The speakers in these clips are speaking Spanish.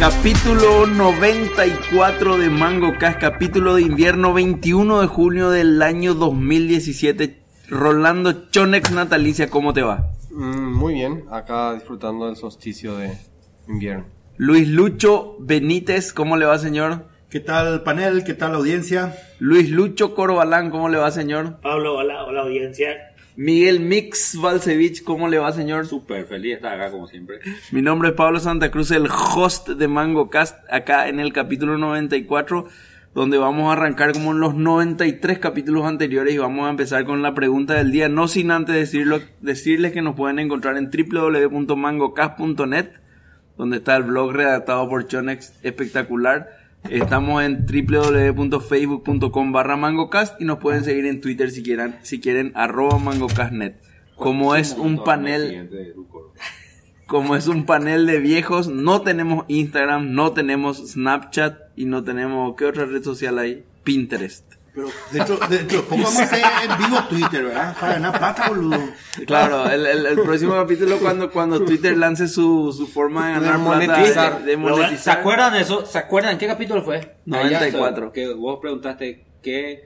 Capítulo 94 de Mango Cast, capítulo de invierno 21 de junio del año 2017. Rolando Chonex Natalicia, ¿cómo te va? Mm, muy bien, acá disfrutando del solsticio de invierno. Luis Lucho Benítez, ¿cómo le va, señor? ¿Qué tal panel? ¿Qué tal audiencia? Luis Lucho Corbalán, ¿cómo le va, señor? Pablo, hola, hola audiencia. Miguel Mix Balcevich, ¿cómo le va, señor? Súper feliz de estar acá como siempre. Mi nombre es Pablo Santa Cruz, el host de Mango Cast, acá en el capítulo 94, donde vamos a arrancar como en los 93 capítulos anteriores y vamos a empezar con la pregunta del día, no sin antes decirlo, decirles que nos pueden encontrar en www.mangocast.net, donde está el blog redactado por Chonex espectacular. Estamos en www.facebook.com barra mangocast y nos pueden seguir en Twitter si quieren, si quieren arroba mangocastnet. Como es un panel, como es un panel de viejos, no tenemos Instagram, no tenemos Snapchat y no tenemos, ¿qué otra red social hay? Pinterest. Pero dentro, dentro, pongamos en vivo Twitter, ¿verdad? Para ganar plata, boludo. Claro, el, el, el próximo capítulo cuando, cuando Twitter lance su, su forma de ganar monetizar. plata, de, de ¿Se monetizar. acuerdan de eso? ¿Se acuerdan? ¿Qué capítulo fue? 94. Ah, Que vos preguntaste qué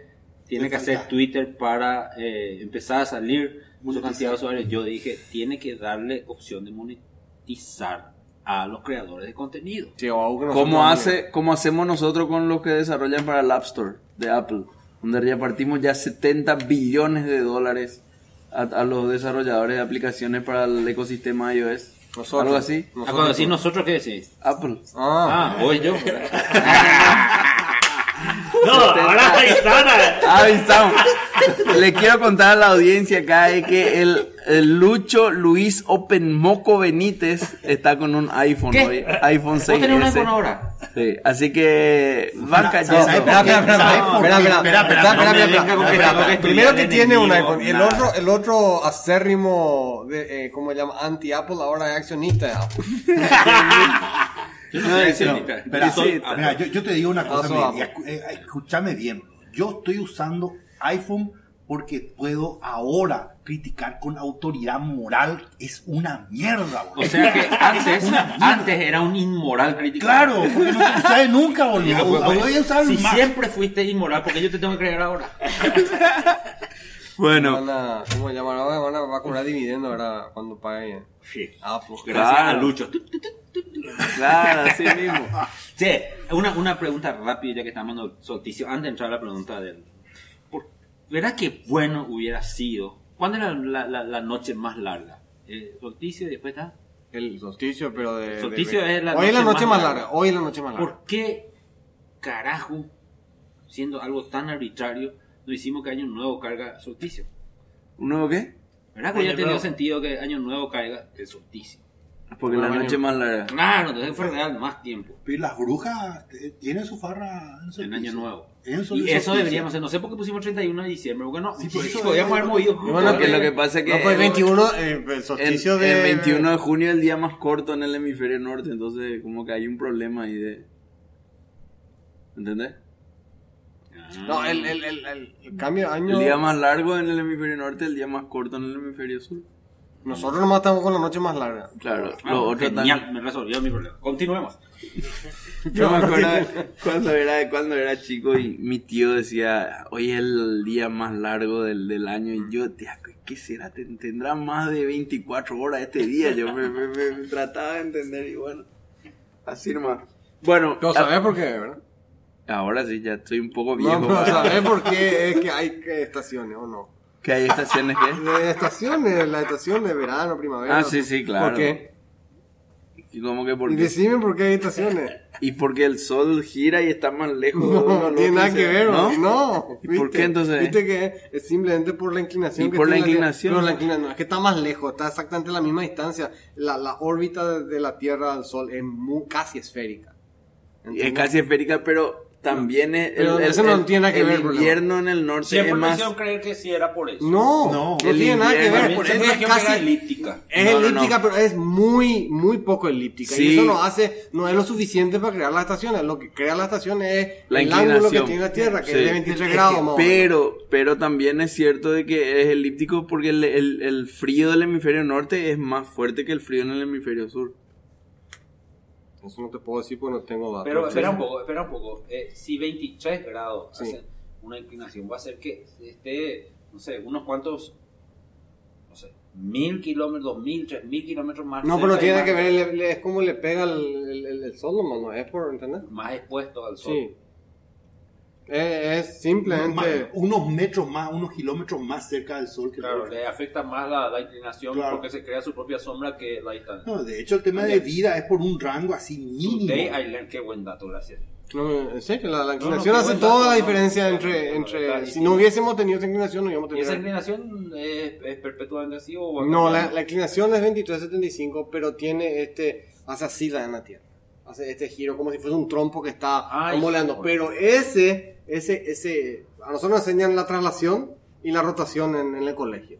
tiene que hacer? Twitter para eh, empezar a salir mucha cantidad de usuarios. Yo dije, tiene que darle opción de monetizar a los creadores de contenido. Sí, o algo que nosotros Como, vamos hace, como hacemos nosotros con los que desarrollan para el App Store de Apple, donde repartimos ya 70 billones de dólares a, a los desarrolladores de aplicaciones para el ecosistema iOS. Nosotros. Algo así. Ah, cuando decís nosotros, ¿qué decís? Apple. Ah, Ah, voy yo. No, ahora avisana. Avisamos. Le quiero contar a la audiencia acá es que el Lucho Luis Open Moco Benítez está con un iPhone ¿Qué? hoy. iPhone 6. ¿Vos tenés un iPhone ahora? Sí, así que van cayendo. ¿sabes por Espera, espera, ¿Sabes espera. Primero que tiene un iPhone y el otro, el otro acérrimo, de, eh, ¿cómo se llama? Anti-Apple, ahora es accionista de Apple. Yo No, está. mira, yo, yo te digo una cosa, eh, escúchame bien. Yo estoy usando iPhone porque puedo ahora criticar con autoridad moral. Es una mierda, O boludo. sea que antes, antes era un inmoral crítico. Claro, porque no se sabe nunca, boludo. Si más. siempre fuiste inmoral, porque yo te tengo que creer ahora. Bueno, Van a, ¿cómo se llama? Ahora van a, va a cobrar dividendo ahora cuando pague Apple. Gracias Claro. a Lucho. claro, así mismo. Sí, una, una pregunta rápida ya que estamos en solsticio. Antes de entrar a la pregunta del... ¿Verdad que bueno hubiera sido? ¿Cuándo era la, la- la noche más larga? Eh, solsticio y después está... El solsticio, pero de... Solsticio de- es la Hoy es la noche más más larga. larga. Hoy es la noche más larga. ¿Por qué carajo, siendo algo tan arbitrario, no hicimos que Año Nuevo carga solsticio? ¿Un nuevo qué? ¿Verdad que hubiera tenido sentido que Año Nuevo caiga el solsticio? Porque la noche más larga. Claro, entonces real más tiempo. Pero las brujas eh, tienen su farra en, En Año Nuevo. En Y eso deberíamos hacer. No sé por qué pusimos 31 de diciembre. Porque no, Sí, por eso podíamos haber movido. Bueno, Porque lo que pasa es que No, pues el 21, eh, el el, solsticio el de... 21 de junio es el día más corto en el hemisferio norte, entonces como que hay un problema ahí de... ¿Entendés? No, el, el, el, el, el cambio de año... El día más largo en el hemisferio norte, el día más corto en el hemisferio sur. Nosotros nomás estamos con la noche más larga. Claro, Ah, lo otro genial, también. me resolvió mi problema. Continuemos. Yo me acuerdo cuando era, cuando era chico y mi tío decía, hoy es el día más largo del, del año y yo, tía, ¿qué será? Ten- ¿Tendrá más de 24 horas este día? Yo me, me- me trataba de entender y bueno, así nomás. Bueno, a- ¿sabes por qué, verdad? ahora sí, ya estoy un poco viejo. No, pero ¿sabes por qué es que hay estaciones o no? Que hay estaciones que... De estaciones, la estación de verano, primavera. Ah, sí, sí, claro. ¿Por qué? Y como que Y porque... decime por qué hay estaciones. Y porque el sol gira y está más lejos. No, al tiene nada que ver, ¿no? ¿no? ¿Y por qué entonces? Viste que es simplemente por la inclinación. Y que por la inclinación. Pero la inclinación, es que está más lejos, está exactamente a la misma distancia. La, la órbita de, de la Tierra al Sol es muy, casi esférica. Es casi esférica, pero también es Pero eso no tiene nada que el ver, invierno en el norte Siempre es me más hicieron creer que sí era por eso. No, No, no, el tiene nada que ver. Es, me que casi elíptica. es No, elíptica, no. pero es muy, muy poco elíptica. Sí. Y eso no hace, no es lo suficiente para crear las estaciones. Lo que crea las estaciones es la el ángulo que tiene la Tierra, que Sí. es de 23 grados menos. Pero, pero también es cierto de que es elíptico porque el, el- el frío del hemisferio norte es más fuerte que el frío en el hemisferio sur. Eso no te puedo decir porque no tengo datos. Pero espera un poco, espera un poco. Eh, si 23 grados Sí. hacen una inclinación, va a ser que esté, no sé, unos cuantos, no sé, mil kilómetros, dos mil, tres mil kilómetros más. No, pero tiene que ver, es como le pega el, el, el- sol no es por entender. Más expuesto al sol. Sí. Es, es Más- simplemente. unos metros más, unos kilómetros más cerca del sol que el Claro, otro. le afecta más la, la inclinación Claro. porque se crea su propia sombra que la distancia. No, de hecho, el tema de vida es por un rango así mínimo. Today I learned, qué buen dato, gracias. No, en serio, la, la No, no, inclinación qué hace toda dato, la no, diferencia no, entre. no, no, entre no, no, si no, no no. hubiésemos tenido esa inclinación, no íbamos a ¿Y esa inclinación es, es perpetuamente así o No, la, la inclinación es 23.75, pero tiene este. Hace así la en la Tierra. Hace este giro como si fuese un trompo que está volando. joder. Pero ese, ese, ese. A nosotros nos enseñan la traslación y la rotación en, en el colegio.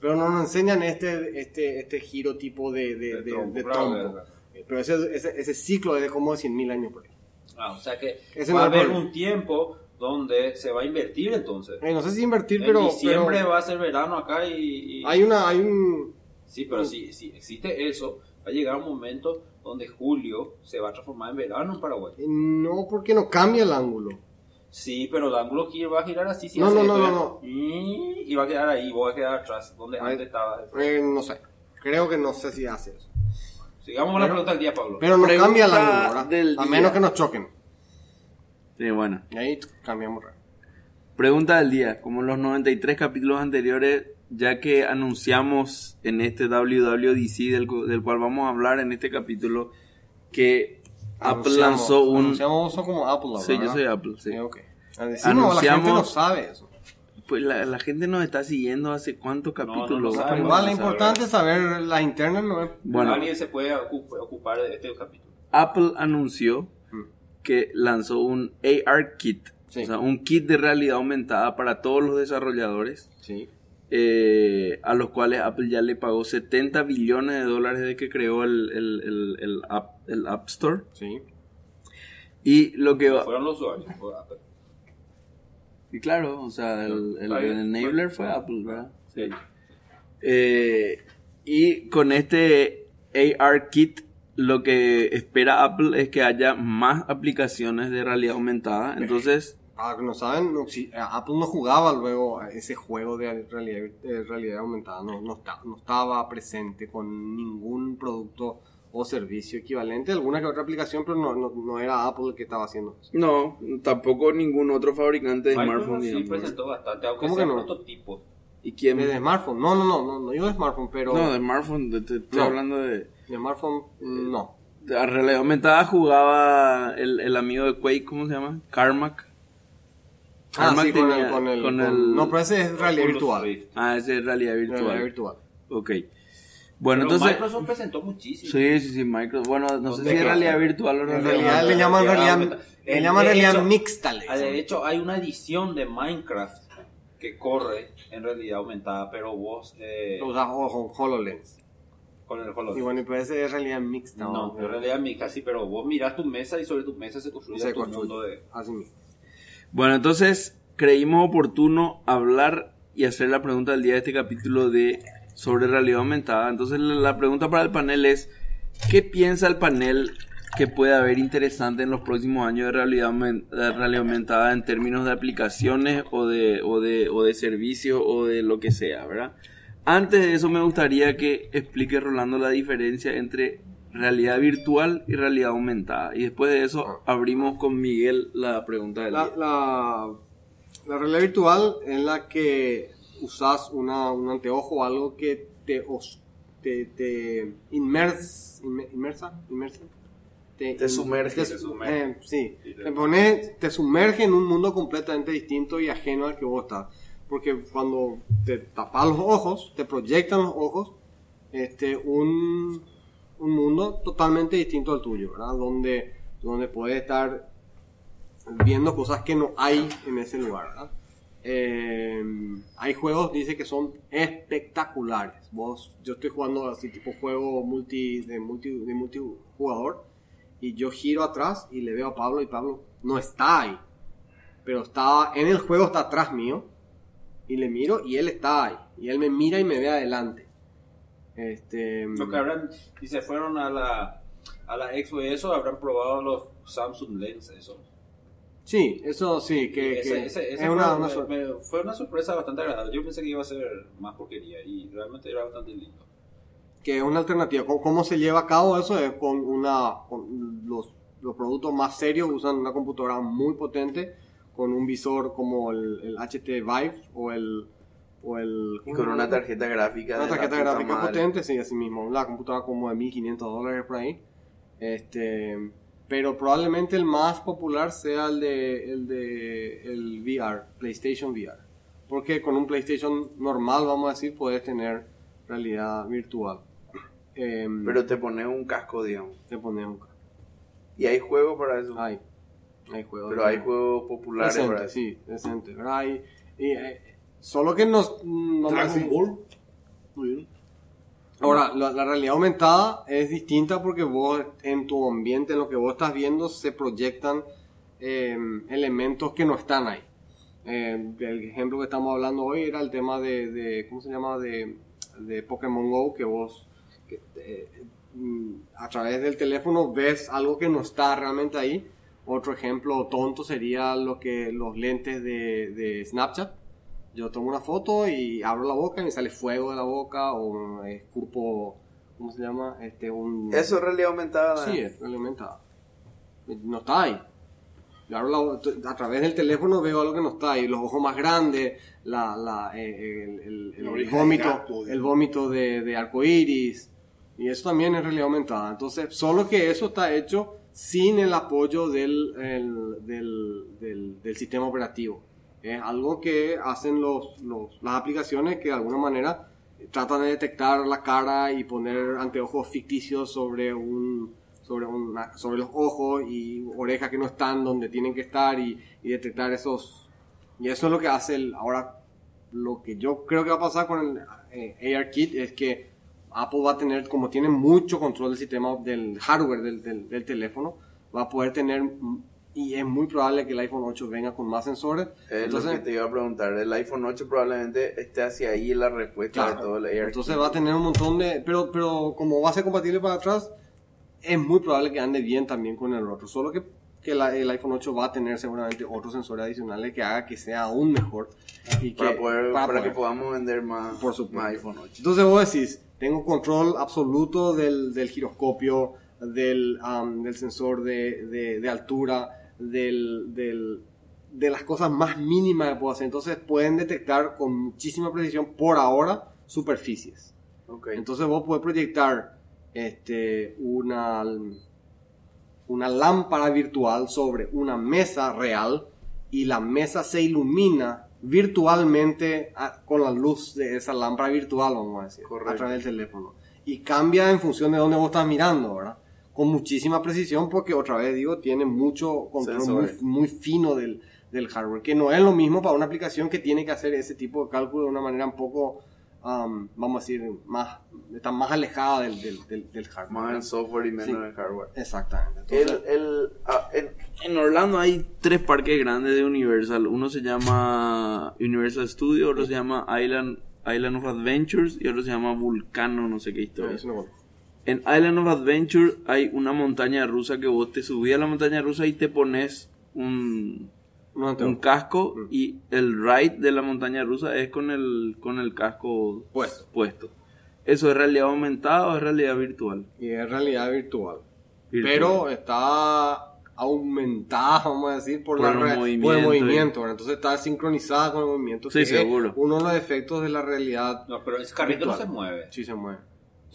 Pero no nos enseñan este, este, este giro tipo de, de, De de- trompo, claro. Pero ese, ese, ese ciclo es de como de 100.000 años por ahí. Ah, o sea que Ese va a no haber problema. un tiempo donde se va a invertir entonces. Eh, no sé si invertir, en pero. diciembre pero va a ser verano acá y, y- hay, una, hay un. Sí, pero si, si existe eso, va a llegar un momento donde julio se va a transformar en verano en Paraguay. No, porque no cambia el ángulo. Sí, pero el ángulo gira- va a girar así. si No, no, no, ¿eh? no, Y, y va a quedar ahí, vos vas a quedar atrás, donde antes estaba. Eh, no sé. Creo que no sé si hace eso. Sigamos con la pregunta del día, Pablo. Pero no Pregunta cambia el ángulo, ¿verdad? del A día. menos que nos choquen. Sí, bueno. Y ahí cambiamos. Pregunta del día. Como en los 93 capítulos anteriores, ya que anunciamos en este WWDC del, cu- del cual vamos a hablar en este capítulo, que Apple Anunciamos- lanzó un... Anunciamos sos como Apple, ¿verdad? Sí, yo soy Apple, sí. Sí, ok. Ah, decimos, la gente no Anunciamos- sabe eso. Pues la, la gente nos está siguiendo hace cuántos no lo capítulos. sabe, Pero no igual lo sabe, importante es saber las internas, ¿no? Bueno, Alguien se puede ocup- ocupar de este capítulo. Apple anunció Mm. que lanzó un AR Kit, Sí. o sea, un kit de realidad aumentada para todos los desarrolladores, Sí. Eh, a los cuales Apple ya le pagó 70 billones de dólares de que creó el, el- el- el app, el App Store. Sí. Y lo que va... Fueron los usuarios. fue Apple. Y claro, o sea, el enabler fue Apple, ¿verdad? Sí. Eh, y con este AR Kit, lo que espera Apple es que haya más aplicaciones de realidad aumentada. Entonces, Para los que no saben, no, si- eh, Apple no jugaba luego a ese juego de realidad, de realidad aumentada. No, no, está- no estaba presente con ningún producto o servicio equivalente. Alguna que otra aplicación, pero no, no, no era Apple el que estaba haciendo eso. no, tampoco ningún otro fabricante de smartphone. sí digamos. presentó bastante, aunque ¿Cómo sea que no? prototipo. ¿Y quién? De smartphone. No, no, no, no, no digo de smartphone, pero No, de smartphone, de- te estoy No. hablando de... de smartphone no. de la realidad aumentada jugaba el, el amigo de Quake, ¿cómo se llama? Carmack. Ah, sí, con el, con el, con con- el- No, pero ese es realidad virtual. Ah, ese es realidad virtual. Realidad virtual. Ok. Bueno, Pero entonces... Microsoft presentó muchísimo. Sí, sí, sí, Microsoft. Bueno, no sé ¿Dónde si es realidad virtual o En realidad. le llaman realidad, le llaman realidad hecho- mixta. Ah. De hecho, hay una edición de Minecraft que corre en realidad aumentada, pero vos eh, O sea, o- con HoloLens. con el HoloLens. Y bueno, y ese es realidad mixta. No, en realidad mixta sí, pero vos mirás tu mesa y sobre tu mesa se construye se tu mundo de... Así mismo. Bueno, entonces creímos oportuno hablar y hacer la pregunta del día de este capítulo de sobre realidad aumentada. Entonces la, pregunta para el panel es, ¿qué piensa el panel que puede haber interesante en los próximos años de realidad, aumen- de realidad aumentada en términos de aplicaciones o de, o de, o de servicios o de lo que sea, ¿verdad? Antes de eso me gustaría que explique Rolando la diferencia entre realidad virtual y realidad aumentada. Y después de eso abrimos con Miguel la pregunta del día. La, la, la realidad virtual es la que usas una, un anteojo o algo que te, os- te, te inmers- inme- inmersa, inmersa, Te sumerge. te Te su- sumerge. eh, sí, te, pones, te sumerge en un mundo completamente distinto y ajeno al que vos estás. Porque cuando te tapas los ojos, te proyectan los ojos, este, un, un mundo totalmente distinto al tuyo, ¿verdad? Donde, donde puedes estar viendo cosas que no hay en ese lugar. Eh, hay juegos, dice que son espectaculares. Vos, yo estoy jugando así tipo juego multi, de, multi, de multijugador y yo giro atrás y le veo a Pablo y Pablo no está ahí. Pero está en el juego, está atrás mío y le miro y él está ahí. Y él me mira y me ve adelante. Este, Lo que habrán, si se fueron a la, a la Expo y eso, habrán probado los Samsung Lens, eso. Sí, eso sí, que, Ese- que ese- ese es una, fue, una me- sor- me- fue una sorpresa bastante agradable. Yo pensé que iba a ser más porquería y realmente era bastante lindo. que es una alternativa. ¿Cómo, cómo se lleva a cabo eso? Es con una con los, los productos más serios usan una computadora muy potente con un visor como el, el HT Vive o el o el Y con una tarjeta gráfica. una tarjeta gráfica madre. potente, sí, así mismo. La computadora como de 1500 dólares por ahí. Este, pero probablemente el más popular sea el de el de el VR, PlayStation VR. Porque con un PlayStation normal, vamos a decir, puedes tener realidad virtual. Em, Pero te pones un casco, digamos. te pones un Y hay juegos para eso. hay hay juegos pero hay juegos populares para eso. sí, decente. ¿verdad? Hay- y, eh, solo que nos a Dragon Ball. Muy bien. Ahora, la, la realidad aumentada es distinta porque vos en tu ambiente, en lo que vos estás viendo, se proyectan eh, elementos que no están ahí. Eh, el ejemplo que estamos hablando hoy era el tema de, de- ¿cómo se llama? De, de Pokémon Go, que vos que, eh, mm, a través del teléfono ves algo que no está realmente ahí. Otro ejemplo tonto sería lo que los lentes de, de Snapchat. Yo tomo una foto y abro la boca y me sale fuego de la boca o escupo, ¿cómo se llama? Este, un... Eso es realidad aumentada. Sí, es alimentada. No está ahí. Yo abro la- a través del teléfono veo algo que no está ahí. Los ojos más grandes, la, la, eh, el, el- el vómito, gato, el vómito de, de arcoíris. Y eso también es realidad aumentada. Entonces, solo que eso está hecho sin el apoyo del, el- del, del- del sistema operativo. Es algo que hacen los, las aplicaciones que de alguna manera tratan de detectar la cara y poner anteojos ficticios sobre un sobre una- sobre los ojos y orejas que no están donde tienen que estar y, detectar esos y eso es lo que hace el ahora lo que yo creo que va a pasar con el eh, ARKit es que Apple va a tener como tiene mucho control del sistema del hardware del, del- teléfono va a poder tener y es muy probable que el iPhone 8 venga con más sensores Es entonces lo que te iba a preguntar. El iPhone 8 probablemente esté hacia ahí la respuesta Claro. de todo el AirKit. Entonces va a tener un montón de... Pero, pero como va a ser compatible para atrás, es muy probable que ande bien también con el otro. Solo que, que la- el iPhone 8 va a tener seguramente otros sensores adicionales que haga que sea aún mejor. Y que, para poder, para para poder. que podamos vender más, Por supuesto. más iPhone 8. Entonces vos decís, tengo control absoluto del, del giroscopio, del, am, del sensor de, de- de altura, del, del- de las cosas más mínimas que puedo hacer. Entonces pueden detectar con muchísima precisión por ahora superficies. Ok. Entonces vos podés proyectar este, una, una lámpara virtual sobre una mesa real y la mesa se ilumina virtualmente a- con la luz de esa lámpara virtual, vamos a decir, Correcto. a través del teléfono. Y cambia en función de dónde vos estás mirando, ¿verdad? Con muchísima precisión porque otra vez digo, tiene mucho control muy, muy fino del, del hardware, que no es lo mismo para una aplicación que tiene que hacer ese tipo de cálculo de una manera un poco, um, vamos a decir, más, está más alejada del, del, del, del hardware. Más en software y menos Sí. en hardware. Exactamente. El, Entonces, el, ah, en, en Orlando hay tres parques grandes de Universal. Uno se llama Universal Studios, otro se llama Island, Island of Adventures y otro se llama Vulcano, no sé qué historia. En Island of Adventure hay una montaña rusa que vos te subís a la montaña rusa y te pones un, No casco Mm. y el ride de la montaña rusa es con el, con el casco Puesto. puesto. ¿Eso es realidad aumentada o es realidad virtual? Y es realidad virtual. Virtual. Pero está aumentada, vamos a decir, por, Por la el re- por movimiento el movimiento. ¿verdad? Entonces está sincronizada con el movimiento. Sí, que es seguro. uno de los efectos de la realidad. No, pero ese carrito no Virtual. se mueve. Sí se mueve.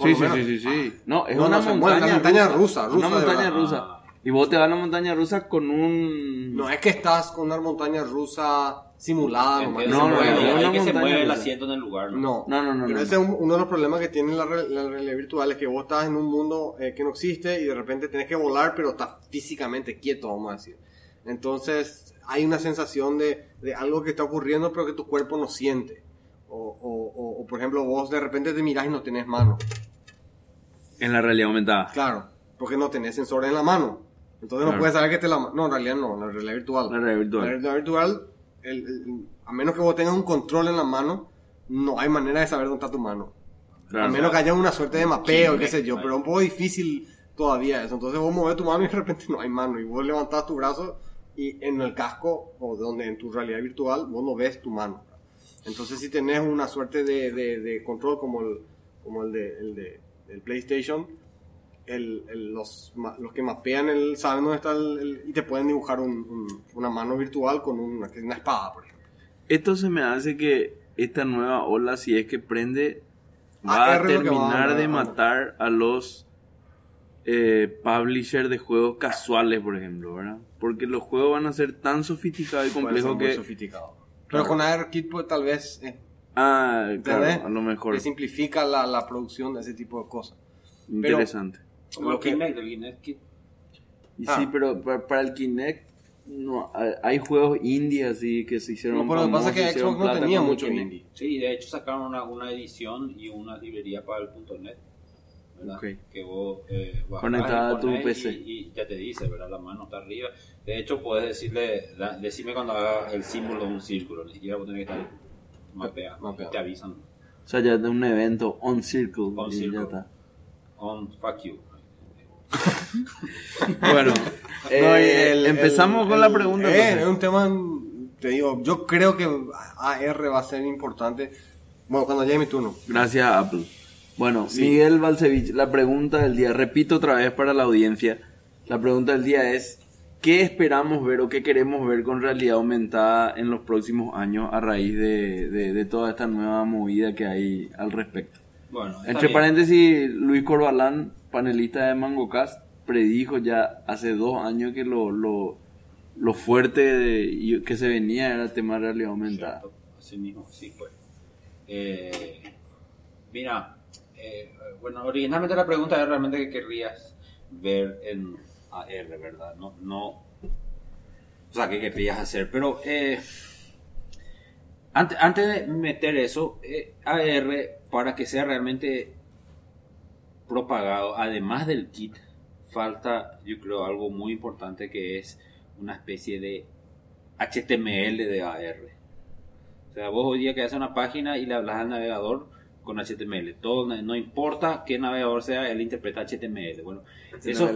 Sí, sí, sí, sí, sí. No, es No, una no montaña, mueve, una montaña rusa, rusa Una montaña verdad. rusa. Y vos te vas a la montaña rusa con un... No es que estás con una montaña rusa simulada. No, no, no, hay una que se mueve el asiento en el lugar. No, No, no, no, Pero no, ese no. es un- uno de los problemas que tiene la, re- la realidad virtual, es que vos estás en un mundo eh, que no existe y de repente tenés que volar, pero estás físicamente quieto, vamos a decir. Entonces hay una sensación de, de algo que está ocurriendo pero que tu cuerpo no siente. O, o- o- o, por ejemplo vos de repente te mirás y no tenés mano. En la realidad aumentada. Claro, porque no tenés sensor en la mano. Entonces Claro. no puedes saber que te la... No, en realidad no, en la realidad virtual. La realidad virtual. La realidad virtual, el- el- a menos que vos tengas un control en la mano, no hay manera de saber dónde está tu mano. Claro. a menos que haya una suerte de mapeo, qué sé yo, pero es un poco difícil todavía eso. Entonces vos mueves tu mano y de repente no hay mano. Y vos levantás tu brazo y en el casco, o donde en tu realidad virtual, vos no ves tu mano. Entonces si tenés una suerte de, de- de control como el, como el de, el de el PlayStation, el- el- los, los que mapean el, saben dónde está el, y te pueden dibujar un- un- una mano virtual con una, espada, por ejemplo. Esto se me hace que esta nueva ola, si es que prende, va a AR lo que va a- terminar de matar a los eh, publishers de juegos casuales, por ejemplo, ¿verdad? Porque los juegos van a ser tan sofisticados y complejos que... Pero con ARKit pues, tal vez eh, Ah, claro, ¿Entendés? a lo mejor. que simplifica la, la producción de ese tipo de cosas. Interesante. Como el Lo que- Kinect, el Kinect Kit. Y Ah. sí, pero para, para el Kinect no, hay- juegos indie así que se hicieron No, pero lo que pasa es que Xbox no tenía mucho Kinect. indie. Sí, de hecho sacaron una, una edición y una librería para el .NET. ¿verdad? Ok. Que vos eh, bajás Conectada a tu PC. Y, y ya te dice, ¿verdad? La mano está arriba. De hecho, puedes decirle, da- decime cuando haga el símbolo de un círculo. Ni siquiera vos tenés que estar mapeado. Mapeado. Te avisan. O sea, ya de un evento on circle. On y ya circle. está. On fuck you. Bueno, eh, No, y el- empezamos el- con la pregunta. eh, es un tema, te digo, yo creo que AR va a ser importante. Bueno, cuando llegue mi turno. Gracias Apple. Bueno, Miguel Balcevich, la pregunta del día, repito otra vez para la audiencia, la pregunta del día es, ¿qué esperamos ver o qué queremos ver con realidad aumentada en los próximos años a raíz de, de- de toda esta nueva movida que hay al respecto? Bueno, Entre paréntesis, Luis Corbalán, panelista de MangoCast, predijo ya hace dos años que lo, lo, lo fuerte de- que se venía era el tema de realidad aumentada. Cierto, Así mismo, sí fue. Eh, mira, eh, bueno, originalmente la pregunta era realmente qué querrías ver en AR, ¿verdad? No, no, o sea, qué querrías hacer, pero eh, antes, antes de meter eso, eh, AR, para que sea realmente propagado, además del kit, falta, yo creo, algo muy importante que es una especie de HTML de AR. O sea, vos hoy día que haces una página y le hablas al navegador con HTML. Todo, no importa qué navegador sea, él interpreta HTML. Bueno, eso,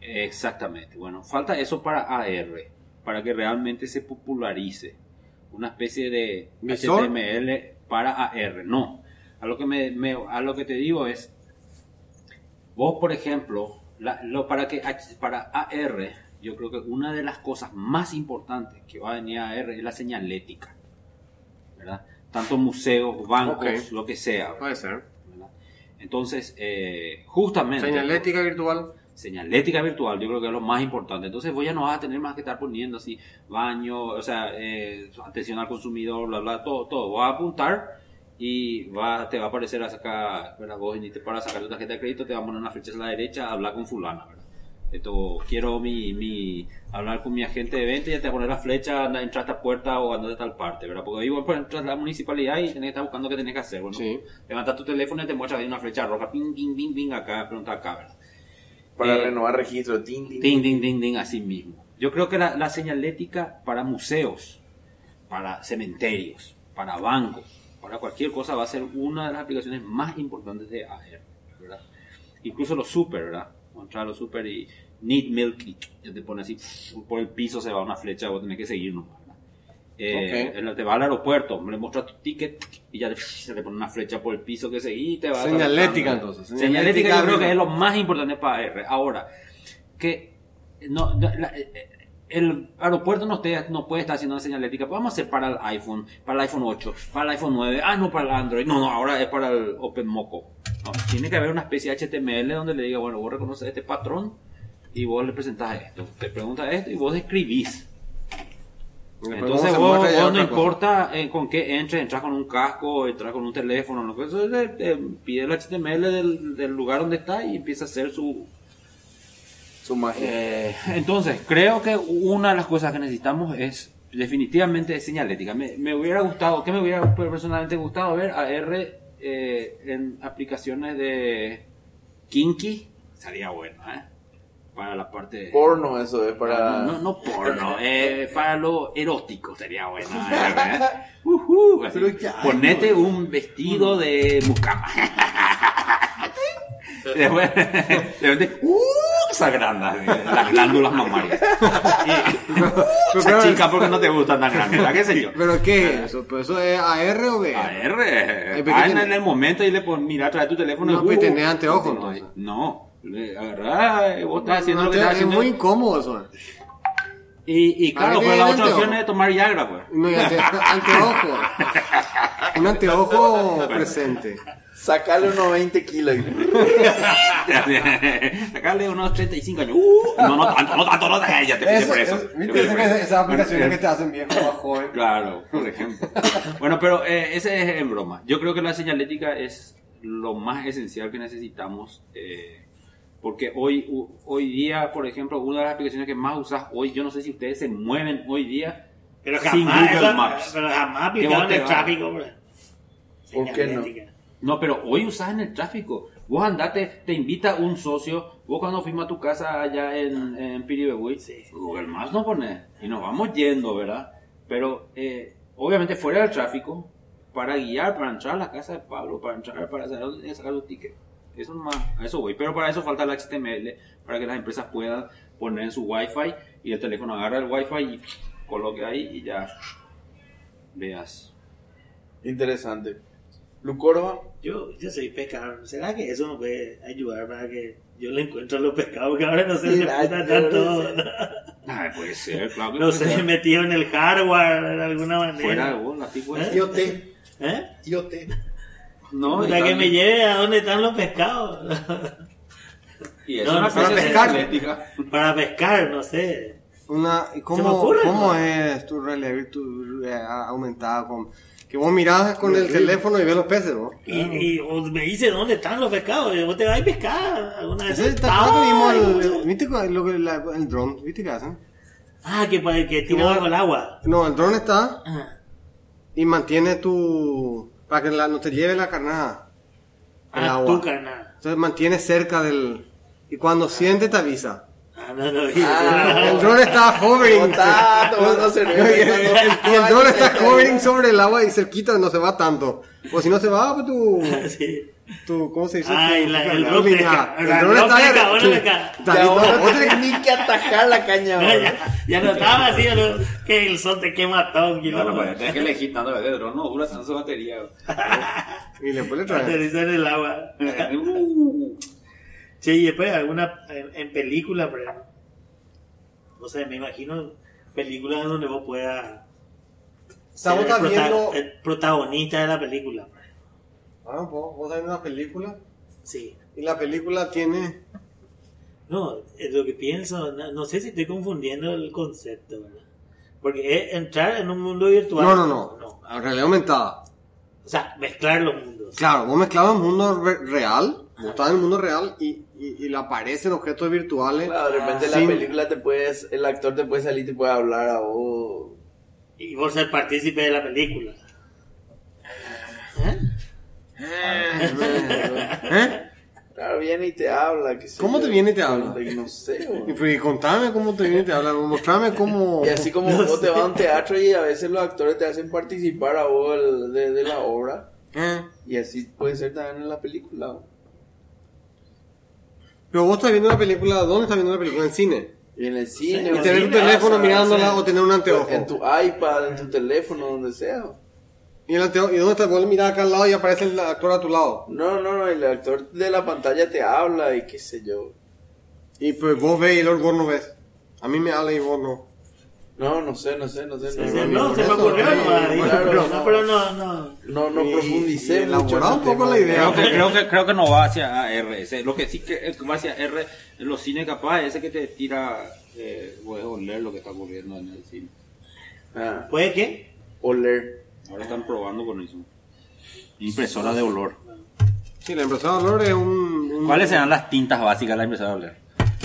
exactamente. Bueno, falta eso para AR, para que realmente se popularice. Una especie de ¿Visor? HTML para AR. No. A lo que, me, me- a lo que te digo es, vos, por ejemplo, la- lo, para, que, para AR, yo creo que una de las cosas más importantes que va a venir a AR es la señalética. ¿verdad? Tanto museos, bancos, lo que sea. Puede ser. ¿verdad? Entonces, eh, justamente... Señalética virtual. Señalética virtual, yo creo que es lo más importante. Entonces, vos ya no vas a tener más que estar poniendo así, baño, o sea, eh, atención al consumidor, bla, bla, todo, todo. Vas a apuntar y va, te va a aparecer acá, ¿verdad? Vos viniste para sacar tu tarjeta de crédito, te va a poner una flecha a la derecha, hablar con fulana, ¿verdad? Esto, quiero mi, mi, hablar con mi agente de venta y ya te a poner la flecha, anda, entra a esta puerta o anda de tal parte, ¿verdad? Porque ahí pues, entras a la municipalidad y tenés que estar buscando qué tenés que hacer, bueno. Sí. Levanta tu teléfono y te muestra ahí una flecha roja, ping, ping, ping, ping, acá, pregunta acá, ¿verdad? Para Eh, renovar registro, Ding, ding, ding, ding, así mismo. Yo creo que la, la señalética para museos, para cementerios, para bancos, para cualquier cosa va a ser una de las aplicaciones más importantes de AR, ¿verdad? Incluso los super, ¿verdad? Los super y need milk, y ya te pone así, por el piso se va una flecha, vos tenés que seguir nomás, ¿verdad? Eh, Ok. él te va al aeropuerto, le muestra tu ticket y ya se te pone una flecha por el piso que seguí y te va Señalética, entonces. Señalética yo creo que es lo más importante para AR. Ahora, que no, la- eh, el aeropuerto no, esté- no puede estar haciendo una señalética. Vamos a hacer para el iPhone, para el iPhone 8, para el iPhone 9. Ah, no, para el Android. No, no, ahora es para el OpenMoco. No, tiene que haber una especie de HTML donde le diga, bueno, vos reconoces este patrón y vos le presentás esto. Te pregunta esto y vos escribís. Entonces vos, no importa eh, con qué entres, entras con un casco, entras con un teléfono, lo que eso es, pide el HTML del, del lugar donde está y empieza a hacer su Su magia. Eh, entonces, creo que una de las cosas que necesitamos es definitivamente señalética. Me, me hubiera gustado, ¿qué me hubiera personalmente gustado ver? A R eh, en aplicaciones de Kinky. Sería bueno, ¿eh? Para la parte... Porno, eso es para. No, no porno, eh, para lo erótico sería bueno. ¿eh? Así. Ponete un vestido de mucama. Después, de repente, ¡uh! se agrandan las glándulas mamarias. Y, Pero, esa chica, porque no te gustan tan grandes? ¿Verdad? ¿Qué sé yo? ¿Pero qué es eso? ¿Pero eso es AR o B? AR. Ah, ¿qué en, en el momento y le pones, mira, trae tu teléfono. No, y, pues ¡uh! tenés anteojos, no, entonces. No, agarrás, vos estás haciendo lo que es estás haciendo. muy incómodo eso. Y, y claro, pues la otra opción anteojos. es tomar Viagra, pues. No, y ante- anteojo. Un anteojo presente. Sacarle unos 20 kilos. Sacarle unos 35 años. Uh, no, no tanto, no tanto, no tanto. Ya te pide Eso, preso. es- Te ¿Viste pide esas, preso. esas aplicaciones que te hacen viejo más joven? Claro, por ejemplo. Bueno, pero eh, ese es en broma. Yo creo que la señalética es lo más esencial que necesitamos. eh, porque hoy, hoy día, por ejemplo, una de las aplicaciones que más usas hoy, yo no sé si ustedes se mueven hoy día Pero sin jamás, Google eso- Maps. pero jamás aplicaron el tráfico, hombre. ¿Por qué no? No, pero hoy usas en el tráfico. Vos andate, te invita un socio. Vos cuando fuimos a tu casa allá en, en Piribebuy, Sí, sí. Google Maps nos pone. Y nos vamos yendo, ¿verdad? Pero eh, obviamente fuera del tráfico, para guiar, para entrar a la casa de Pablo, para entrar, para saber dónde sacar los tickets. Eso nomás, a eso voy. Pero para eso falta el HTML, para que las empresas puedan poner su Wi-Fi y el teléfono agarra el Wi-Fi y coloque ahí y ya veas. Interesante. Lucorba. Yo, yo soy pescador. ¿Será que eso me puede ayudar para que yo le encuentre los pescados? Porque ahora no sé si tanto. no Ay, puede ser, claro que No sé, ser. metido en el hardware de alguna manera. Fuera de así puede ¿Eh? te, ¿Eh? yo te. No, que me lleve a donde están los pescados. Y es No, una para pescar. para pescar, no sé. Una, ¿y Se me ¿Cómo, ocurre, cómo es tu realidad virtu- eh, aumentada? Con, que vos mirás con el teléfono y ves los peces, ¿no? Y, y vos me dice dónde están los pescados. Y vos te vas a pescar alguna vez. Ese, ¿Te acuerdas que vimos Ay, el, ¿Viste el dron? ¿Viste qué hacen? Ah, que, que tira bajo el agua. No, el dron está Ajá. y mantiene tu... para que la- no te lleve la carnada. El Ah, agua. tu carnal. Entonces mantiene cerca del... Y cuando siente te avisa. Ah, no, no. Ah, El dron está hovering. Está tomando cerveza. Y el, el dron está hovering sobre el agua y cerquita no se va tanto. O si no se va, pues tu... Sí. tu ¿Cómo se dice? Ay, la- el dron. El El está... Vos tenés ni que atajar la caña. No, ya, no estaba así, ¿no? que el sol te quema todo. No, no, pues, tenés que elegir tanto de dron, no dura tanto su batería. Y después le traes. Aterrizar en el agua. Che, y después alguna en, en película, por ejemplo. No sé, me imagino películas donde vos puedas ser Estamos el, prota- viendo... el protagonista de la película. Ah, vos, vos estás viendo una película Sí. y la película tiene... No, es lo que pienso, no, no sé si estoy confundiendo el concepto, ¿verdad? Porque es entrar en un mundo virtual. No, no, no. A realidad aumentada. O sea, mezclar los mundos. Claro, vos mezclabas el mundo re- real, estabas en el mundo real y, y, y le aparecen objetos virtuales. Claro, de repente en sin- la película te puedes, el actor te puede salir y te puede hablar a vos. Y vos ser partícipe de la película. ¿Eh? ¿Eh? Claro, viene y te habla. sé ¿Cómo yo. te viene y te habla? No sé, güey. Y, pues, y contame cómo te viene y te habla, mostrame cómo... Y así como vos te vas a un teatro y a veces los actores te hacen participar a vos de, de la obra. Eh. Y así puede ser también en la película. güey. Pero vos estás viendo una película, ¿dónde estás viendo una película? En cine. Y en el cine. Sí, o Y en tener tu tu teléfono casa, mirándola sí. o tener un anteojo. En tu iPad, en tu teléfono, donde sea. Y, el anteo- ¿Y dónde estás? Vos miras acá al lado y aparece el actor a tu lado. No, no, no, el actor de la pantalla te habla y qué sé yo. Y pues vos ves y luego vos no ves. A mí me habla y vos no. No, no sé, no sé, no sé. Sí, no, no, no, se me ocurrió, no. no, pero no, no. no, no Y- profundicé y mucho. un poco la de- idea. Creo que, creo, que, creo que no va hacia R. ese- Lo que sí que va hacia R en los cines capaz, ese que te tira, eh, puedes oler lo que está ocurriendo en el cine. Ah, ¿Puede qué? oler. Ahora están probando con eso. Impresora de olor. Sí, la impresora de olor es un... un- ¿Cuáles serán las tintas básicas de la impresora de olor?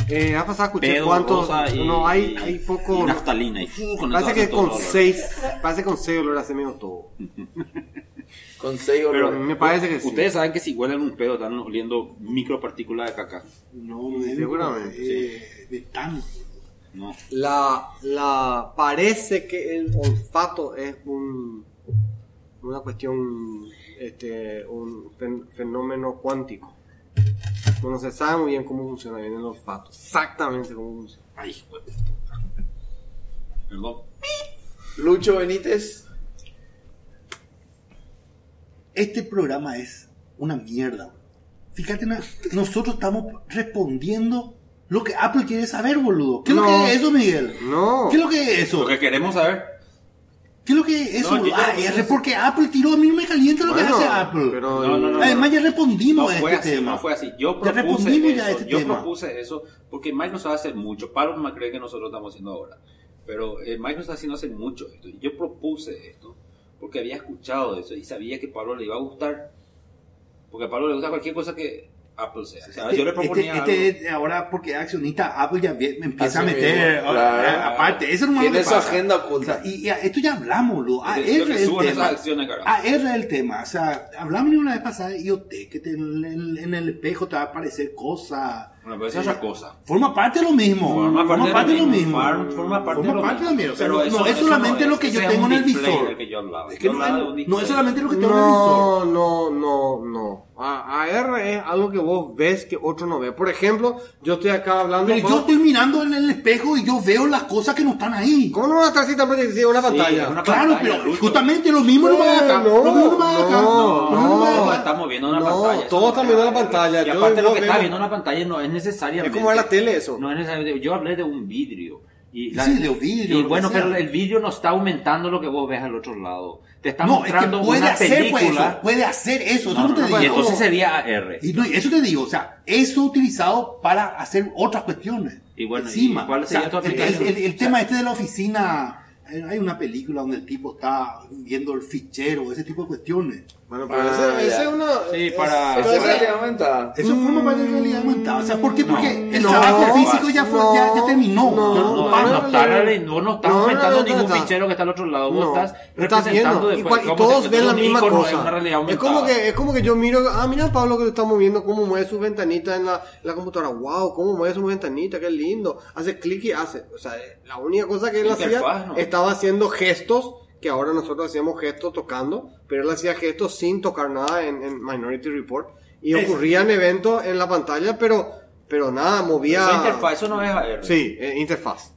Eh, la pasada escuché Pedo, cuántos. y, no, hay, hay poco. y naftalina. Y, uh, con parece que con el olor. 6. Parece que con 6 olor hace medio todo. Con seis Pero olores. me parece que sí. Ustedes saben que si huelen un pedo están oliendo micropartículas de caca. No, no es Seguramente, eh, de tan. No. La, la, parece que el olfato es un, una cuestión, este, un fen- fenómeno cuántico. No se sabe muy bien cómo funciona bien el olfato, exactamente cómo funciona. Ay, hijo de Perdón. Lucho Benítez. Este programa es una mierda. Fíjate, nosotros estamos respondiendo lo que Apple quiere saber, boludo. ¿Qué es lo que es eso, Miguel? No. ¿Qué es lo que es eso? Lo que queremos saber. ¿Qué es lo que es eso? No, ah, R porque Apple tiró, a mí no me calienta lo Bueno, que hace Apple. pero No, no, no, Además ya respondimos No a fue este así, tema. no fue así. Yo Ya propuse respondimos eso, ya a este yo tema. propuse eso porque Mike no sabe hacer mucho. Pablo no cree que nosotros estamos haciendo ahora. Pero eh, Mike no está haciendo hace mucho esto. Y yo propuse esto porque había escuchado eso y sabía que Pablo le iba a gustar. Porque a Pablo le gusta cualquier cosa que Apple sea. O sea, Este- yo le proponía este, este, ahora porque es accionista Apple ya me empieza Así a meter mismo, ah, claro. ah, aparte eso no Tiene su agenda O sea, oculta. y, y a- esto ya hablamos lo AR que es el tema acciones. AR es el tema o sea hablamos una vez pasada de IoT que te- en, en- en el espejo te va a aparecer cosas Bueno, pero esa es otra cosa. Forma parte de lo mismo. Forma parte de lo mismo. Forma, Forma parte de lo parte mismo. de lo mismo. O sea, Pero no, eso- no es eso solamente no lo que yo tengo en el visor. del que yo hablaba. Es que Yo no, no es solamente lo que tengo en el visor. No, no, no, no. A- AR es algo que vos ves que otro no ve. Por ejemplo, yo estoy acá hablando. Pero yo estoy mirando en el espejo y yo veo las cosas que no están ahí. ¿Cómo no va a estar así tan proyectiva una pantalla? Claro, pantalla, pero justamente lo mismo no va acá. No, lo mismo no va acá. no, no. estamos viendo una No, pantalla. todos están viendo la pantalla. Y Yo- aparte yo lo que está veo- viendo una pantalla no es necesariamente. Es como ver la tele eso. No es necesariamente. Yo hablé de un vidrio. Y Sí, de vidrio, Y bueno, sea. pero el vidrio no está aumentando lo que vos ves al otro lado. Te está No, es que mostrando puede una hacer pues, película. eso. Puede hacer eso. Eso No, no, no, te digo. y entonces sería AR. Y, eso te digo, o sea, eso utilizado para hacer otras cuestiones. Y bueno, encima. ¿y cuál O sea, sería tu el, el- el- tema este de la oficina, eh, hay una película donde el tipo está viendo el fichero, ese tipo de cuestiones. Bueno, pero Ah, ese, es una. Sí, es- para- pero es realidad aumentada. Eso forma parte de realidad aumentada. O sea, ¿por qué? Porque el no, trabajo no, físico ya, fue, no, ya, ya terminó. no, No, no, no, no, está- no, vos no estás no, no, aumentando no, ningún no, no. fichero que está al otro lado. Vos No, estás estás representando. Y, después y como todos si- ven la un misma icono, cosa. Es, una realidad Es como, aumentada. que, es como que yo miro, ah, mira Pablo que te está moviendo cómo mueve sus ventanitas en la, en la computadora. Wow, cómo mueve sus ventanitas, qué lindo. Hace clic y hace. O sea, la única cosa que él hacía Interfaz, ¿no? estaba haciendo gestos, que ahora nosotros hacíamos gestos tocando, pero él hacía gestos sin tocar nada en, en Minority Report. Y Es- ocurrían eventos en la pantalla, pero, pero nada, movía. Esa interfaz, eso no es AR. Sí, eh, interfaz.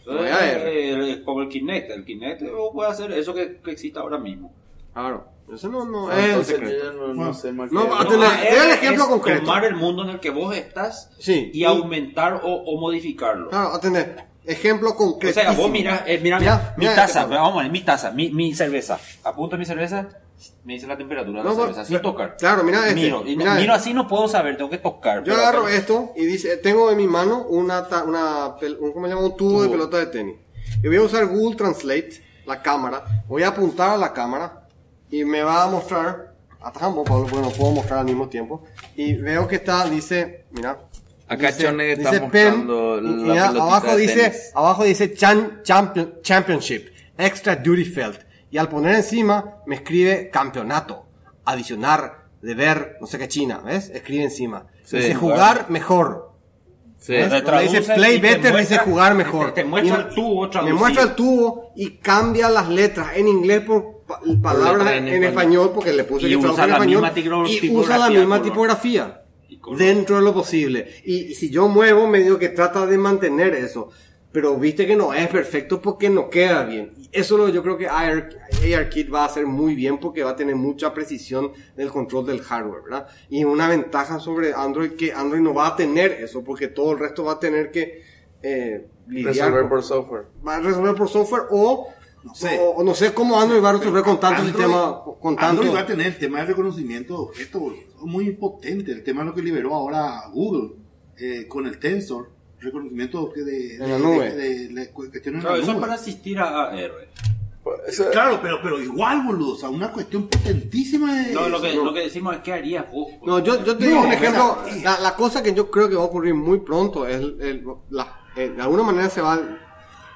Eso no es, es AR. eh, es como el Kinect. El Kinect puede hacer eso que, que existe ahora mismo. Claro. Eso no, no Ah, es entonces secreto. no, no sé más No, tener- doy el ejemplo es concreto. Tomar el mundo en el que vos estás Sí. y aumentar o, o modificarlo. Claro, atender. Ejemplo O concreto. sea, vos mirás, eh, mira, Mira, mi mira taza, este, vamos a ver, mi taza, mi, mi cerveza. Apunto mi cerveza, me dice la temperatura de No, la cerveza, sin tocar. Claro, mira este. Miro, mira miro este. así no puedo saber, tengo que tocar. Yo agarro acá- esto y dice, tengo en mi mano una, una un, ¿cómo se llama? Un tubo, de pelota de tenis. Y voy a usar Google Translate, la cámara. Voy a apuntar a la cámara y me va a mostrar, atajamos Pablo, porque no puedo mostrar al mismo tiempo. Y veo que está, dice, mira. Acá dice- Chone está dice mostrando pen, la y abajo de dice, tenis. abajo dice Chan- Champion- Championship, Extra Duty Felt. Y al poner encima, me escribe campeonato, adicionar, deber, no sé qué China, ¿ves? Escribe encima. Sí, dice bueno. jugar mejor. Sí. Traduce dice play better, muestra- dice jugar mejor. te- te muestra Y el tubo Me traducido. muestra el tubo y cambia las letras en inglés por pa- palabras en, en español. porque le puse Y que usa en español. y usa la misma tipografía. Dentro de lo posible. Y, y si yo muevo, medio que trata de mantener eso. Pero viste que no es perfecto porque no queda bien. Y eso lo, yo creo que AR, ARKit va a hacer muy bien porque va a tener mucha precisión del control del hardware, ¿verdad? Y una ventaja sobre Android que Android no va a tener eso porque todo el resto va a tener que eh, lidiar Resolver por software. va a resolver por software o No sé. o, o no sé cómo Android va a resolver con tanto Android- sistema con tanto Android va a tener el tema de reconocimiento de objetos muy potente. El tema de lo que liberó ahora Google eh, con el Tensor, reconocimiento de, de, En la nube. de, de- en Claro, la eso es nube. para asistir a AR. Eso- Claro, pero, pero igual, boludo. O sea, una cuestión potentísima de. No, lo que, lo que decimos es, ¿qué harías vos? No, yo, yo te No, digo un ejemplo. la, la cosa que yo creo que va a ocurrir muy pronto es el, el- la- eh, de alguna manera se va,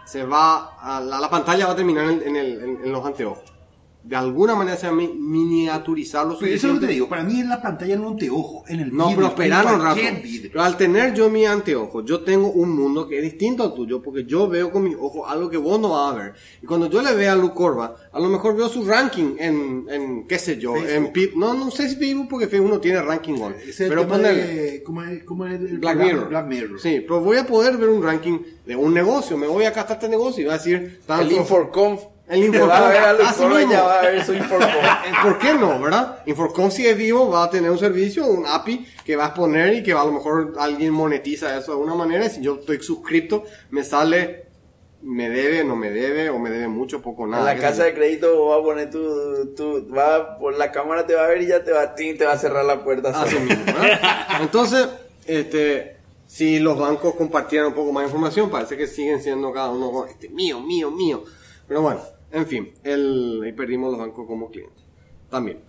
se va a, la, la pantalla va a terminar en, el- en- en los anteojos. De alguna manera se va a mi- miniaturizar lo Pero eso es lo que te digo. Para mí en la pantalla, en el anteojo, en el No, vidrio, pero esperaron en un rato. Pero al tener yo mi anteojo, yo tengo un mundo que es distinto al tuyo, porque yo veo con mis ojos algo que vos no vas a ver. Y cuando yo le veo a Luke Corba, a lo mejor veo su ranking en, en qué sé yo, en. Pip. No, no sé si Facebook, porque Facebook no tiene ranking el Pero de- ¿cómo es, cómo es el Black? Mirror. Black Mirror. Sí, pero voy a poder ver un ranking de un negocio. Me voy a gastar este negocio y va a decir tanto. El Inforconf. El Te Inforconf. va a ver a Luis ya va a ver su Inforconf. Eh, ¿Por qué no, verdad? Inforcom si es vivo va a tener un servicio, un API que va a exponer y que a lo mejor alguien monetiza eso de alguna manera. Si yo estoy suscripto, me sale, me debe, no me debe, o me debe mucho, poco, nada. En la casa de crédito vas a poner tu, tu va por la cámara te va a ver y ya te va, tin, te va a cerrar la puerta. Así mismo, ¿verdad? Entonces, este, si los bancos compartieran un poco más de información, parece que siguen siendo cada uno, este, mío, mío, mío. Pero bueno, en fin, el, ahí perdimos los bancos como clientes. También.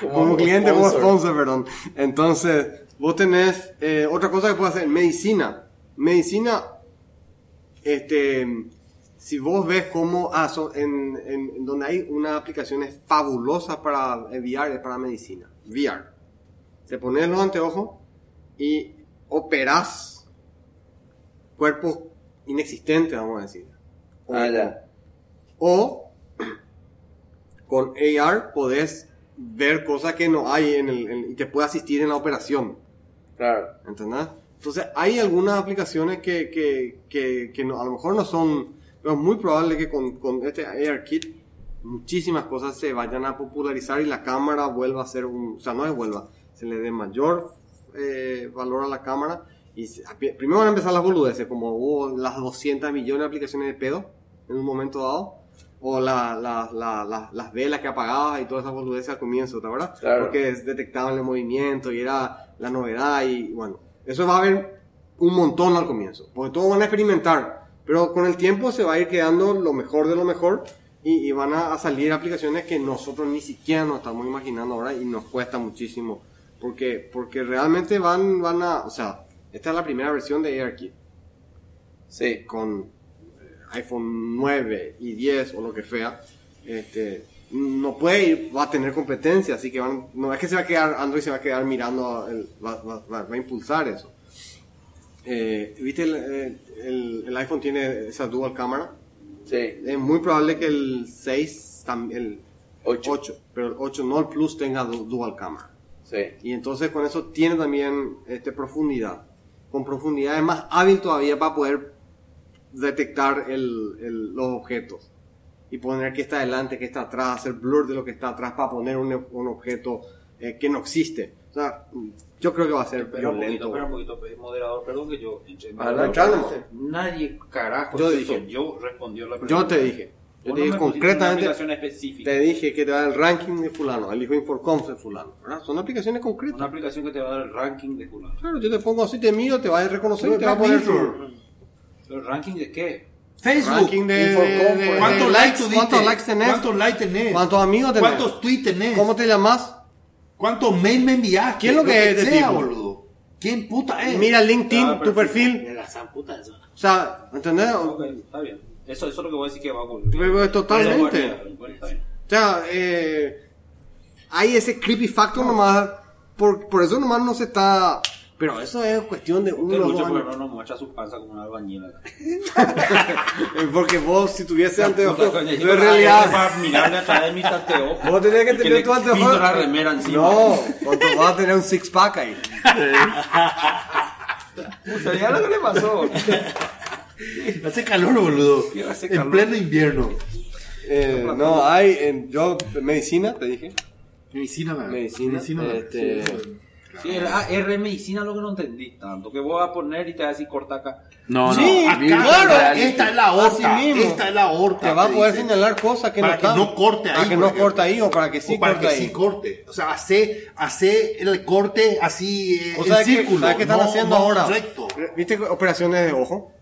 Como, Como cliente, como sponsor. perdón. Entonces, vos tenés eh, otra cosa que puedes hacer, medicina. Medicina, este, si vos ves cómo, ah, son- en, en- en donde hay una aplicación es fabulosa para VR, es para medicina. VR. Te pones los anteojos y operás cuerpos inexistentes, vamos a decir. O- Ah, ya. O con AR podés ver cosas que no hay en el, en- y te puede asistir en la operación. Claro. ¿Entendés? Entonces, hay algunas aplicaciones que, que, que, que no- a lo mejor no son, pero es muy probable que con, con este AR Kit muchísimas cosas se vayan a popularizar y la cámara vuelva a ser un, o sea, no es vuelva, se le dé mayor eh, valor a la cámara y se- primero van a empezar las boludeces, como hubo las 200 millones de aplicaciones de pedo en un momento dado, o la, la- la- la- las velas que apagabas y todas esas boludeces al comienzo, ¿te acuerdas? Claro. Porque detectaban el movimiento y era la novedad y bueno, eso va a haber un montón al comienzo, porque todos van a experimentar, pero con el tiempo se va a ir quedando lo mejor de lo mejor y, y van a, a salir aplicaciones que nosotros ni siquiera nos estamos imaginando ahora y nos cuesta muchísimo, porque, porque realmente van, van a, o sea, esta es la primera versión de AirKit Sí. con iPhone 9 y 10 o lo que sea, este, no puede ir, va a tener competencia, así que van, no es que se va a quedar, Android se va a quedar mirando, el- va, va- va- va a impulsar eso. Eh, ¿Viste? El, eh, el- el iPhone tiene esa dual cámara. Sí. Es muy probable que el 6, tam- el Ocho. 8, pero el 8 no el Plus tenga du- dual cámara. Sí. Y entonces con eso tiene también este, profundidad. Con profundidad es más hábil todavía para poder detectar el- el- los objetos. Y poner qué está adelante, qué está atrás, hacer blur de lo que está atrás para poner un, un objeto eh, que no existe. O sea, yo creo que va a ser Espera un poquito, espera un poquito, moderador, perdón que yo... Calma. Nadie, carajo, Yo dije. yo respondió la pregunta. Yo te dije, yo te no dije concretamente, te dije que te da el ranking de fulano, el hijo Inforconf de fulano. ¿verdad? Son aplicaciones concretas. Una aplicación que te va a dar el ranking de fulano. Claro, yo te pongo así, te miro, te va a reconocer y Pero te va a poner su Mirror. ¿El ranking de qué? Facebook. ranking de, Inforconf, de- de- ¿Cuántos de likes? ¿Cuántos likes tenés? ¿Cuántos likes tenés? ¿Cuántos amigos tenés? ¿Cuántos tweets tenés? ¿Cómo te llamas? ¿Cuántos mails me enviaste? ¿Quién lo que es de boludo? ¿Quién puta es? Mira LinkedIn, Ah, tu perfil. De la zamputa eso. O sea, ¿entendés? Está bien. Eso, eso es lo que voy a decir que va a. Pero totalmente. O sea, eh, hay ese creepy factor nomás. Por, por eso nomás no se está... Pero eso es cuestión de uno o dos años. no nos muestra su panza como una albañila. Porque vos, si tuviese anteojos, coño, en realidad... Para mirarle a través de mis anteojos. Vos tenés que tener tu anteojo. pinto la remera encima. No, cuando vas a tener un six pack ahí. Puta, ya lo que le pasó. Hace calor, boludo. Hace En calor. pleno invierno. Eh, no, hay, en, yo, medicina, te dije. Medicina, man. Medicina, man. Este- Sí, Sí, el AR medicina lo que no entendí tanto. Que vos vas a poner y te vas a decir corta acá. No, Sí, no. Acá, claro, esta es la aorta. Esta es la aorta. Te va a poder dice. señalar cosas que Para no que están. no corte ahí, Para que no ejemplo. corte ahí o para que sí o para corte que ahí. sí corte. O sea, hace, hace el corte así eh, O sea, que, círculo. ¿sabes qué están no- haciendo no ahora? Recto. ¿Viste operaciones de ojo?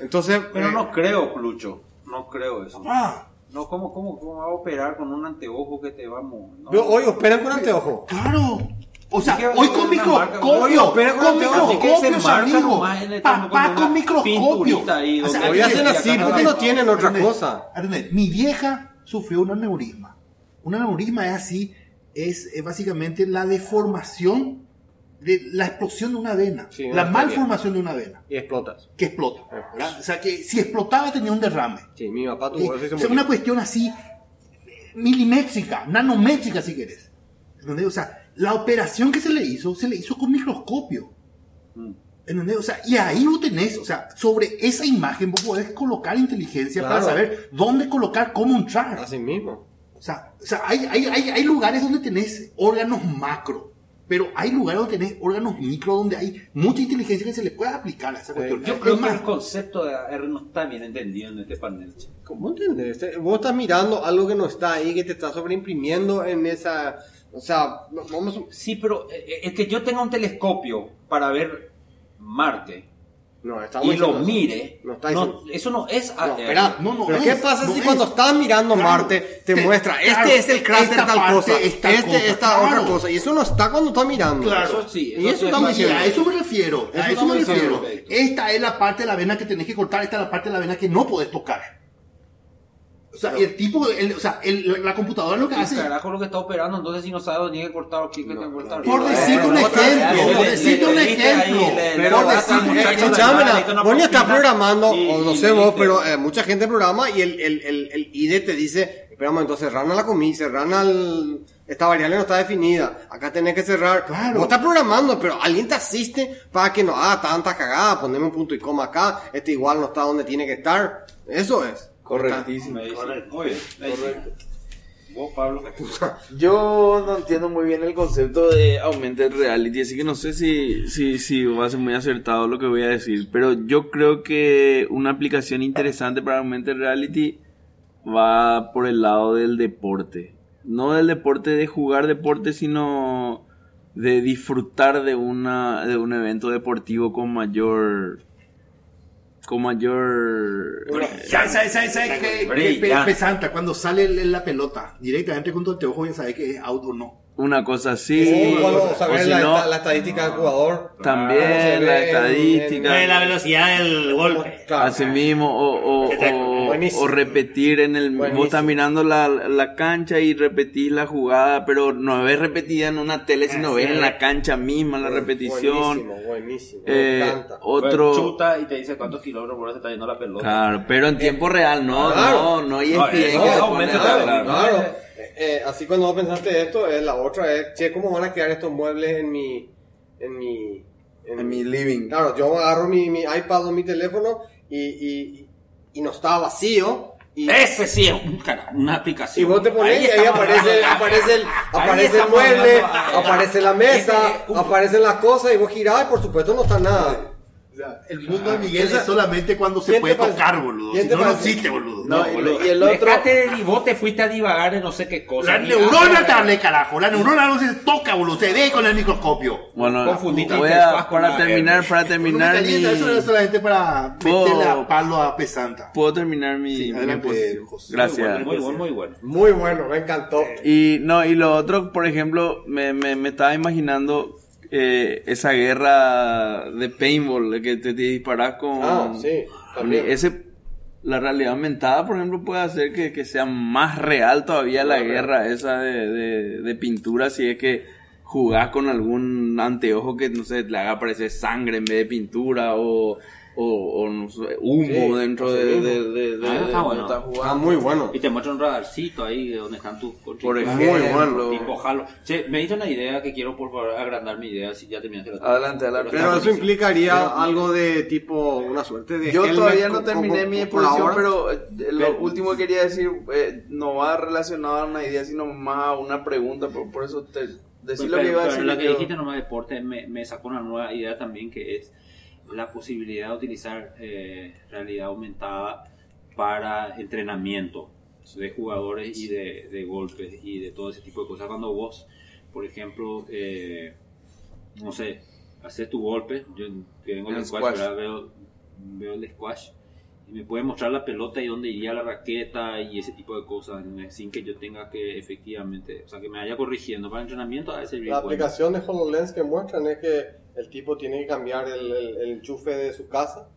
Entonces, Pero eh, no creo, Lucho. no creo eso. Ah, No, ¿cómo, cómo, cómo va a operar con un anteojo que te vamos? No. Yo, hoy operan con anteojo. claro. O sea, ¿Qué- hoy con microscopio, con marca amigo. Papá con microscopio. Hoy hacen así porque no- tienen otra cosa. Mi vieja sufrió un aneurisma. Un aneurisma es así, es, básicamente la deformación de la explosión de una vena, la malformación de una vena Y explotas. que explota. O sea que si explotaba tenía un derrame. Sí, mi papá Eh, tuvo se o sea, una cuestión así milimétrica, nanométrica si querés. O sea, la operación que se le hizo, se le hizo con microscopio. Mm. ¿Entendés? O sea, y ahí vos tenés, o sea, sobre esa imagen vos podés colocar inteligencia para Claro. saber dónde colocar, cómo entrar. Así mismo. O sea, o sea hay, hay, hay, hay lugares donde tenés órganos macro, pero hay lugares donde tenés órganos micro, donde hay mucha inteligencia que se le puede aplicar a esa cuestión. Yo Es creo que más, el concepto de AR no está bien entendido en este panel. ¿Cómo entendés? Te- Vos estás mirando algo que no está ahí, que te está sobreimprimiendo en esa... O sea, vamos... a- Sí, pero eh, es que yo tenga un telescopio para ver Marte No, y lo eso. mire, No está no, eso no es No, espera, No, no pero es, ¿qué pasa no si es. cuando estás mirando Claro, Marte te, te- muestra, este claro, es el cráter esta tal cosa, es tal este cosa, esta claro. otra cosa, y eso no está cuando estás mirando. Claro. Eso sí, y eso eso sí, estamos Y diciendo. a eso me refiero, a Eso eso me refiero. perfecto. Esta es la parte de la vena que tenés que cortar, esta es la parte de la vena que no podés tocar. O sea, el tipo, el- o sea, el- la computadora lo que ¿Qué hace, carajo lo que está operando? Entonces, si no sabe dónde tiene que cortar o que tiene que cortar. por decirte un ejemplo, por decirte un ejemplo, Pero una vos ni estás programando, Y- o no sé vos, pero eh, mucha gente programa y el, el, el, el IDE te dice, esperamos, entonces cerrar la comida, cerrar al... Esta variable no está definida, acá tenés que cerrar. Claro. Vos estás programando, pero alguien te asiste para que no haga tanta cagada, poneme un punto y coma acá, este igual no está donde tiene que estar. Eso es. Correctísimo. Correcto. Muy bien. Correcto. Vos, Pablo. Yo no entiendo muy bien el concepto de Aumenta el reality, así que no sé si, si, si va a ser muy acertado lo que voy a decir, pero yo creo que una aplicación interesante para Augmented Reality va por el lado del deporte. No del deporte de jugar deporte, sino de disfrutar de una de un evento deportivo con mayor con mayor ¿sabes, sabes, sabes, sabes qué- pesanta? Cuando sale la pelota directamente con tu anteojo ya sabes que es out o no. Una cosa así. Sí, o saber si la, no, la estadística del jugador. también se la estadística. Eh, la velocidad del golpe. Claro. Así mismo, o, o, o- Buenísimo. o repetir en el... Buenísimo. Vos estás mirando la, la cancha y repetís la jugada, pero no ves repetida en una tele, sino ves en la cancha misma la repetición. Buenísimo, buenísimo. Eh, me encanta. otro... Chuta y te dice cuántos kilómetros por hora se está yendo la pelota. Claro, pero en tiempo real, no, Claro. no, no, y No, es que. Claro. Eh, así cuando pensaste esto, eh, la otra es, che, ¿cómo van a quedar estos muebles en mi... En mi, en mi living. Claro, yo agarro mi, mi iPad o mi teléfono y, y, y no está vacío. Y, Ese sí es un cara- una aplicación. y vos te pones y ahí aparece, aparece, el, ahí aparece el mueble, hablando- aparece la mesa, Ese- uf. aparecen las cosas y vos girás y por supuesto no está nada. O sea, el mundo de Miguel Esa- es solamente cuando se ¿Quién puede tocar, boludo. ¿Quién Si no, no existe, boludo. No, boludo. y el otro- Dejate de- y vos te fuiste a divagar en no sé qué cosa. La neurona ah, te hablé, carajo. La neurona no se toca, boludo. Se ve con el microscopio. Bueno, Confundiste voy a, para terminar, para terminar calienta, Eso mi... es solamente para Puedo- meterle a palo a pesanta. Puedo terminar mi, Sí, mi adelante. Gracias. Muy bueno, muy bueno. Muy bueno, me encantó. Y no, y lo otro, por ejemplo, me, me, me estaba imaginando eh, esa guerra de paintball que te, te disparas con, Ah, sí, también. ese la realidad aumentada, por ejemplo, puede hacer que, que sea más real todavía la Claro. guerra esa de, de, de pintura si es que jugás con algún anteojo que no sé, le haga aparecer sangre en vez de pintura o, o, o no sé, humo Sí, dentro de, mismo. de, de- de- Ah, de está bueno. Está muy bueno. Y te muestra un radarcito ahí de donde están tus Por conchitas. ejemplo, Muy bueno. Tipo jalo. Che, me diste una idea que quiero por favor agrandar mi idea si ya terminaste la. Adelante, adelante. Pero eso implicaría Pero- algo de tipo, una suerte de... Yo helmet todavía no terminé como- mi por exposición, pero eh, lo Pero- último que quería decir eh, no va relacionado a una idea, sino más a una pregunta. Por, por eso te decir lo Pero- que iba a pero decir. Lo que dijiste nomás deporte me, me sacó una nueva idea también que es la posibilidad de utilizar eh, realidad aumentada para entrenamiento de jugadores y de, de golpes y de todo ese tipo de cosas. Cuando vos, por ejemplo, eh, no sé, haces tu golpe, yo que vengo El del squash, squash. Veo, veo el squash y me puede mostrar la pelota y dónde iría la raqueta y ese tipo de cosas, sin que yo tenga que efectivamente, o sea, que me vaya corrigiendo para el entrenamiento a ese La aplicación de HoloLens que muestran es que el tipo tiene que cambiar el, el- el enchufe de su casa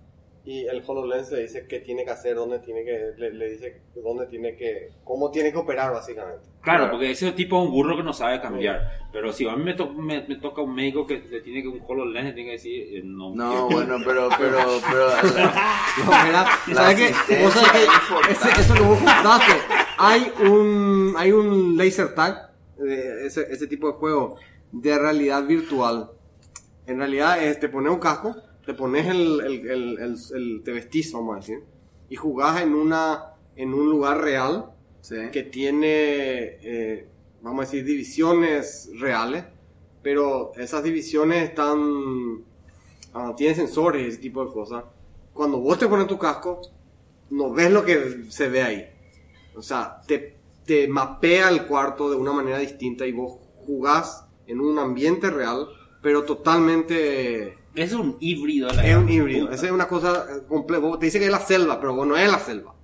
y el HoloLens le dice qué tiene que hacer, dónde tiene que, le, le dice dónde tiene que, cómo tiene que operar básicamente. Claro, porque ese tipo es un burro que no sabe cambiar. Pero si a mí me, to- me, me toca un médico que le tiene que un HoloLens, le tiene que decir, eh, no. No, bueno, pero, pero, pero. No, mira, ¿sabes qué? Vos sabés que ese- eso que vos contaste, hay un, hay un laser tag, de ese, ese tipo de juego, de realidad virtual. En realidad es, te pones un casco, te pones el, el, el, el- te vestís, vamos a decir, y jugás en una, en un lugar real Sí. que tiene, eh, vamos a decir, divisiones reales, pero esas divisiones están, ah, tienen sensores y ese tipo de cosas. Cuando vos te pones tu casco, no ves lo que se ve ahí. O sea, te, te mapea el cuarto de una manera distinta y vos jugás en un ambiente real, pero totalmente... Es un híbrido. la Es un híbrido. Esa es una cosa completa. Te dice que es la selva, pero vos no es la selva.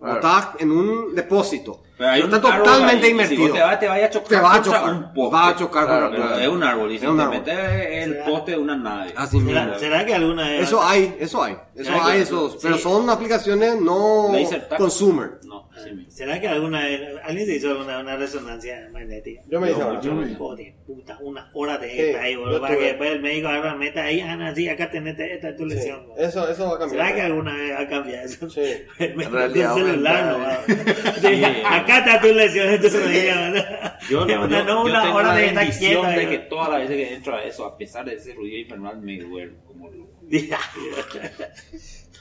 Estás en un depósito. Pero está totalmente invertido. Si vos te vas, te vayas a chocar Te vas a chocar. un poste. Vas a chocar Claro, contra pero un Es un árbol. Y si te metes el poste de una nave. Así mismo. ¿Será, será que alguna vez Eso hay, eso hay. Eso Claro, hay, sí. esos. Pero son aplicaciones no consumer. No, así mismo. ¿Será que alguna vez alguien se hizo una, una resonancia magnética? Yo me hice ahora. yo me- Hijo de puta, una hora de Sí, esta ahí, boludo, para que después el médico agarra, meta ahí, Ana, sí, acá tenés esta es tu Sí, lesión. Eso, eso va a cambiar. ¿Será que alguna vez va a cambiar eso? Sí. Me Realidad el celular, no, Está tu lesión, se lo diga, boludo. Yo, no, Una- yo- no yo una tengo hora la de estar quieta, de ¿no? que todas las veces que entro a eso, a pesar de ese ruido infernal, me duermo como loco.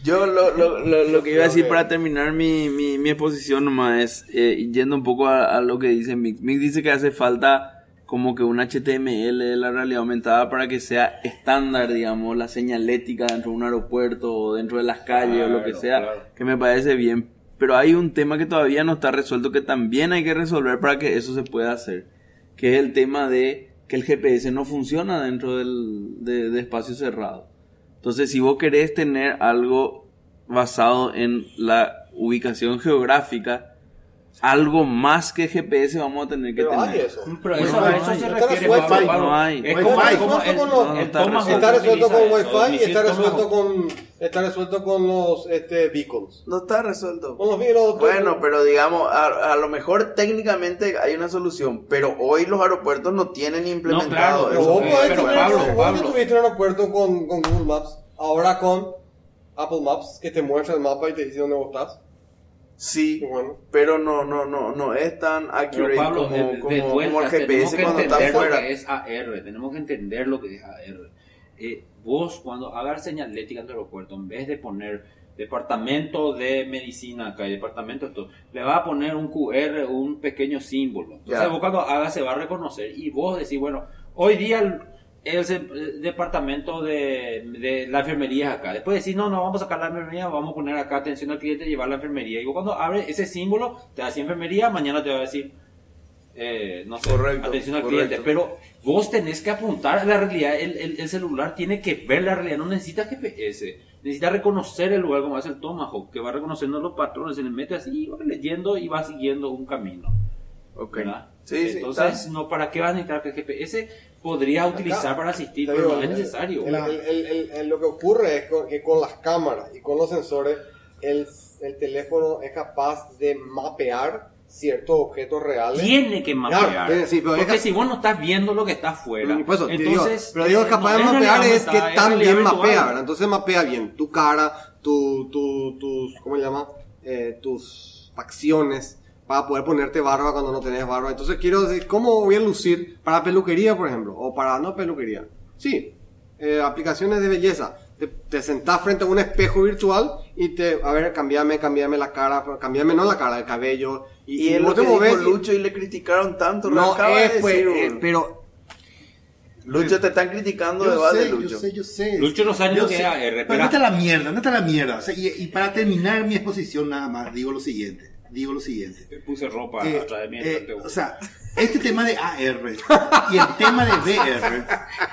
Yo lo, lo, lo, lo que iba a decir para terminar mi, mi, mi exposición nomás es, eh, yendo un poco a, a lo que dice Mick. Mick dice que hace falta como que un HTML de la realidad aumentada para que sea estándar, digamos, la señalética dentro de un aeropuerto o dentro de las calles o lo que Claro, sea, claro. que me parece bien. Pero hay un tema que todavía no está resuelto que también hay que resolver para que eso se pueda hacer, que es el tema de que el GPS no funciona dentro del, de, de espacio cerrado. Entonces, si vos querés tener algo basado en la ubicación geográfica, algo más que GPS vamos a tener que Pero tener. hay eso. Pero eso, no a eso se Está refiere resuelto. Pablo. No hay. Es Wi-Fi. como, Está como el, no, está resuelto con Wi-Fi y está resuelto con, está resuelto con los este, beacons. No está resuelto. Con los, los- Bueno, pero digamos, a, a lo mejor técnicamente hay una solución, pero hoy los aeropuertos no tienen implementado claro, Pero eso. pero tener- Pablo, Pablo. tuviste un aeropuerto con, con Google Maps, ahora con Apple Maps, que te muestra el mapa y te dice dónde vos estás. Sí, bueno. pero no, no, no, no es tan accurate Pablo, como, de, de como, como vuelta, el tenemos GPS que cuando está entender lo que es AR, tenemos que entender lo que es AR. Eh, vos cuando hagas señalética en tu aeropuerto, en vez de poner departamento de medicina acá y departamento de esto, le va a poner un QR, un pequeño símbolo. Entonces Ya. vos cuando hagas se va a reconocer y vos decís, bueno, hoy día el, el el departamento de, de la enfermería es acá. Después decís, no, no, vamos a sacar la enfermería, vamos a poner acá atención al cliente y llevar la enfermería. Y vos cuando abres ese símbolo, te va a decir enfermería, mañana te va a decir eh, no sé, Correcto, atención al correcto. cliente, pero vos tenés que apuntar a la realidad, el, el- el celular tiene que ver la realidad, no necesita GPS, necesita reconocer el lugar como hace el Tomahawk, que va reconociendo los patrones, se le mete así, y va leyendo y va siguiendo un camino. Ok. ¿verdad? Sí, sí, Entonces, no, ¿para qué vas a necesitar que el GPS? Podría utilizar para asistir, pero digo, no es necesario. el- el- el- el- el- lo que ocurre es que con las cámaras y con los sensores, el, el teléfono es capaz de mapear ciertos objetos reales. Tiene que mapear. tiene- sí, pero porque si vos no estás viendo lo que está afuera, eso, te digo, entonces. pero digo, eh, capaz no de es mapear es que es también mapea, ¿verdad? Entonces mapea bien tu cara, tu, tu, tus, ¿cómo se llama? Eh, tus facciones para poder ponerte barba cuando no tenés barba. Entonces quiero decir, ¿cómo voy a lucir para peluquería, por ejemplo? O para no peluquería. Sí, eh, aplicaciones de belleza. Te, te sentás frente a un espejo virtual y te, a ver, cambiame, cambiame la cara, cambiame no la cara, el cabello. Y, Y es vos lo que te y- Lucho y le criticaron tanto. No, acaba de es, pues, decir, eh, pero Lucho, te están criticando de Yo base, sé, Lucho. yo sé, yo sé. Lucho no sabe lo que es AR, Pero no está la mierda, no está la mierda. O sea, y, y para terminar mi exposición nada más, digo lo siguiente. Digo lo siguiente. Puse ropa Eh, atrás de mí. eh, o sea, este tema de AR y el tema de VR,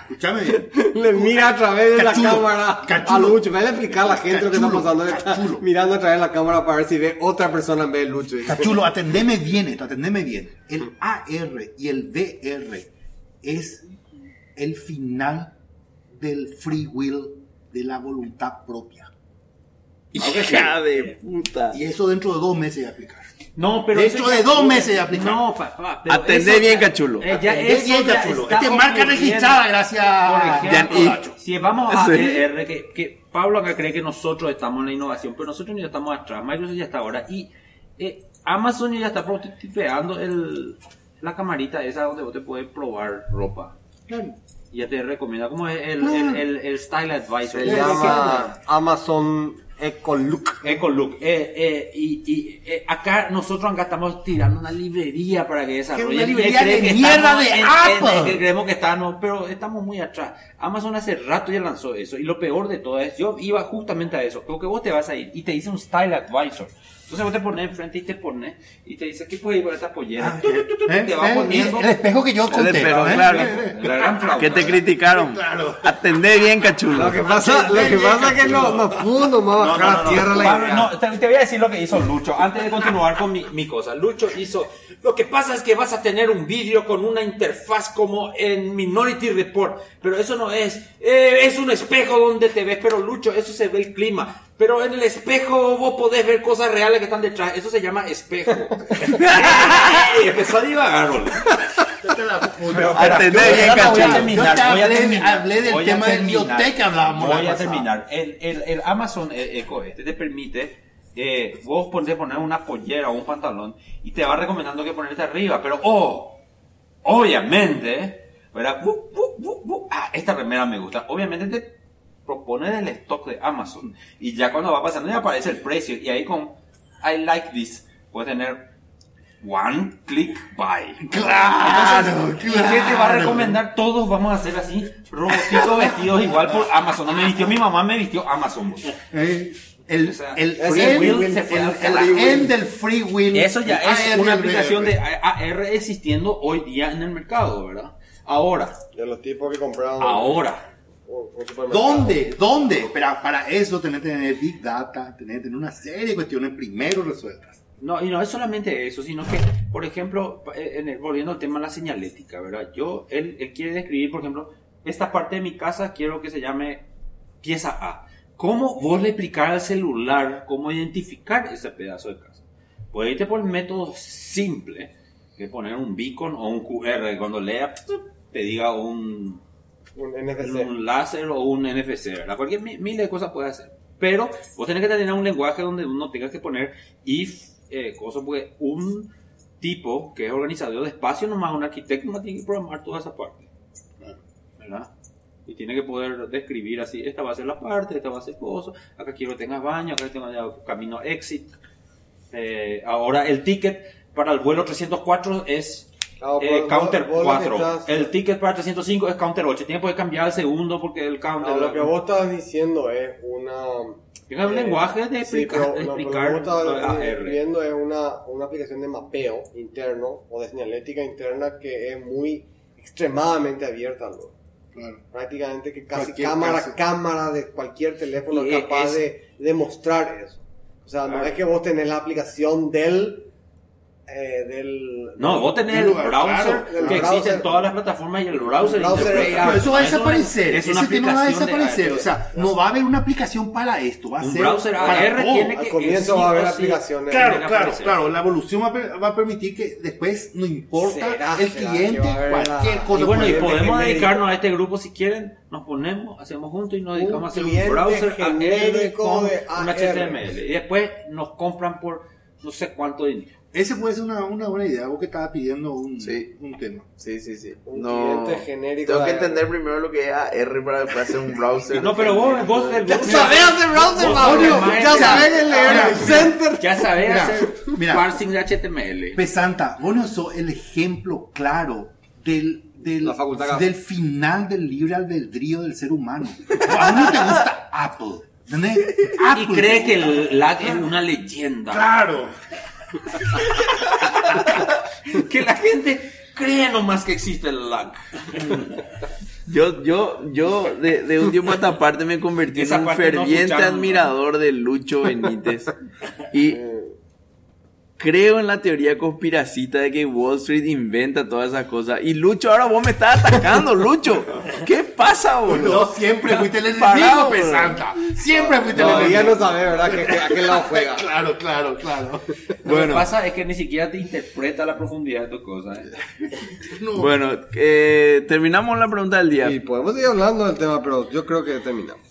escúchame bien. Le mira a través de Cachulo, la cámara cachulo. a Lucho. Me va a explicar a la gente lo que está Cachulo, pasando. Le está cachulo. mirando a través de la cámara para ver si ve otra persona en vez de Lucho. Cachulo, atendeme bien esto, atendeme bien. El AR y el VR es el final del free will de la voluntad propia. Hija de puta. Y eso dentro de dos meses de aplicar. No, pero Dentro de dos meses de aplicar. No, papá. pero Atendé bien, cachulo. eh, Atendé bien, cachulo. Este marca registrada, gracias si vamos a que, que Pablo acá cree que nosotros estamos en la innovación, pero nosotros ya estamos atrás. Microsoft ya está ahora. Y eh, Amazon ya está prototipeando el, la camarita esa donde vos te puedes probar ropa. Claro. Ya te recomienda como es el, el, el, el Style Advisor. Se llama Amazon Echo Look. Eco Look. Eh, eh, y y eh, acá nosotros acá estamos tirando una librería para que desarrolle. una librería cree de que mierda de en- en- Apple. que creemos que estamos, pero estamos muy atrás. Amazon hace rato ya lanzó eso. Y lo peor de todo es, yo iba justamente a eso. Creo que vos te vas a ir y te dice un Style Advisor. Entonces vos te pones enfrente y te pones y te dice, ¿qué puedes ir con esta pollera? Tu, tu, ¿Eh? Te va ¿Eh? poniendo. El espejo que yo conté. Pero ¿eh? claro, La gran flauta. que te criticaron. Atendé bien, cachulo. Lo que pasa, lo que pasa es que no, no pudo nomás bajar a tierra la idea. no, te, te voy a decir lo que hizo Lucho antes de continuar con mi, mi cosa. Lucho hizo. Lo que pasa es que vas a tener un vídeo con una interfaz como en Minority Report, pero eso no es. Eh, es un espejo donde te ves, pero Lucho, eso se ve el clima. Pero en el espejo vos podés ver cosas reales que están detrás. Eso se llama espejo. y empezó a divagar, boludo. Bien, Voy a terminar, Yo voy a hablé- terminar, hablé del voy a tema de biblioteca, hablábamos Voy a terminar. El, el, el Amazon eh, Echo este te permite, eh, vos poner, poner una pollera o un pantalón y te va recomendando que ponerte arriba, pero oh, obviamente, ¿verdad? Bu, bu, bu, bu. Ah, esta remera me gusta. Obviamente te propone del stock de Amazon y ya cuando va pasando ya aparece el precio y ahí con I like this puedes tener one click buy. Claro, Entonces, ¿Y qué te va a claro. recomendar? Todos vamos a hacer así, robotitos vestidos igual por Amazon. No me vistió mi mamá, me vistió Amazon. Eh, El, O sea, el free will will, se fue el, el free will. end del free will. Eso ya es el una aplicación de AR existiendo hoy día en el mercado, ¿verdad? Ahora, De los tipos que compraron ahora. ¿Dónde? ¿Dónde? Pero para eso tenés que tener Big Data, tenés que tener una serie de cuestiones primero resueltas. No, y no es solamente eso, sino que, por ejemplo, eh, en el- volviendo al tema de la señalética, ¿verdad? Yo, él, él quiere describir, por ejemplo, esta parte de mi casa quiero que se llame pieza A. ¿Cómo vos le explicar al celular cómo identificar ese pedazo de casa? Puedes irte por el método simple, que poner un beacon o un QR, cuando lea te diga un, Un NFC. un láser o un NFC, ¿verdad? Cualquier mi- miles de cosas puede hacer. Pero vos tenés que tener un lenguaje donde uno tenga que poner if, eh, cosas, porque un tipo que es organizador de espacio, nomás un arquitecto, no tiene que programar toda esa parte. ¿Verdad? Y tiene que poder describir así, esta va a ser la parte, esta va a ser cosa, acá quiero que tengas baño, acá tengo ya camino exit. Eh, ahora el ticket para el vuelo 304 es Eh, vos- counter vos lo que 4. estás- El ticket para 305 es counter 8. Tiene que poder cambiar el segundo porque el counter. Ah, lo que vos estás diciendo es una... Tiene un eh, lenguaje de sí, explicar, pero de lo- pero explicar lo que vos de estás AR. viendo es una, una aplicación de mapeo interno o de señalética interna que es muy extremadamente abierta. ¿no? Claro. Prácticamente que casi Cualquier cámara, caso. cámara de cualquier teléfono Y es capaz es- de demostrar eso. O sea, no Claro. es que vos tenés la aplicación del... eh, del No, vos tenés el Claro, browser el que existe en todas las plataformas y el browser, El browser Pero eso va a Es una- desaparecer. Es una Ese tema va a de desaparecer. AR. O sea, no va a haber una aplicación para esto. Va a Un ser browser para AR todo. tiene Al que comienzo sí va a haber aplicaciones. Claro, claro, aparecer. claro. La evolución va a, per- va a permitir que después no importa ¿Será? el ¿Será cliente, cualquier la- cosa. Y bueno, y podemos dedicarnos a este grupo si quieren, nos ponemos, hacemos juntos y nos dedicamos a hacer un browser AR con de un. HTML. Y después nos compran por no sé cuánto dinero. Ese puede ser una, una buena idea. Vos que estabas pidiendo un, Sí. un tema. Sí, sí, sí. Un No. cliente genérico Tengo que de- entender primero lo que es AR para después hacer un browser. No, pero vos, vos, vos, Ya sabés hacer browser, Vos- Mauricio. vos- Ya vos- sabés leer el center. Ya sabés Mira, hacer mira. parsing de HTML. Pesanta, vos no sos el ejemplo claro del, del, La facultad del final del libre albedrío del ser humano. A uno te gusta Apple. ¿entendés? Y Apple cree que el lag es una leyenda. Claro. Que la gente cree nomás que existe el lag. Yo, yo, yo de, de un tiempo a esta parte me convertí en un no ferviente admirador de Lucho Benítez. Y creo en la teoría conspiracita de que Wall Street inventa todas esas cosas. Y Lucho, ahora vos me estás atacando, Lucho. ¿Qué pasa, No boludo? siempre fuiste el enemigo, pesanta. Siempre fuiste el Todavía enemigo. no sabes, ¿verdad? Que, que a qué lado juega. Claro, claro, claro. Lo que pasa es que ni siquiera te interpreta la profundidad de tu cosa. ¿eh? Bueno, eh, terminamos la pregunta del día. Y podemos seguir hablando del tema, pero yo creo que terminamos.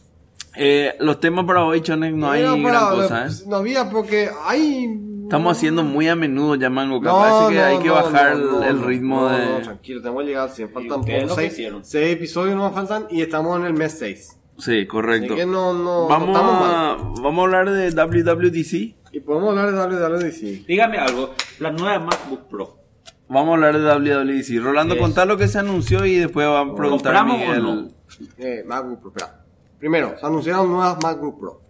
Eh, los temas para hoy, Chones, no hay gran para- cosa, ¿eh? No había porque hay... Estamos haciendo muy a menudo ya Mango Cap. No, Parece que no, hay que no, bajar no, no, el, ritmo no, de... No, tranquilo, tenemos que llegar al 100. Faltan seis, hicieron. seis episodios nos faltan y estamos en el mes 6. Sí, correcto. Así que no, no, vamos, a, vamos a hablar de WWDC. Y podemos hablar de WWDC. Dígame algo, la nueva MacBook Pro. Vamos a hablar de WWDC. Rolando, Yes. contá lo que se anunció y después va a preguntar a ¿Compramos o Miguel. no? Eh, MacBook Pro, espera. Primero, se anunciaron nuevas MacBook Pro.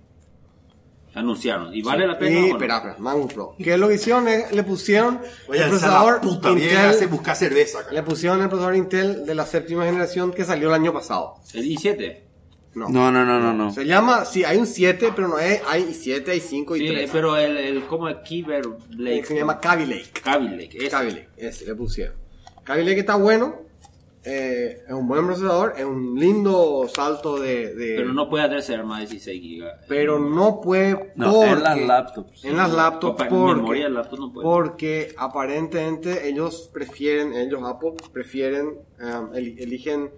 Anunciaron. ¿Y vale la pena? Y, o no? espera, espera, MacBook Pro. ¿Qué es lo que hicieron? Eh, Le pusieron Oye, el esa procesador puta, Intel. buscar cerveza. acá. Le pusieron el procesador Intel de la séptima generación que salió el año pasado. El i7. No. No, no, no, no, no. Se llama, sí, hay un 7, pero no es, hay 7, hay 5 y Sí, 3. pero el, el como el Kyber Lake. se llama Kaby Lake. Kaby Lake. ese. Kaby Lake, ese le pusieron. Kaby Lake está bueno, eh, es un buen procesador, es un lindo salto de... de- Pero no puede hacer más de 16 gigas. pero no puede No, porque- en las laptops. En las laptops porque, laptop no puede. porque aparentemente ellos prefieren, ellos Apple prefieren, um, el- eligen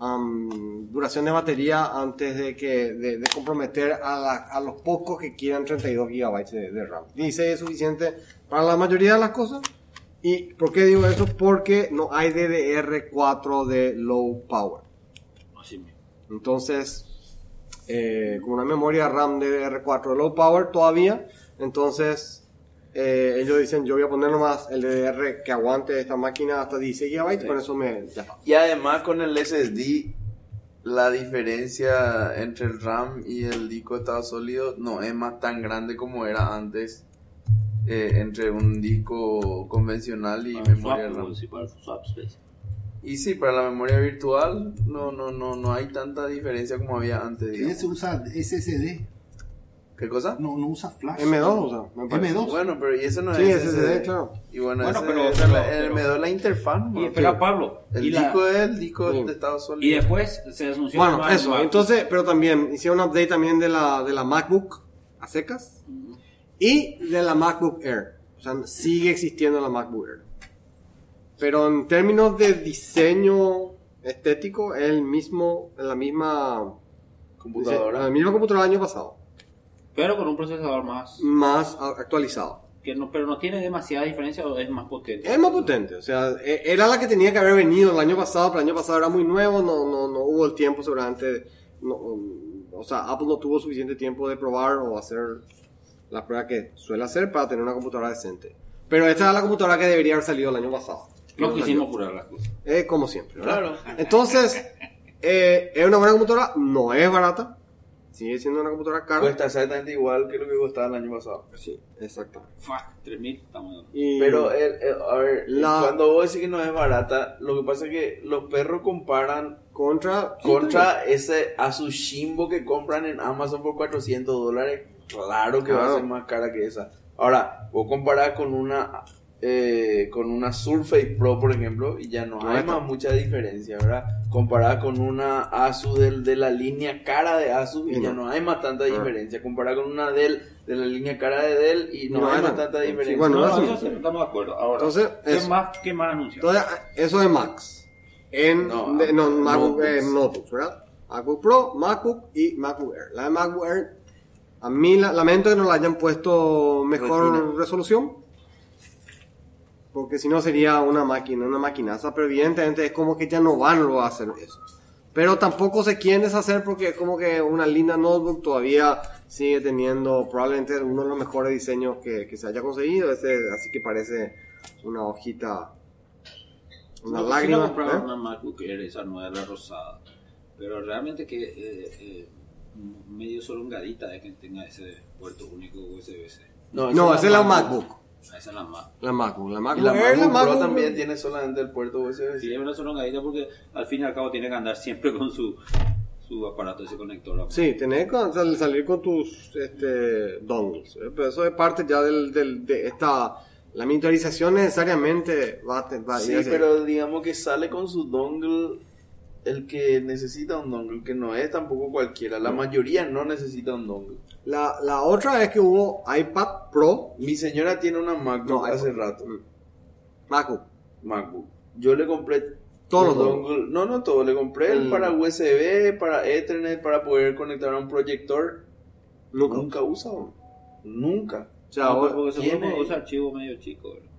um, duración de batería antes de que de, de comprometer a, la- a los pocos que quieran 32 gigabytes de, de RAM. 16 es suficiente para la mayoría de las cosas. ¿Y por qué digo eso? Porque no hay DDR4 de low power. Así. Entonces, eh, con una memoria RAM DDR4 de low power todavía, entonces eh, ellos dicen yo voy a poner nomás el DDR que aguante esta máquina hasta 16 GB, con eso me ya está. Y además con el SSD, la diferencia entre el RAM y el disco de estado sólido no es más tan grande como era antes eh, entre un disco convencional y Para memoria swap, RAM. sí, para swap space. Y sí, para la memoria virtual no, no, no, no hay tanta diferencia como había antes. Digamos. se usa SSD, ¿Qué cosa? no, no usa flash. M2 usa, parece. M2. Bueno, pero y eso no Sí, es SSD, claro. Y bueno, Bueno, ese pero- es pero- el pero- M2 es la interfaz. Y espera, Pablo. El y, la- disco es el disco Sí. de estado sólido. y después se anunció. Bueno, eso, entonces, pero también hicieron un update también de la, de la MacBook a secas y de la MacBook Air. O sea, sigue existiendo la MacBook Air. Pero en términos de diseño estético, es el mismo, la misma computadora. La misma computadora del año pasado. Pero con un procesador más. Más actualizado. Que no, pero no tiene demasiada diferencia o es más potente. Es más potente. O sea, e- era la que tenía que haber venido el año pasado, pero el año pasado era muy nuevo, no, no, no hubo el tiempo seguramente. no, o sea, Apple no tuvo suficiente tiempo de probar o hacer la prueba que suele hacer para tener una computadora decente. Pero esta era la computadora que debería haber salido el año pasado. No quisimos curar las cosas. Eh, como siempre. ¿verdad? Claro. Entonces, eh, es una buena computadora, no es barata. Sigue siendo una computadora cara. Cuesta exactamente igual que lo que costaba el año pasado. Sí, exactamente. Fuck, 3000, estamos. Y- Pero, el- el- a ver, La- cuando vos decís que no es barata, lo que pasa es que los perros comparan contra. contra ese Azushimbo que compran en Amazon por 400 dólares. Claro que va a ser más cara que esa. Ahora, vos comparás con una eh, con una Surface Pro, por ejemplo, y ya no hay más mucha diferencia, ¿verdad? Comparada con una Asus del- de, la línea cara de Asus y Y ya no. no hay más tanta Ah. diferencia. Comparada con una Dell de la línea cara de Dell y no, No hay más tanta Sí, diferencia. bueno, No, eso- sí, estamos de acuerdo. Ahora, Entonces, ¿qué, eso. más, ¿qué más anunció? Entonces, eso es Max. En, No, de- no, MacBook, notebooks. eh, notebooks, ¿verdad? MacBook Pro, MacBook y MacBook Air. La de MacBook Air, a mí la- lamento que no la hayan puesto mejor Retina. resolución. Porque si no sería una máquina, una maquinaza. Pero evidentemente es como que ya no van a hacer eso. Pero tampoco se quieren deshacer porque es como que una linda notebook todavía sigue teniendo probablemente uno de los mejores diseños que, que se haya conseguido. Ese, así que parece una hojita, una No, lágrima. Sí, compraba ¿eh? una MacBook Air, esa nueva, la rosada. Pero realmente que eh, eh, medio solongadita de que tenga ese puerto único USB-C. No, esa es la MacBook. Esa es la más. La MacBook. La MacBook la Air, la MacBook Pro MacBook- también tiene solamente el puerto USB. Sí, es una solongadita porque al fin y al cabo tiene que andar siempre con su, su aparato, ese conector. Sí, tenés que sal- salir con tus este, dongles. ¿eh? Pero eso es parte ya del, del- de esta... La miniaturización necesariamente va a, te- va a Sí, ir hacia- pero digamos que sale con su dongle el que necesita un dongle, que no es tampoco cualquiera. La mayoría no necesita un dongle. La, la otra es que hubo iPad Pro, Mi señora tiene una MacBook No, hace rato. MacBook. MacBook. Yo le compré Todos los los dongles. dongles. No, no todo. Le compré el El- para USB, para Ethernet, para poder conectar a un proyector. Nunca. Nunca usa uno. Nunca. O sea, No, porque tiene- seguro usa archivo medio chico. ¿verdad?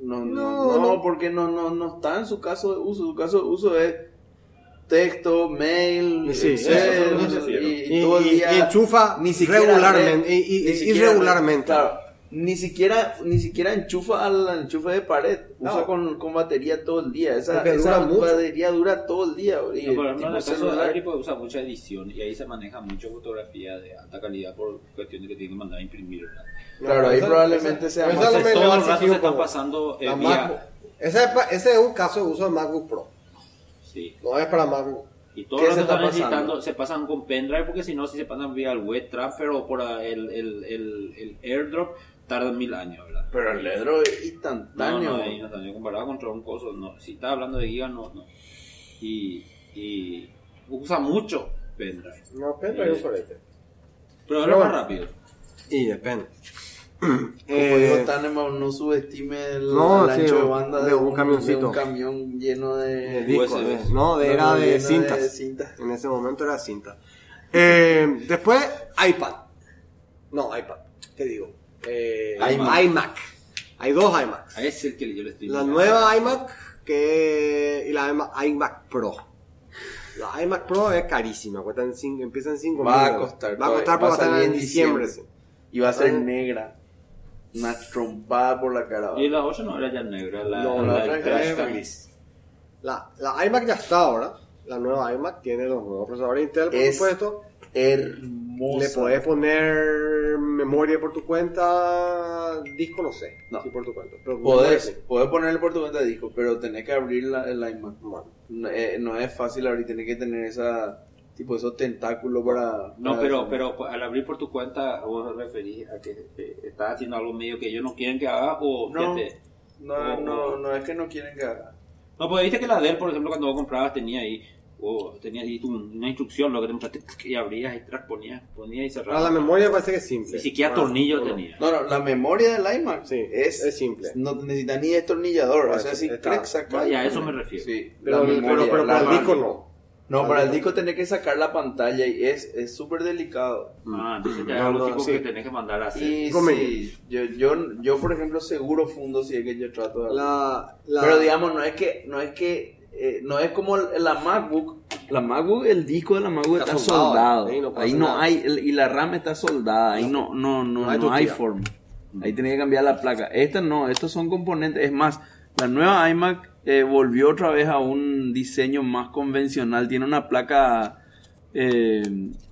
No, no, No, porque no, no, no está en su caso de uso. Su caso de uso es texto, mail, Sí, Excel, eso y, y, y todo el día. y enchufa ni siquiera regularmente. red, y, y- ni siquiera irregularmente. claro, ni siquiera, ni siquiera enchufa al enchufe de pared. Usa No. con, con batería todo el día. Esa, esa dura mucho. batería dura todo el día. Y No, tipo en el caso de celular. Adri, pues, usa mucha edición y ahí se maneja mucho fotografía de alta calidad por cuestión de que tiene que mandar a imprimir. ¿verdad? Claro, ahí esa- probablemente sea esa más- le todo el rato se poco. pasando eh, vía... MacBook. Ese, es ese es un caso de uso de MacBook Pro. Sí. No es para MacBook. Y todo ¿Qué lo se que está están pasando? necesitando se pasan con pendrive porque si no, si se pasan vía el web transfer o por el, el, el, el airdrop, tardan mil años, ¿verdad? Pero el ledro es instantáneo. no, no está comparado contra un coso, no. Si estás hablando de gigas, no, no. Y, y usa mucho pendrive. No, pero es un solete. Pero es más rápido. Y depende. Como Eh, dijo Taneman, no subestime el, no, el sí, ancho de banda de de, un camioncito. de un camión lleno de, de discos, USB. no, de, era No, de lleno cintas. de cintas. En ese momento era cinta. Eh, después, iPad. No, iPad. ¿Qué digo? Eh, iMac. iMac. Hay dos iMacs. Es el que yo le estoy La mirando. nueva iMac que, y la iMac, iMac Pro. La iMac Pro es carísima, cuesta en cinco, empieza en 5 Va a costar, Va a costar porque va a estar en en diciembre. diciembre. Y va a ser Ah. negra. Una trompada por la cara. Y la otra no era ya negra, la, No, la, la otra era gris. La, la iMac ya está ahora. La nueva iMac tiene los nuevos procesadores Intel, por Es supuesto. Hermosa. Le podés poner memoria por tu cuenta, disco no sé, No. sí por tu cuenta. Pero Podés, ponerle por tu cuenta de disco, pero tenés que abrir la, el iMac. No, eh, no es fácil abrir, tenés que tener esa tipo esos tentáculos para... No, para pero, hacer- pero al abrir por tu cuenta, vos te referís a que eh, estás haciendo algo medio que ellos no quieren que haga o No. que te- No, no, no es que no quieren que haga. No, porque viste que la Dell, por ejemplo, cuando vos comprabas tenía ahí, o tenías ahí tu- una instrucción, lo que te mostraste, y abrías y tras ponías, ponías y cerrabas. la memoria parece que es simple. Ni siquiera Bueno, tornillo no, no. tenía. No, no, la memoria del iMac Sí, es, es simple. No necesita ni destornillador, No, o sea, es- si está- clic, saca. y a eso me refiero. Sí, Pero, la pero, pero la para el disco no. No, para el disco tenés que sacar la pantalla y es es súper delicado. Ah, entonces ya No, es algo no, sí. que tenés que mandar a hacer. Y sí, yo, yo, yo, por ejemplo, seguro fundo si es que yo trato de La, la, Pero digamos, no es que, no es que, eh, no es como la MacBook. La MacBook, el disco de la MacBook Está está, soldado, soldado. ahí no ahí hay, el- y la RAM está soldada. Ahí no, no, no, No hay no hay forma. Ahí tenés que cambiar la placa. Esta no, estos son componentes. Es más, la nueva iMac eh, volvió otra vez a un diseño más convencional. Tiene una placa eh,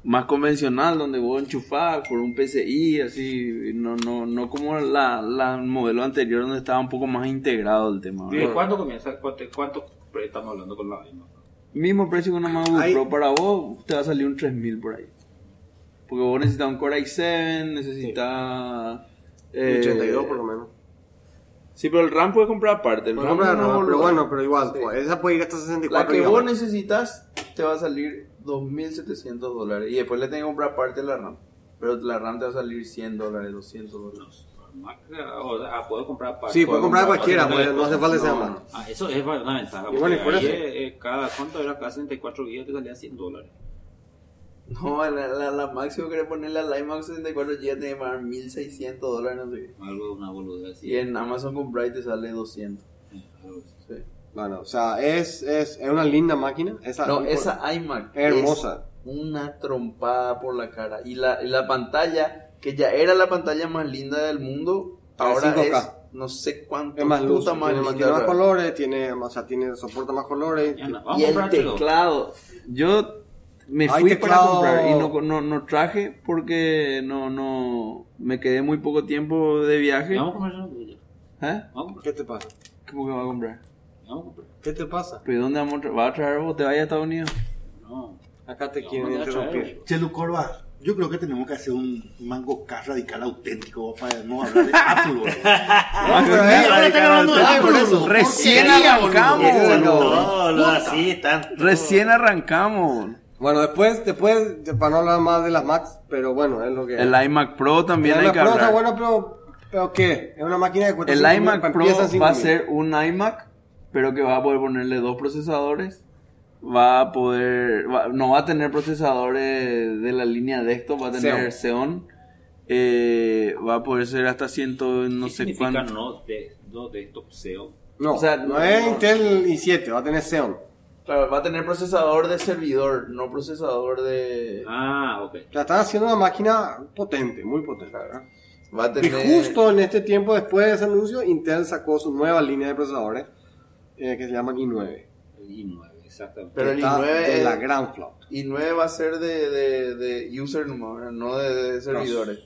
más convencional donde vos enchufás por un PCI, así. No, no, no como la, la modelo anterior donde estaba un poco más integrado el tema. ¿Y cuánto comienza? ¿Cuánto, cuánto estamos hablando con la misma? Mismo precio que una MacBook Pro para vos, te va a salir un 3000 por ahí. Porque vos necesitas un Core i7, necesitas. eh, 82 por lo menos. Sí, pero el RAM puedes comprar aparte. El RAM ejemplo, no, no, pero bueno, pero igual, Sí. pues, esa puede ir hasta La 64 que vos necesitas te va a salir 2700 dólares. Y después le tenés que comprar aparte la RAM. Pero la RAM te va a salir 100 dólares, 200 dólares. Mac, O sea, ah, puedo comprar para. Sí, puede comprar cualquiera, para- pues, no hace falta que sea No, Mac. no. Ah, eso es una ventaja. Y bueno, por eso- eh, cada, ¿Cuánto era? Cada 64 gigas te salía 100 dólares. No, la, la, la máximo que ponerle al iMac 64 GB tiene que pagar 1600 dólares, no sé qué. Algo, una boludez así. Y en Amazon con Bright te sale 200. Sí, algo así. Sí. Bueno, o sea, es, es, es una linda máquina. Esa, No, esa iMac Es hermosa. es una trompada por la cara. Y la, y la pantalla, que ya era la pantalla más linda del mundo, Es ahora 5K. es no sé cuánto Es más luz, puta más tiene, más, linda. tiene más colores, tiene, o sea, tiene, soporta más colores. Ya no, vamos Y a el teclado, yo me fui para comprar y no, no, no traje porque no, no, Me quedé muy poco tiempo de viaje. Vamos a comer eso. ¿Eh? Vamos comprar. ¿Qué te pasa? ¿Cómo que va a comprar? Vamos a comprar. ¿Qué te pasa? ¿Pero dónde vamos a traer? ¿Va a traer vos? ¿Te vayas a Estados Unidos? No. Acá te no, interrumpir. Chelo Corva, yo creo que tenemos que hacer un mango car radical auténtico para no hablar de Apple. boludo. ahora están hablando de Apple, boludo. Recién arrancamos. No, no, así están. Recién arrancamos. Bueno, después, después, de- para no hablar más de las Macs, pero bueno, es lo que El iMac Pro también El hay que iMac Pro está bueno, pero, pero ¿qué? Es una máquina que cuesta El cinco mil, iMac Pro va a ser un iMac, pero que va a poder ponerle dos procesadores. Va a poder, va- no va a tener procesadores de la línea desktop, va a tener Xeon. Eh, va a poder ser hasta ciento, no ¿Qué sé significa cuánto. no de, no de SEO? No, O sea, no, no- es no. Intel i7, va a tener Xeon. Claro, va a tener procesador de servidor, no procesador de. Ah, ok. O sea, están haciendo una máquina potente, muy potente. ¿verdad? Va a Y tener. justo en este tiempo después de ese anuncio, Intel sacó su nueva línea de procesadores eh, que se llaman i9. El i9, exactamente. Pero el está i9 de es- la gran flauta. Y 9 va a ser de, de, de user no de, de servidores.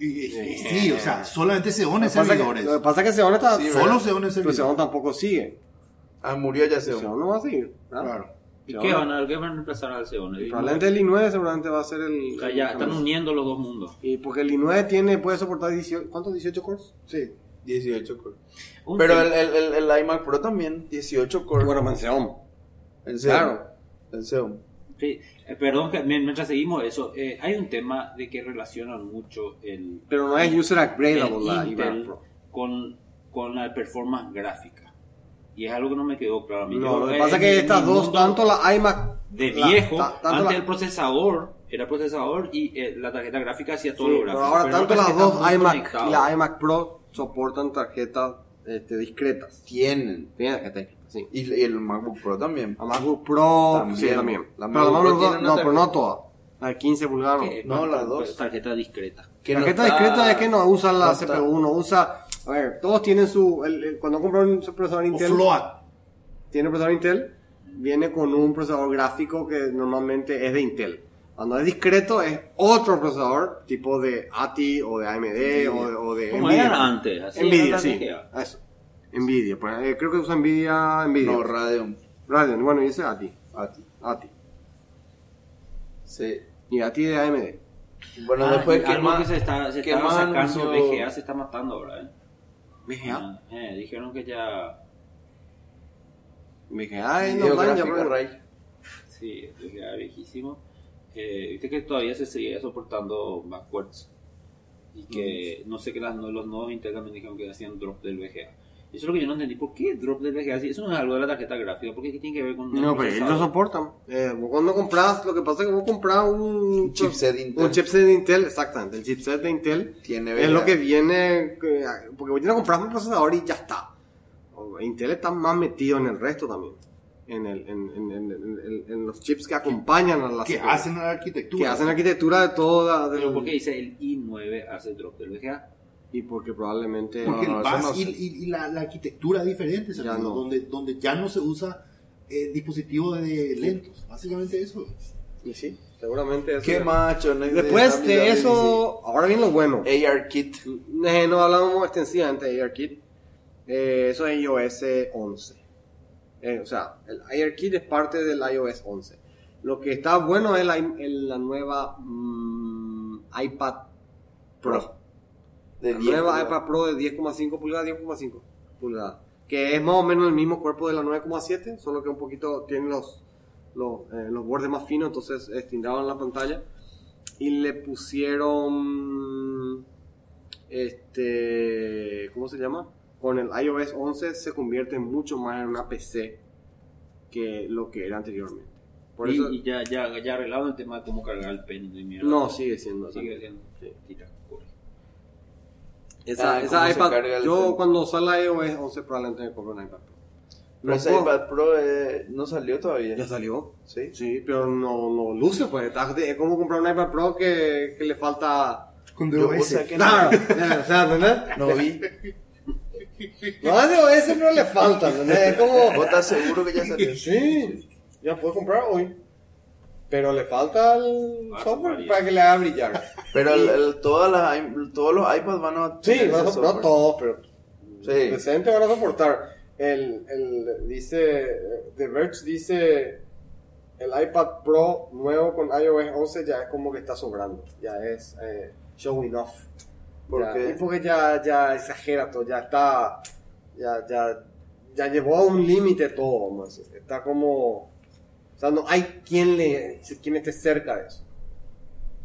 Y- y- y sí, o sea, solamente se que- servidores. lo que pasa es que Xeon está... Sí, Solo se pero servidores. Xeon tampoco sigue. Ah, murió ya se Xeon no va a seguir. ¿verdad? Claro. ¿Y qué van, a, qué van a reemplazar al i9. Probablemente el i9 seguramente va a ser el... O sea, ya están uniendo los dos mundos. Y porque el i9 tiene, puede soportar 18... ¿Cuántos? ¿18 cores? Sí. 18 core. Un Pero el, el, el, el iMac Pro también, 18 core. Bueno, en Xeon. en Xeon. claro. En Xeon. Sí, eh, perdón, que mien- mientras seguimos eso, eh, hay un tema de que relacionan mucho el, Pero no es user upgradable la iMac Intel Pro. con, con la performance gráfica. Y es algo que no me quedó claro a mí. No, Yo, lo que eh, pasa es que estas dos, tanto la iMac de la- viejo, ta- tanto antes la- el procesador era procesador y eh, la tarjeta gráfica hacía todo Sí, lo pero gráfico. ahora Pero tanto no las dos iMac y la iMac Pro soportan tarjetas este, discretas. Tienen. Tiene tarjeta discreta, sí. Y, y el MacBook Pro también. La MacBook Pro, También. sí, también. La pero la MacBook Pro no, pero no todas. La de 15 pulgadas no. Las dos. Tarjeta discreta. No tarjeta discreta es que no usa la CPU, no usa... A ver, todos tienen su... el- el- cuando compran un procesador O Intel... Float. tiene procesador Intel, viene con un procesador gráfico que normalmente es de Intel. Cuando es discreto es otro procesador, tipo de ATI o de AMD o de, o de Como Nvidia. eran antes, así Nvidia, era sí. Eso. Nvidia. pues, eh, creo que usa Nvidia. Nvidia. No, Radeon. Radeon. Bueno, dice ATI. ATI. ATI. Sí. Y ATI de AMD. Bueno, Ah, después, ¿qué algo más? que se está, se más sacando? VGA se está matando ahora, ¿eh? VGA. Ah, eh, dijeron que ya... VGA es no Videográfica Ray. Sí, el VGA viejísimo. Eh, Viste que todavía se seguía soportando backwards. Y que no sé las, no- los nuevos Intel también dijeron que hacían drop del VGA. Eso es lo que yo no entendí. ¿Por qué drop del VGA? Si eso no es algo de la tarjeta gráfica, ¿por qué ¿Qué tiene que ver con el No, pero ellos lo soportan. Eh, vos cuando compras, lo que pasa es que vos compras un, Un chipset Intel. Un chipset de Intel, exactamente. El chipset de Intel Tiene es lo que viene. que- Porque vos tienes que comprar un procesador y ya está. Intel está más metido en el resto también. En, el, en, en- en- en- en los chips que acompañan a la Que CPU. hacen la arquitectura. que hacen la arquitectura de toda. Pero del- ¿por qué dice el i9 hace drop del VGA? Y porque probablemente. Porque No, el no y, y- y la, la arquitectura es diferente, Ya ¿sabes? no. donde, donde ya no se usa eh, dispositivos de lentos. Básicamente eso. Y sí, seguramente eso. ¿Qué macho? no es Después de WWDC. eso, ahora viene lo bueno. ARKit. Eh, no hablamos extensivamente de ARKit. Eh, eso es iOS 11. Eh, o sea, el ARKit es parte del iOS 11. Lo que está bueno es la, el- la nueva mm, iPad Pro. De La 10 nueva pulgadas. iPad Pro de 10,5 pulgadas, 10,5 pulgadas. Que es más o menos el mismo cuerpo de la 9,7, solo que un poquito tiene los, los, eh, los bordes más finos, entonces estirado en la pantalla. Y le pusieron. Este. ¿Cómo se llama? Con el iOS 11 se convierte mucho más en una PC que lo que era anteriormente. Por y, eso. y ya, ya, ya arreglado el tema de cómo cargar el pen de mierda. No, sigue siendo. Sigue siendo. Sí. Tira. Esa, Ah, esa ¿cómo se iPad, el yo cuando salga iOS 11 probablemente me compro una iPad Pro. Pero No ese puedo- iPad Pro eh, no salió todavía. Ya salió. Sí. Sí, pero no, no luce, pues. Es como comprar una iPad Pro que, que le falta. Con Yo, o DOS. sea que no, Claro, ya, o sea, ¿entendés? no vi. No, es de OS, pero le falta, ¿entendés? Es como. ¿Vos estás seguro que ya salió? Sí, ya puedes comprar hoy. Pero le falta el Ah, software María. para que le haga brillar. Pero el- el- todas las, i- todos los iPads van a Sí, tener van a ese so- no todos, pero Sí. decente van a soportar. El, el, dice, The Verge dice, el iPad Pro nuevo con iOS 11 ya es como que está sobrando, ya es eh, showing off. ¿Por Ya, qué? y porque ya, ya exagera todo, ya está, ya, ya, ya llevó a un límite todo, decir. está como, o sea, no hay quien le, quien esté cerca de eso.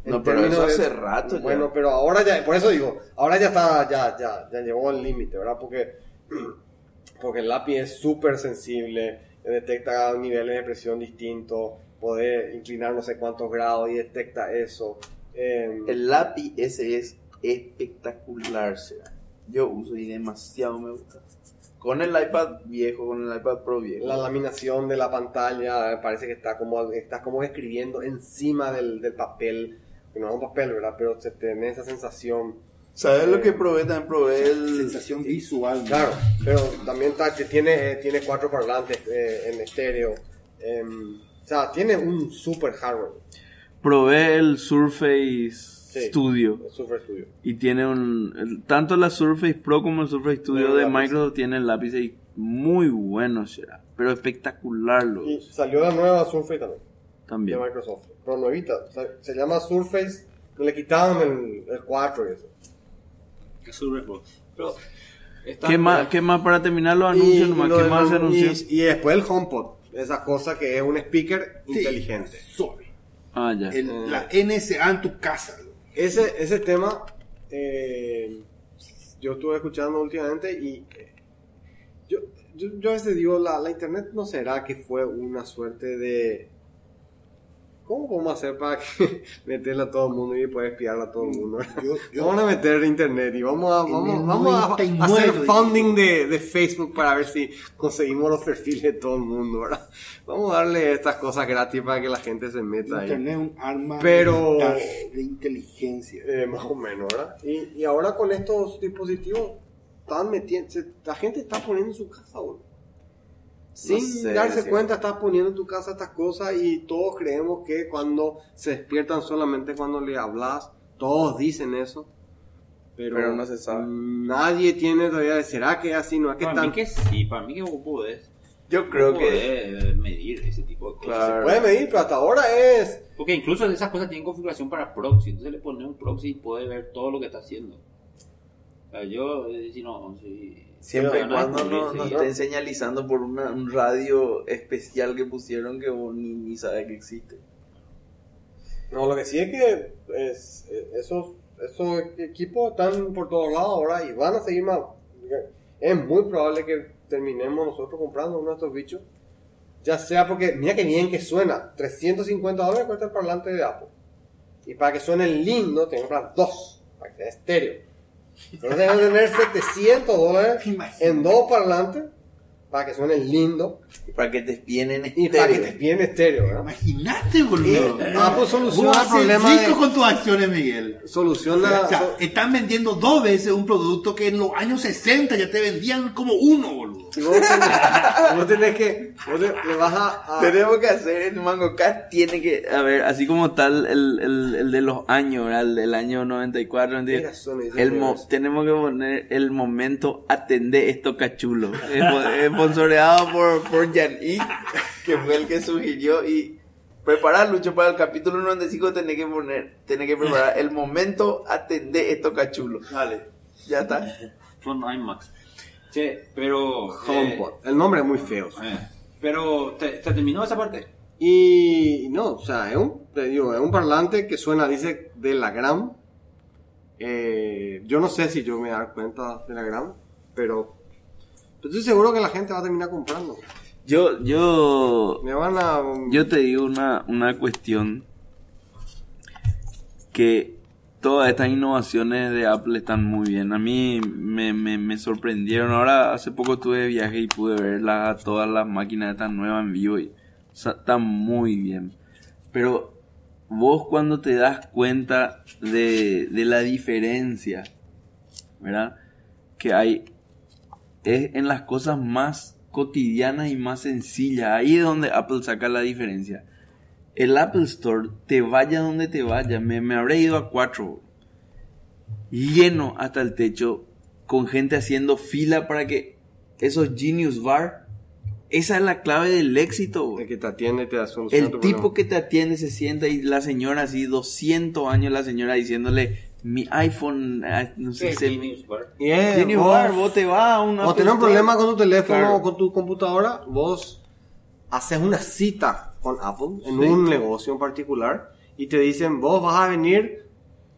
No, pero eso de- hace rato ya. Bueno, pero ahora ya, por eso digo, ahora ya está, ya, ya, ya llegó al límite, ¿verdad? Porque, porque el lápiz es súper sensible, detecta niveles de presión distintos, puede inclinar no sé cuántos grados y detecta eso. Eh, El lápiz ese es espectacular. Yo uso y demasiado me gusta. Con el iPad viejo, con el iPad Pro viejo. la laminación de la pantalla eh, parece que está como, estás como escribiendo encima del, del papel, que no es un papel, ¿verdad? Pero se tiene esa sensación. ¿Sabes lo Eh, que probé? También probé el... Sensación visual. ¿no? Claro, pero también está, que tiene, eh, tiene cuatro parlantes eh, en estéreo. em, o sea, tiene un super hardware. Probé el Surface Studio el Super Studio. y tiene un... el- tanto la Surface Pro como el Surface Studio de lápiz. Microsoft tienen lápices muy buenos, será. Pero espectacular lo Y salió la nueva Surface también, de también. Microsoft. Pero nuevita. o sea, se llama Surface. Le quitaron el, el 4 y eso. Pero, está- ¿Qué más, ¿Qué más para terminar los anuncios? Y- nomás? y lo ¿Qué del- más se y- anunció? Y, después el HomePod. Esa cosa que es un speaker Sí, inteligente. Suave. Ah, ya. El- la NSA en tu casa. Ese, ese tema eh, yo estuve escuchando últimamente y eh, yo, yo, yo a veces digo, la, la internet no será que fue una suerte de... ¿Cómo podemos hacer para que meterla a todo el mundo y poder espiarla a todo el mundo? Yo- yo- Vamos a meter internet y vamos a, vamos, vamos a 99, hacer funding de, de Facebook para ver si conseguimos los perfiles de todo el mundo, ¿verdad? Vamos a darle estas cosas gratis para que la gente se meta ahí. Internet es un arma Pero- de, de inteligencia. Eh, más o menos, ¿verdad? Y, y ahora con estos dispositivos, están metiendo, se- la gente está poniendo en su casa, boludo. Sin sé, darse sí. cuenta, está poniendo en tu casa estas cosas y todos creemos que cuando se despiertan solamente cuando le hablas, todos dicen eso. Pero, Pero no se sabe. Nadie tiene todavía, ¿será que es así? No es que Para están... mí que sí, para mí que vos podés. Yo creo vos que... medir ese tipo de cosas. Claro. Puede medir, pero hasta ahora es... Porque incluso esas cosas tienen configuración para proxy. Entonces le pones un proxy y puede ver todo lo que está haciendo. O sea, yo, si no, si... Siempre y no cuando no, nos estén señalizando por una- un radio especial que pusieron que vos ni, ni sabes que existe. No, lo que sí es que es, eh, esos, esos equipos están por todos lados ahora y van a seguir más. Es muy probable que terminemos nosotros comprando uno de estos bichos. Ya sea porque, mira que bien que suena. 350 dólares cuesta el parlante de Apple. Y para que suene lindo, tengo que comprar dos. Para que sea estéreo. Entonces tengo que tener 700 dólares en dos parlantes. Para que suene lindo. Y para que te espien en Y para que estéreo. te bien estéreo, ¿verdad? Imagínate, boludo. Y Apple soluciona Vos el haces problema rico de- con tus acciones, Miguel. Soluciona. O sea, so- están vendiendo dos veces un producto que en los años 60 ya te vendían como uno, boludo. Y vos tenés, vos tenés que. Vos le, le vas a. a- Tenemos que hacer el Mango Cat tiene que... A ver, así como tal el, el, el de los años, ¿verdad? El del año 94, ¿entiendes? Mira, Sony, dice El mo- tenemos que poner el momento atender esto cachulo. Sponsoreado por, por Jan Y que fue el que sugirió y... Preparar, Lucho, para el capítulo 95 tenés que poner, tenés que preparar el momento atender esto cachulo. Dale. Ya está. Son IMAX. Che, pero... HomePod. El nombre es muy feo. eh, eh, pero, ¿te, te terminó esa parte? Y no, o sea, es un, te digo, es un parlante que suena, dice, de la gram. Eh, yo no sé si yo me voy a dar cuenta de la gram, pero pero estoy seguro que la gente va a terminar comprando. Yo, yo, Me van a. yo te digo una, una cuestión que todas estas innovaciones de Apple están muy bien. A mí me, sorprendieron. Ahora hace poco tuve de viaje y pude ver la- todas las máquinas estas nuevas en vivo y están muy bien. Pero vos cuando te das cuenta de, de la diferencia, ¿verdad? Que hay es en las cosas más cotidianas y más sencillas. Ahí es donde Apple saca la diferencia. El Apple Store, te vaya donde te vaya, me, me habré ido a cuatro, lleno hasta el techo, con gente haciendo fila para que esos Genius Bar, esa es la clave del éxito. El que te atiende te da solución. a El tipo problema. que te atiende se sienta y la señora así, 200 años la señora diciéndole, mi iPhone, ah, no sé, ¿Qué se- Genius Bar? Genius vos- Bar, vos te vas a una... O tenés un problema con tu teléfono Claro. o con tu computadora, vos haces una cita con Apple en un negocio en particular y te dicen, vos vas a venir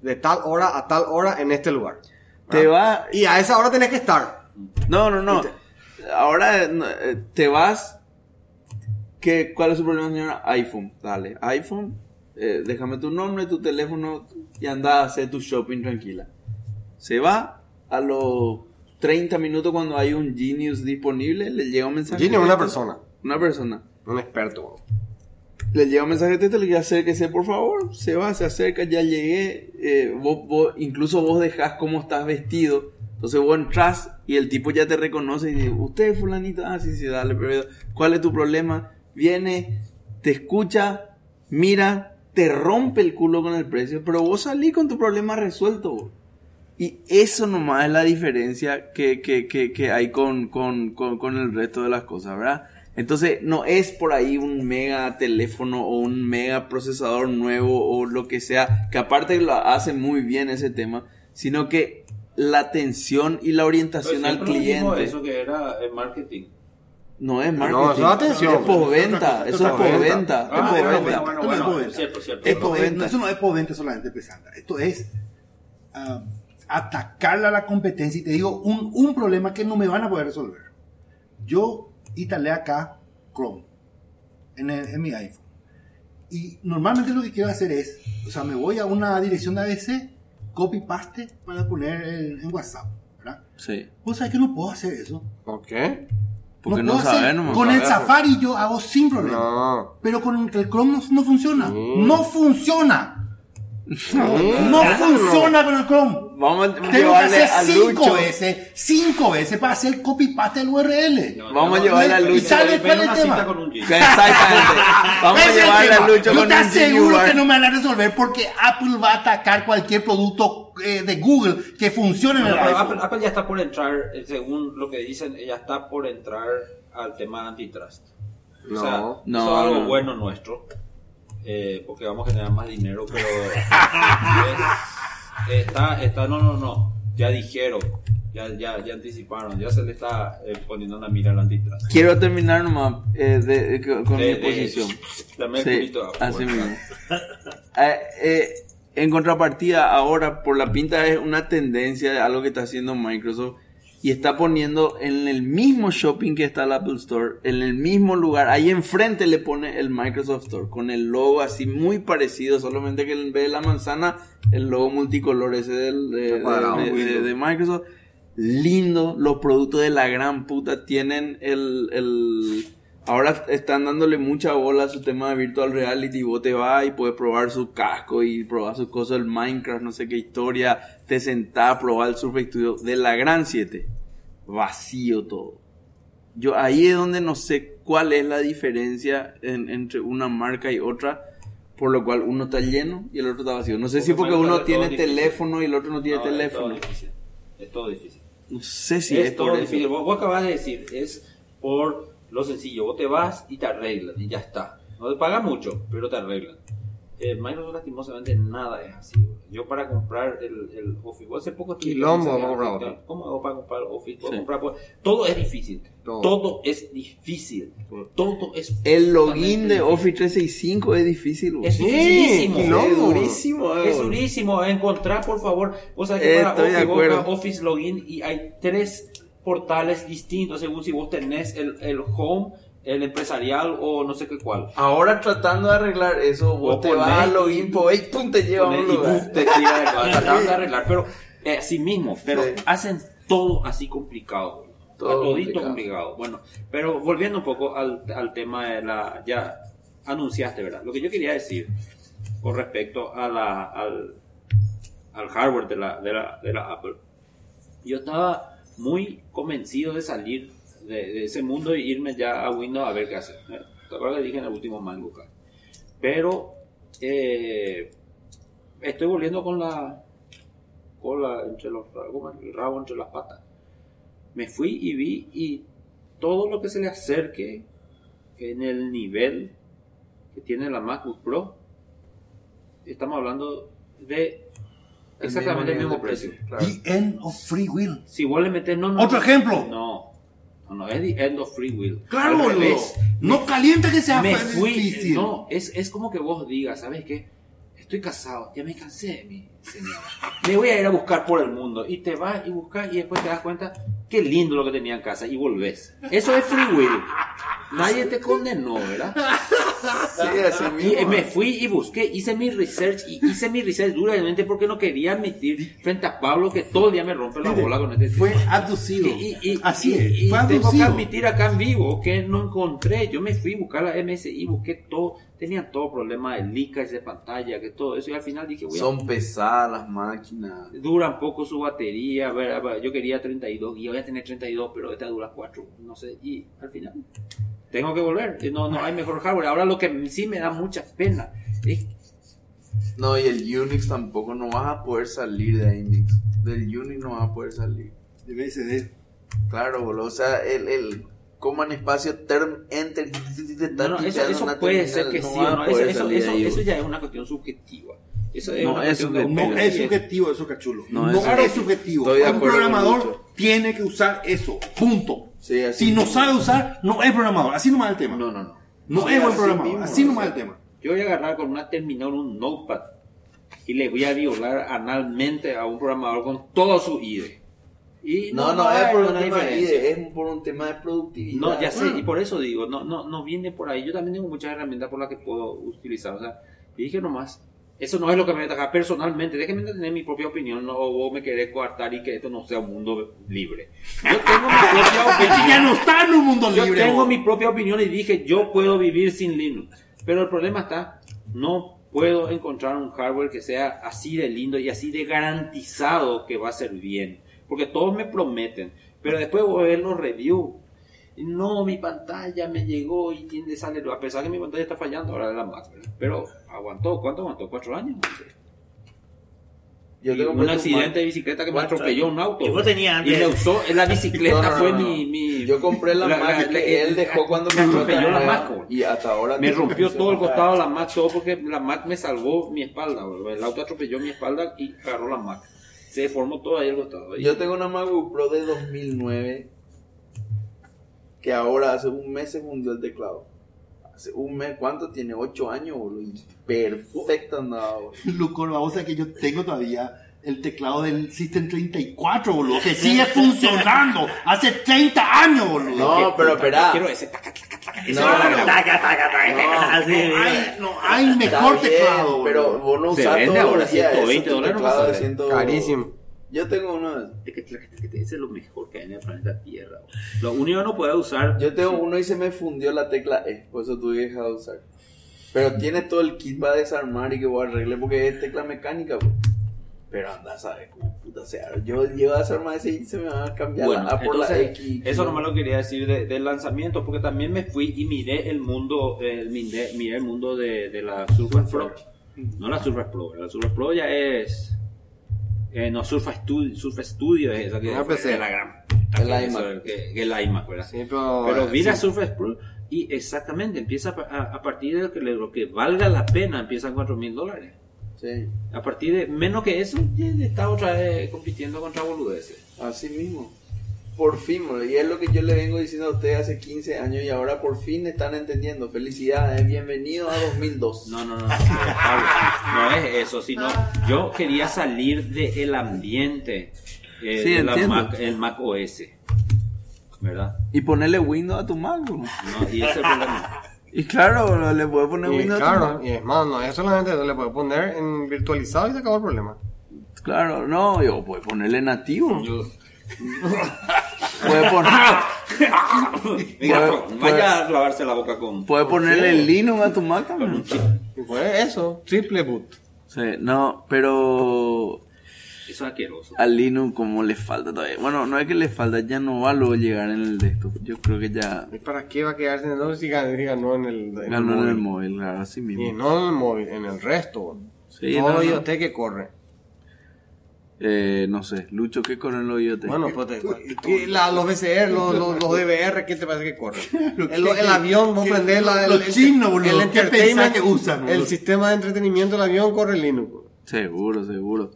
de tal hora a tal hora en este lugar. Te ¿verdad? va... Y a esa hora tenés que estar. No, no, no. Ahora eh, eh, te vas... ¿Qué, ¿Cuál es su problema, señora? iPhone. Dale, iPhone. eh, déjame tu nombre, tu teléfono y anda a hacer tu shopping tranquila. Se va a los 30 minutos cuando hay un Genius disponible, le llega un mensaje. Genius es una persona, Una persona. un experto. Le llega un mensaje de texto, le dice acérquese por favor, se va, se acerca, ya llegué, eh, vos, vos- incluso vos dejás cómo estás vestido, entonces vos entras y el tipo ya te reconoce y dice, usted fulanito, ah sí, sí, dale, pero ¿cuál es tu problema? Viene, te escucha, mira, te rompe el culo con el precio, pero vos salís con tu problema resuelto. vos. Y eso nomás es la diferencia que, que, que, que hay con, con, con, con el resto de las cosas, ¿verdad? Entonces, no es por ahí un mega teléfono o un mega procesador nuevo o lo que sea, que aparte lo hace muy bien ese tema, sino que la atención y la orientación al siempre lo mismo cliente Eso que era el marketing. no es No, marketing. eso es atención. Es postventa, eso es postventa, Ah, es postventa. bueno, Esto no es bueno, postventa. cierto, cierto. Es postventa. eso no es postventa solamente, pesanta. Esto es ah, atacarle a la competencia. Y te digo un, un problema que no me van a poder resolver. Yo instalé acá Chrome en, el- en mi iPhone. Y normalmente lo que quiero hacer es, o sea, me voy a una dirección de ABC, copy paste para poner en, en WhatsApp. ¿verdad? Sí. Vos sabés que no puedo hacer eso. ¿Por qué? Porque no, no Con el Safari yo hago sin problema. No. Pero con el Chrome no, no funciona. Mm. No funciona. No funciona con el Chrome. Vamos a Tengo que llevarle hacer a cinco Lucho. veces, cinco veces para hacer copy paste del URL. No, Vamos a no, llevarle a y Lucho. sale- ¿cuál es el tema? con un. Exactamente. Vamos a el llevarle a. Lucho Yo con te aseguro que Bar. no me van a resolver porque Apple va a atacar cualquier producto eh, de Google que funcione en el Apple. Apple ya está por entrar, eh, según lo que dicen, ya está por entrar al tema antitrust. No. O sea, No, eso es algo no. bueno nuestro, eh, porque vamos a generar más dinero, pero está, está, no, no, no, ya dijeron, ya, ya, ya anticiparon, ya se le está eh, poniendo una mira al antitrust. Quiero terminar nomás eh, de- de- con De- mi posición. Dame el Sí, culito agua, así mismo. Eh, eh, en contrapartida, ahora por la pinta es una tendencia de algo que está haciendo Microsoft y está poniendo en el mismo shopping que está el Apple Store, en el mismo lugar, ahí enfrente le pone el Microsoft Store con el logo así muy parecido, solamente que en vez de la manzana, el logo multicolor ese del, de, Microsoft. Lindo, los productos de la gran puta tienen el, el- Ahora están dándole mucha bola a su tema de virtual reality. Vos te vas y puedes probar su casco y probar sus cosas, el Minecraft, no sé qué historia. Te sentás a probar el Surface Studio de la gran 7. Vacío todo. Yo ahí es donde no sé cuál es la diferencia en- entre una marca y otra. Por lo cual uno está lleno y el otro está vacío. No sé si Porque porque uno tiene difícil. teléfono y el otro no tiene No, Es todo teléfono. difícil. Es todo difícil. No sé si es, es todo por difícil. eso. Vos, vos acabas de decir, es por lo sencillo. Vos te vas y te arreglan y ya está. No te pagan mucho, pero te arreglan. Eh, Microsoft lastimosamente nada es así. Yo para comprar el, el Office, hace poco Quilombo, ¿cómo- ¿Cómo hago para comprar Office? Sí. comprar por- Todo es difícil. Todo. Todo, es difícil. Todo es El login totalmente de difícil. Office 365 es difícil. Es dificilísimo. quilombo. Es durísimo. Es bro. durísimo encontrar, por favor. O sea, que Eh, para Office, vos acuerdo. vas a Office Login y hay tres portales distintos según si vos tenés el, el home, el empresarial o no sé qué cuál. Ahora tratando de arreglar eso, vos Vos te vas a login, pues, y pum, te lleva te tira de trataron de arreglar, pero eh, así mismo, pero Sí. hacen todo así complicado. Todo todito complicado. complicado. Bueno, pero volviendo un poco al, al tema de la. Ya anunciaste, ¿verdad? Lo que yo quería decir con respecto a la, al, al hardware de la, de, la, de la Apple. Yo estaba muy convencido de salir de, de ese mundo e irme ya a Windows a ver qué hacer. ¿Te acuerdas que dije en el último Mango? Pero eh, estoy volviendo con la, con la entre los el rabo entre las patas. Me fui y vi y todo lo que se le acerque en el nivel que tiene la MacBook Pro, estamos hablando de exactamente el mismo de precio. Claro. The end of free will. Si vos le metes no, no ¿Otro ejemplo? No, no, no, es the end of free will. Claro, boludo. No calienta que sea me fui, difícil. no, es, es como que vos digas, ¿sabes qué? Estoy casado, ya me cansé de mi señora. Me voy a ir a buscar por el mundo. Y te vas y buscas y después te das cuenta qué lindo lo que tenía en casa y volvés. Eso es free will. Nadie te condenó, ¿verdad? Sí, así Y mismo. eh, me fui y busqué, hice mi research y hice mi research duramente porque no quería admitir frente a Pablo que todo el día me rompe la bola con este Fue tipo. abducido. Y, y- Así y- es. y fue tengo que admitir acá en vivo que no encontré. Yo me fui a buscar la MSI, busqué todo. Tenían todo problema de leakage de pantalla, que todo eso. Y al final dije, voy a- Son pesadas las máquinas. duran poco su batería. a ver, a ver, yo quería 32 y voy a tener 32, pero esta dura 4. No sé. Y al final tengo que volver. Y No, no hay mejor hardware. Ahora lo que sí me da mucha pena es No, y el Unix tampoco, no vas a poder salir de Unix. Del Unix no vas a poder salir. De BSD. Claro, boludo. O sea, el, el command espacio term enter. No, no, eso, eso puede ser que sí o no. Eso, eso, eso, eso ya es una cuestión subjetiva. Eso es No, una es subjetivo. No es subjetivo eso, cachulo. No, No, es es, subjetivo. Un programador tiene que usar eso. Punto. Sí, así Si no mismo. sabe usar, no es programador. Así nomás el tema. No, no, no. No Sí, es buen así programador. mismo, así o nomás sea. el tema. Yo voy a agarrar con una terminal un notepad y le voy a violar analmente a un programador con todo su IDE. Y No, no, a es por un una tema de es por un tema de productividad. No, ya sé, y por eso digo, no, no, no viene por ahí. Yo también tengo muchas herramientas por las que puedo utilizar. O sea, dije nomás, eso no es lo que me ataca personalmente. Déjeme tener mi propia opinión, no, o vos me querés coartar y que esto no sea un mundo libre. Yo tengo mi propia que ya opinión. no está en un mundo Yo libre. tengo vos. mi propia opinión y dije, yo puedo vivir sin Linux. Pero el problema está, no puedo encontrar un hardware que sea así de lindo y así de garantizado que va a ser bien. Porque todos me prometen. Pero después voy a ver los reviews. No, mi pantalla me llegó y tiene sale, a pesar que mi pantalla está fallando, ahora es la Mac, ¿verdad? Pero aguantó, ¿cuánto aguantó? ¿Cuatro años? Yo tengo un accidente de bicicleta que me atropelló un auto. Y vos tenías Y antes- me usó, la bicicleta No, no, no, fue no. mi, mi- Yo compré la, Mac que él dejó cuando me atropelló la Mac. Y hasta ahora Me rompió todo el costado de la Mac, todo porque la Mac me salvó mi espalda. bro. El auto atropelló mi espalda y agarró la Mac. Se deformó todo ahí el costado. Yo tengo una MacBook Pro de 2009 que ahora hace un mes se fundió el teclado. Hace un mes, ¿cuánto tiene? 8 años, boludo. Perfecto andaba, boludo. Lucor, vamos a que yo tengo todavía el teclado del System 34, boludo, que sigue funcionando hace 30 años, boludo. No, pero espera. Quiero ese taca, taca, taca. Ese No, Taca, taca, taca. No, Así, No mira. hay, no hay mejor bien, teclado. Pero vos no Se usás vende ahora los días 120 eso, tu dólares, no teclado vas a de ver. 100 Carísimo. Yo tengo uno de Ese es lo mejor que hay en el planeta Tierra. bro. Lo único que no puede usar. Yo tengo uno y se me fundió la tecla E, por eso tuve que dejar de usar. Pero tiene todo el kit para desarmar y que voy a arreglar porque es tecla mecánica, bro. Pero anda, ¿sabes cómo puta sea? Yo llevo a desarmar ese y se me va a cambiar Bueno, la A por la entonces, X. eso no me lo quería decir de- del lanzamiento, porque también me fui y miré el mundo, eh, miré, miré el mundo de, de la Surface Pro. No la Surface Pro, la Surface Pro ya es... eh, no, Surface Studio, Surface Studio es esa que es la gran... El que es iMac. eso, Que, que el iMac, ¿verdad? Sí, pero. Pero vi sí. la Surface Pro y exactamente empieza a, a- a partir de lo que, lo que valga la pena, empiezan 4 mil dólares. Sí, A partir de menos que eso, ya está otra vez compitiendo contra boludeces. así mismo. Por fin, y es lo que yo le vengo diciendo a ustedes hace 15 años y ahora por fin están entendiendo. Felicidades, bienvenidos a 2002. No, no, no, no, no es eso, sino yo quería salir del ambiente eh, Sí, de la entiendo. Mac, el Mac OS, ¿verdad? Y ponerle Windows a tu Mac, bro. No, y ese es el problema. Y claro, le puedes poner Y Windows claro, y es más, no es solamente eso, le puedes poner en virtualizado y se acabó el problema. Claro, no, yo puedes ponerle nativo. Yo- Puedes poner, Mira, Puede- vaya a lavarse la boca con, puedes ponerle Linux a tu Mac también. Fue eso, triple boot. Sí, no, pero Eso es asqueroso. A Linux como le falta todavía. Bueno, no es que le falta, ya no va a luego llegar en el desktop. Yo creo que ya ¿Y para qué va a quedarse en el otro si ganó, en el, en el ganó en móvil? el móvil, claro, así Y mismo. no en el móvil, en el resto. Sí, Todo no, no. IoT que corre. Eh, no sé, Lucho, ¿qué corre en los IoT? Bueno, pues te- ¿qué- la- los VCR, los, los, los DVR, ¿qué te parece que corren? El, el avión, vos prendés la, el, los el- chinos, boludo, el ¿qué entertainment, pensás que usan, boludo? el sistema de entretenimiento del avión corre Linux. Seguro, seguro.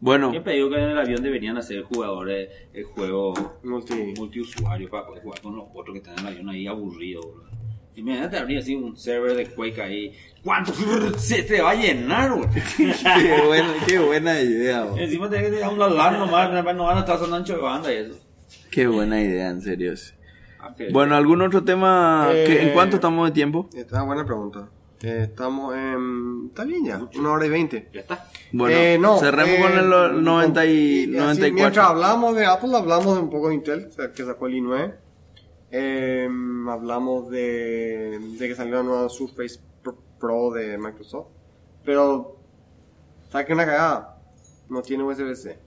Bueno, Siempre digo que en el avión deberían hacer jugadores el juego Multi. multiusuario para poder jugar con los otros que están en el avión ahí aburrido, bro. Imagínate abrir así un server de Quake ahí. ¿Cuánto se te va a llenar, qué, buena, qué buena idea. bo. Encima tenés que tirar un LAN nomás, no van a estar sonando ancho de banda y eso. Qué buena idea, en serio. sí. Ah, Bueno, ¿algún otro tema? que- ¿En Eh, cuánto estamos de tiempo? Esta es buena pregunta. Eh, estamos en... Está bien ya, una hora y veinte. ya está. Bueno, Eh, no, cerremos eh, con el lo- 90 y así, 94. mientras hablamos de Apple, hablamos de un poco de Intel, que sacó el i9. Eh, hablamos de, de que salió la nueva Surface Pro- de Microsoft. Pero, ¿sabes qué una cagada? No tiene USB-C.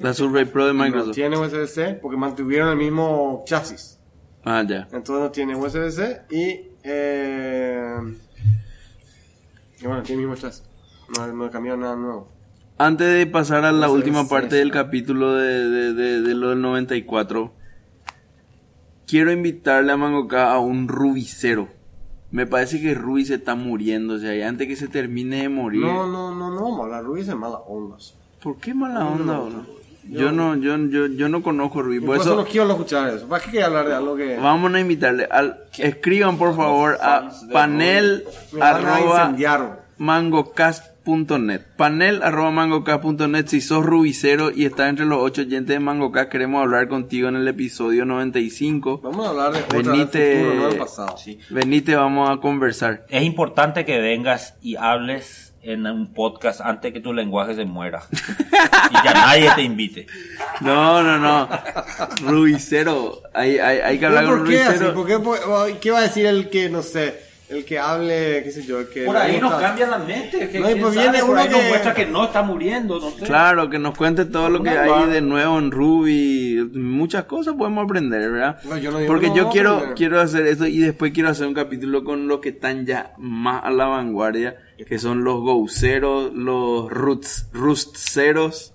La Survey Pro de No Microsoft. tiene USB-C porque mantuvieron el mismo chasis. Ah, ya. Entonces no tiene USB-C y... Eh, y bueno, tiene el mismo chasis. No, no cambiaron nada nuevo. Antes de pasar a la última es parte eso. del capítulo de, de, de, de lo del 94, quiero invitarle a Mangoka a un rubicero. Me parece que Ruby se está muriendo, o sea, y antes que se termine de morir. No, no, no, no, mala Ruby es de mala onda. ¿Por qué mala onda, bro? Yo no, yo, yo, yo no conozco Ruby, por por eso eso no quiero escuchar eso. ¿Para qué quería hablar de algo que vamos a invitarle. Al, escriban por favor a panel arroba incendiar? Panel arroba mangocast.net si sos rubicero y estás entre los ocho oyentes de Mangocast queremos hablar contigo en el episodio 95 Vamos a hablar de otra venite del futuro, no del pasado. venite vamos a conversar Es importante que vengas y hables en un podcast antes que tu lenguaje se muera. y ya nadie te invite. no no no rubicero hay, hay, hay que hablar ¿Pero con ¿Por qué así? rubicero ¿Por qué, por- ¿Qué va a decir el que, no sé, el que hable, qué sé yo, el que... Por ahí nos gusta- cambia la mente. Que, No, pues sabe, viene por uno ahí nos que- muestra que no está muriendo, no sé. Claro, que nos cuente todo lo que hay barra. de nuevo en Ruby. Muchas cosas podemos aprender, ¿verdad? No, yo no digo Porque que no yo quiero, aprender. quiero hacer eso y después quiero hacer un capítulo con los que están ya más a la vanguardia, que son los Go-ceros, los Roots, Rust-ceros.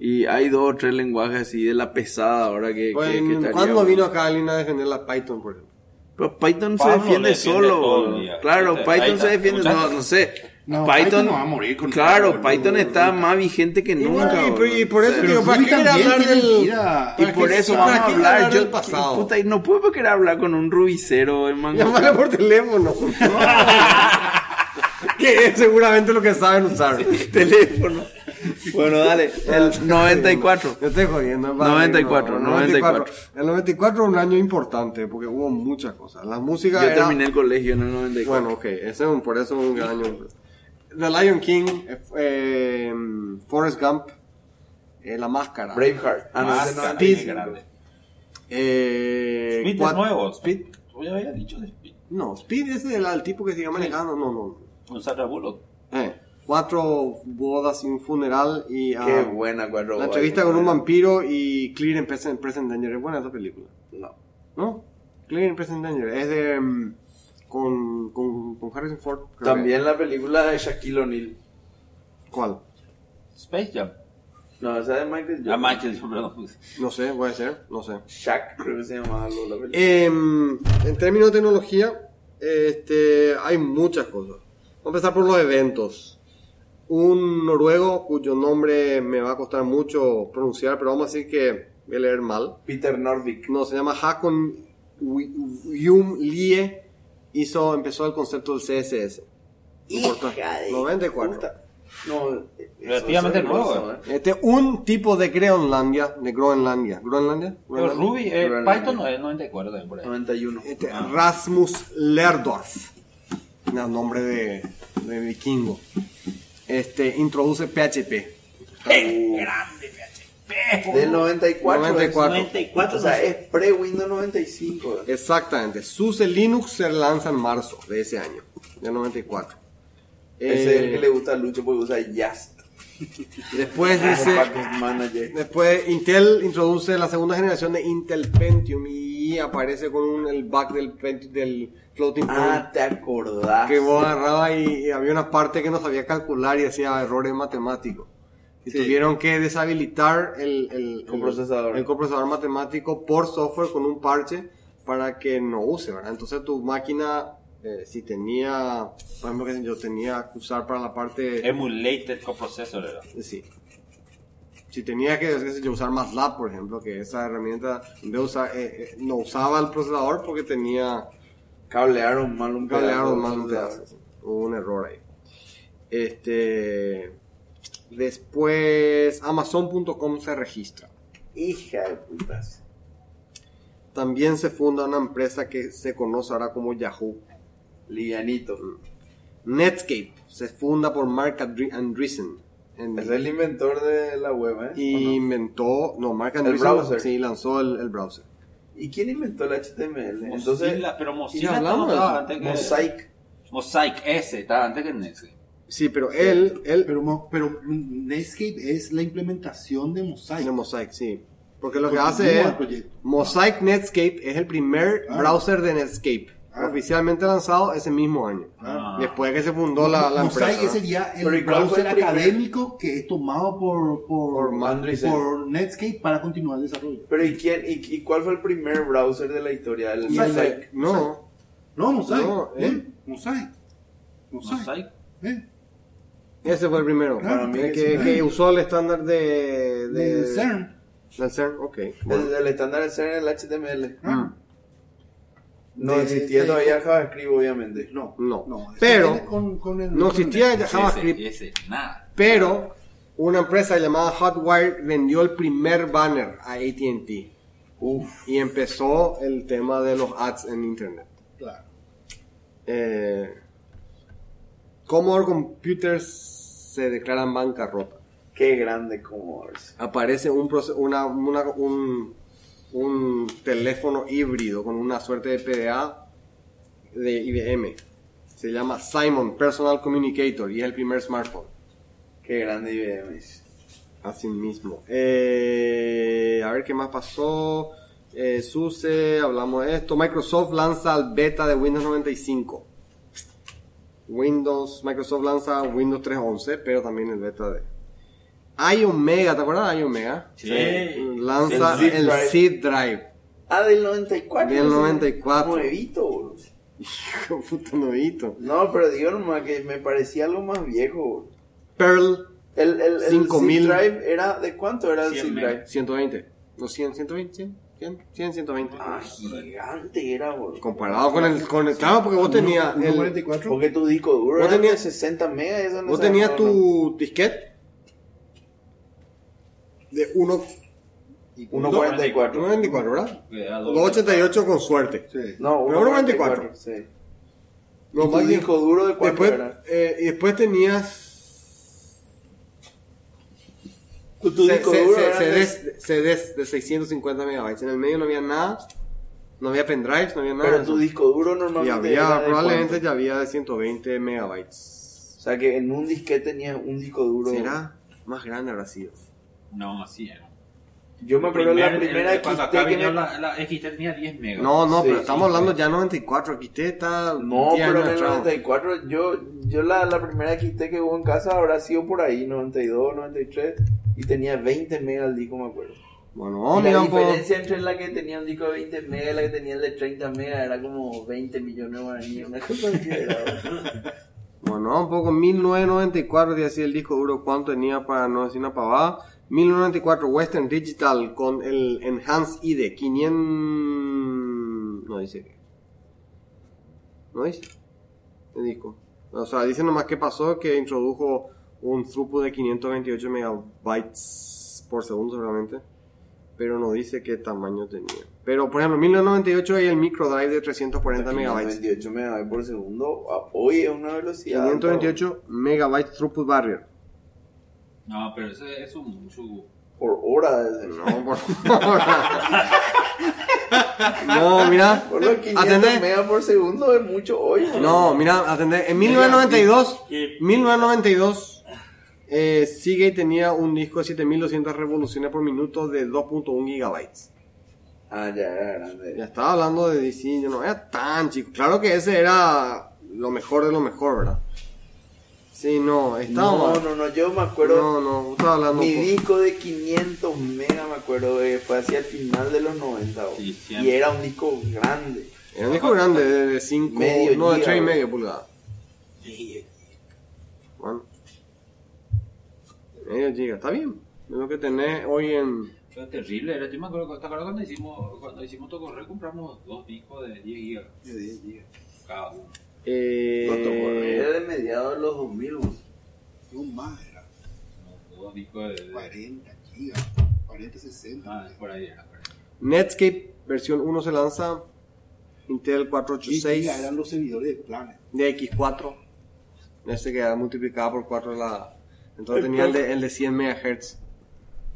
Y hay dos o tres lenguajes así de la pesada ahora que... que- Pues, que estaría ¿Cuándo vino acá alguien a defender la Python, por ejemplo? Pero Python se defiende solo. Claro, Ahí Python se defiende. No, no sé. No, Python, Python no va a morir con Claro, Python boludo. está más vigente que Y, nunca. y por- y boludo. por eso digo, ¿para qué también hablar del- vida. Y ¿Para por eso vamos a hablar. Yo, del pasado? puta, y no puedo querer hablar con un rubicero en. Llámale por teléfono. que es seguramente lo que saben usar. teléfono. Bueno, dale. El 94. Yo estoy jodiendo. vale, 94, no, 94. El 94 es un año importante porque hubo muchas cosas. La música Yo era... terminé el colegio en el 94. Bueno, ok, ese es un, por eso es un gran año. The Lion King, eh, eh, Forrest Gump, eh, La Máscara. Braveheart. Ah, no, ese no. Speed. grande. Eh, Speed es nuevo. Speed. Yo ya había dicho de Speed. No, Speed es el, el tipo que sigue manejando. No, no. Con Sandra Bullock. Eh, cuatro bodas y un funeral y ah, Qué buena cuatro la entrevista con un vampiro y Clear en Present, Present Danger. Es buena esa película. No. ¿No? Clear en Present Danger. Es de... mm, con, con, con Harrison Ford. creo También la película de Shaquille O'Neal. ¿Cuál? Space Jam. No, esa de Michael Ah, Jordan. Michael, perdón. No sé, puede ser, no sé. Shaq, creo que se llamaba algo la película. Em, en términos de tecnología, este, hay muchas cosas. Vamos a empezar por los eventos. Un noruego cuyo nombre me va a costar mucho pronunciar, pero vamos a decir que voy a leer mal. Peter Norvik. No, se llama Hakon Yum Lie. Hizo, empezó el concepto del CSS. Importante. 94. No, Relativamente eso es nuevo, hermoso, ¿eh? Este, un tipo de Groenlandia, de Groenlandia. ¿Groenlandia? Pero ¿Groenlandia? Ruby, eh, Pero Python no es 94 también por ahí. 91. Este, Rasmus Lerdorf. No, nombre de, de vikingo. Este, introduce PHP. Del 94. 94. 94 O sea, es pre-Windows 95. ¿eh? Exactamente. SUSE Linux se lanza en marzo de ese año, del 94. Ese es el Eh, que le gusta a Lucho porque usa Después dice, después Intel introduce la segunda generación de Intel Pentium y aparece con un, el bug del, Pent- del floating point. Ah, te acordás. que vos agarrabas y, y había una parte que no sabía calcular y hacía errores matemáticos. Y Sí. tuvieron que deshabilitar el, el, Coprocesador. el, el coprocesador matemático por software con un parche para que no use, ¿verdad? Entonces tu máquina, eh, si tenía, por ejemplo, que yo tenía que usar para la parte... Emulated coprocessor era. Sí. Si tenía que yo, usar MATLAB, por ejemplo, que esa herramienta en vez de usar, eh, eh, no usaba el procesador porque tenía Cablearon mal un cablearon mal un un pedazo. sí. Hubo un error ahí. Este. Después, Amazon.com se registra. Hija de putas. También se funda una empresa que se conoce ahora como Yahoo. Livianito. Netscape se funda por Mark Andre- Andreessen. En- Es el inventor de la web, ¿eh? y inventó, no, Mark El Andreessen browser. sí, lanzó el, el browser. ¿Y quién inventó el HTML? Entonces, Mozilla, pero Mozilla hablamos estaba de antes que... Mosaic. Mosaic, ese, estaba antes que Netscape. Sí, pero él, él, Pero, Netscape es la implementación de Mosaic. tiene Mosaic, sí. Porque lo que hace es. Mosaic Netscape es el primer Ah. browser de Netscape. Ah. Oficialmente lanzado ese mismo año. Ah. Después de que se fundó la, la Mosaic empresa. ¿no? sería el Pero ¿y cuál fue browser el académico que es tomado por, por, Por por Netscape para continuar el desarrollo. Pero ¿y quién? ¿Y, y cuál fue el primer browser de la historia? El Y el de- Mosaic. no, No, Mosaic. No, ¿eh? Mosaic. Mosaic. Mosaic. ¿eh? ese fue el primero. Para mí El que que, usó el estándar de, de Del CERN. Del CERN, ok. El, Bueno. el estándar de ser en el HTML. Ah. No existía de- todavía JavaScript, obviamente. No. No. no Pero viene con, con el- no existía el- JavaScript, Ese, ese, nada. pero una empresa llamada Hotwire vendió el primer banner a AT&T y empezó el tema de los ads en internet. Claro. Eh, Commodore Computers se declara en bancarrota. Qué grande Commodore. Aparece un, una, una- un, un teléfono híbrido con una suerte de PDA de IBM. Se llama Simon Personal Communicator y es el primer smartphone. Qué grande IBM. Así mismo. Eh, a ver qué más pasó. Eh, SUSE, hablamos de esto. Microsoft lanza el beta de Windows 95. Windows, Microsoft lanza Windows 3.11, pero también el beta de iOmega, ¿te acuerdas de iOmega? Sí. Lanza El el drive. drive. Ah, del 94. Del ese 94. Nuevito, boludo. Hijo de puta nuevito. No, pero digo nomás que me parecía algo más viejo. boludo. Pearl El, el, el 5000. zip drive era, ¿de cuánto era el 100 zip megas. drive? 120. No, 100, 120, 100, 100, 100, 120. Ah, gigante era, boludo. Comparado con el, con el- claro, porque vos tenías el, 1.44. Porque tu disco duro Vos tenías- de 60 megas. Vos tenías tu disquete de 1, 1.44. 1.24, ¿verdad? Era doble. 2.88 con suerte. Sí. No, Pero 1.44. 1.44. Sí. Lo ¿Y más disco duro de cuánto después, era? eh, y después tenías Tu, tu C- disco C- duro era de- CDs, CDs de 650 megabytes. En el medio no había nada, no había pendrives, no había nada. Pero tu disco duro y normalmente era había, probablemente ya había de 120 megabytes. O sea que en un disquete tenías un disco duro. ¿Será? Más grande habrá sido. No, así era. Yo me acuerdo la Primer- primera el- cuando XT acá que vino me... la, la XT tenía 10 megas. No, no, Sí, pero sí, estamos hablando sí. ya 94. Aquí usted está. No, 10 pero en el atrás. 94 yo, yo la, la primera XT que hubo en casa habrá sido por ahí, 92, 93, y tenía 20 megas el disco, me acuerdo. Bueno, y la un poco. diferencia entre la que tenía un disco de 20 megas y la que tenía el de 30 megas era como 20 millones de guaraníes, una cosa así. Bueno, un poco. 1994, y así el disco duro, ¿cuánto tenía para no decir una pavada? 1994 Western Digital con el Enhanced IDE 500. No dice qué. No dice. El disco. O sea, dice nomás que pasó que introdujo un throughput de 528 megabytes por segundo seguramente. Pero no dice qué tamaño tenía. Pero por ejemplo, en 1998 hay el micro drive de 340 megabytes. 28 megabytes por segundo, ah, hoy es una velocidad. 528 megabytes throughput barrier. No, pero ese es un, su... por hora. No, por No, mira. Por los 500 Atendé. megas por segundo es mucho hoy. No, mira, atendé. En 1992, Y- 1992, Eh, Seagate tenía un disco de 7200 revoluciones por minuto de 2.1 gigabytes. Ah, ya era grande. Ya estaba hablando de DC, yo no era tan chico. Claro que ese era lo mejor de lo mejor, ¿verdad? Sí, no, estaba No, no, no, yo me acuerdo. No, no, vos estabas hablando. Mi por- disco de 500 mega, me acuerdo, eh, fue hacia el final de los 90. bo. Sí, y era un disco grande. Era un disco grande, de 5, Medio no, de giga, 3 y medio pulgadas. Bueno. Medio giga, está bien. Es lo que tenés hoy en... Fue terrible, era, yo me acuerdo, ¿te acuerdas cuando hicimos, cuando hicimos Tocorre compramos dos discos de 10 gigas De 10 gigas. cada uno? Eh, Era de mediados de los 2000. bo. No más, era No, de... de 40 gigas. 40, 60. ah, por ahí era, por ahí. Netscape versión 1 se lanza. Intel 10 486 gigas eran los servidores de planes. de X4. Este que era multiplicado por 4 la... Entonces tenía el de, el de 100 MHz.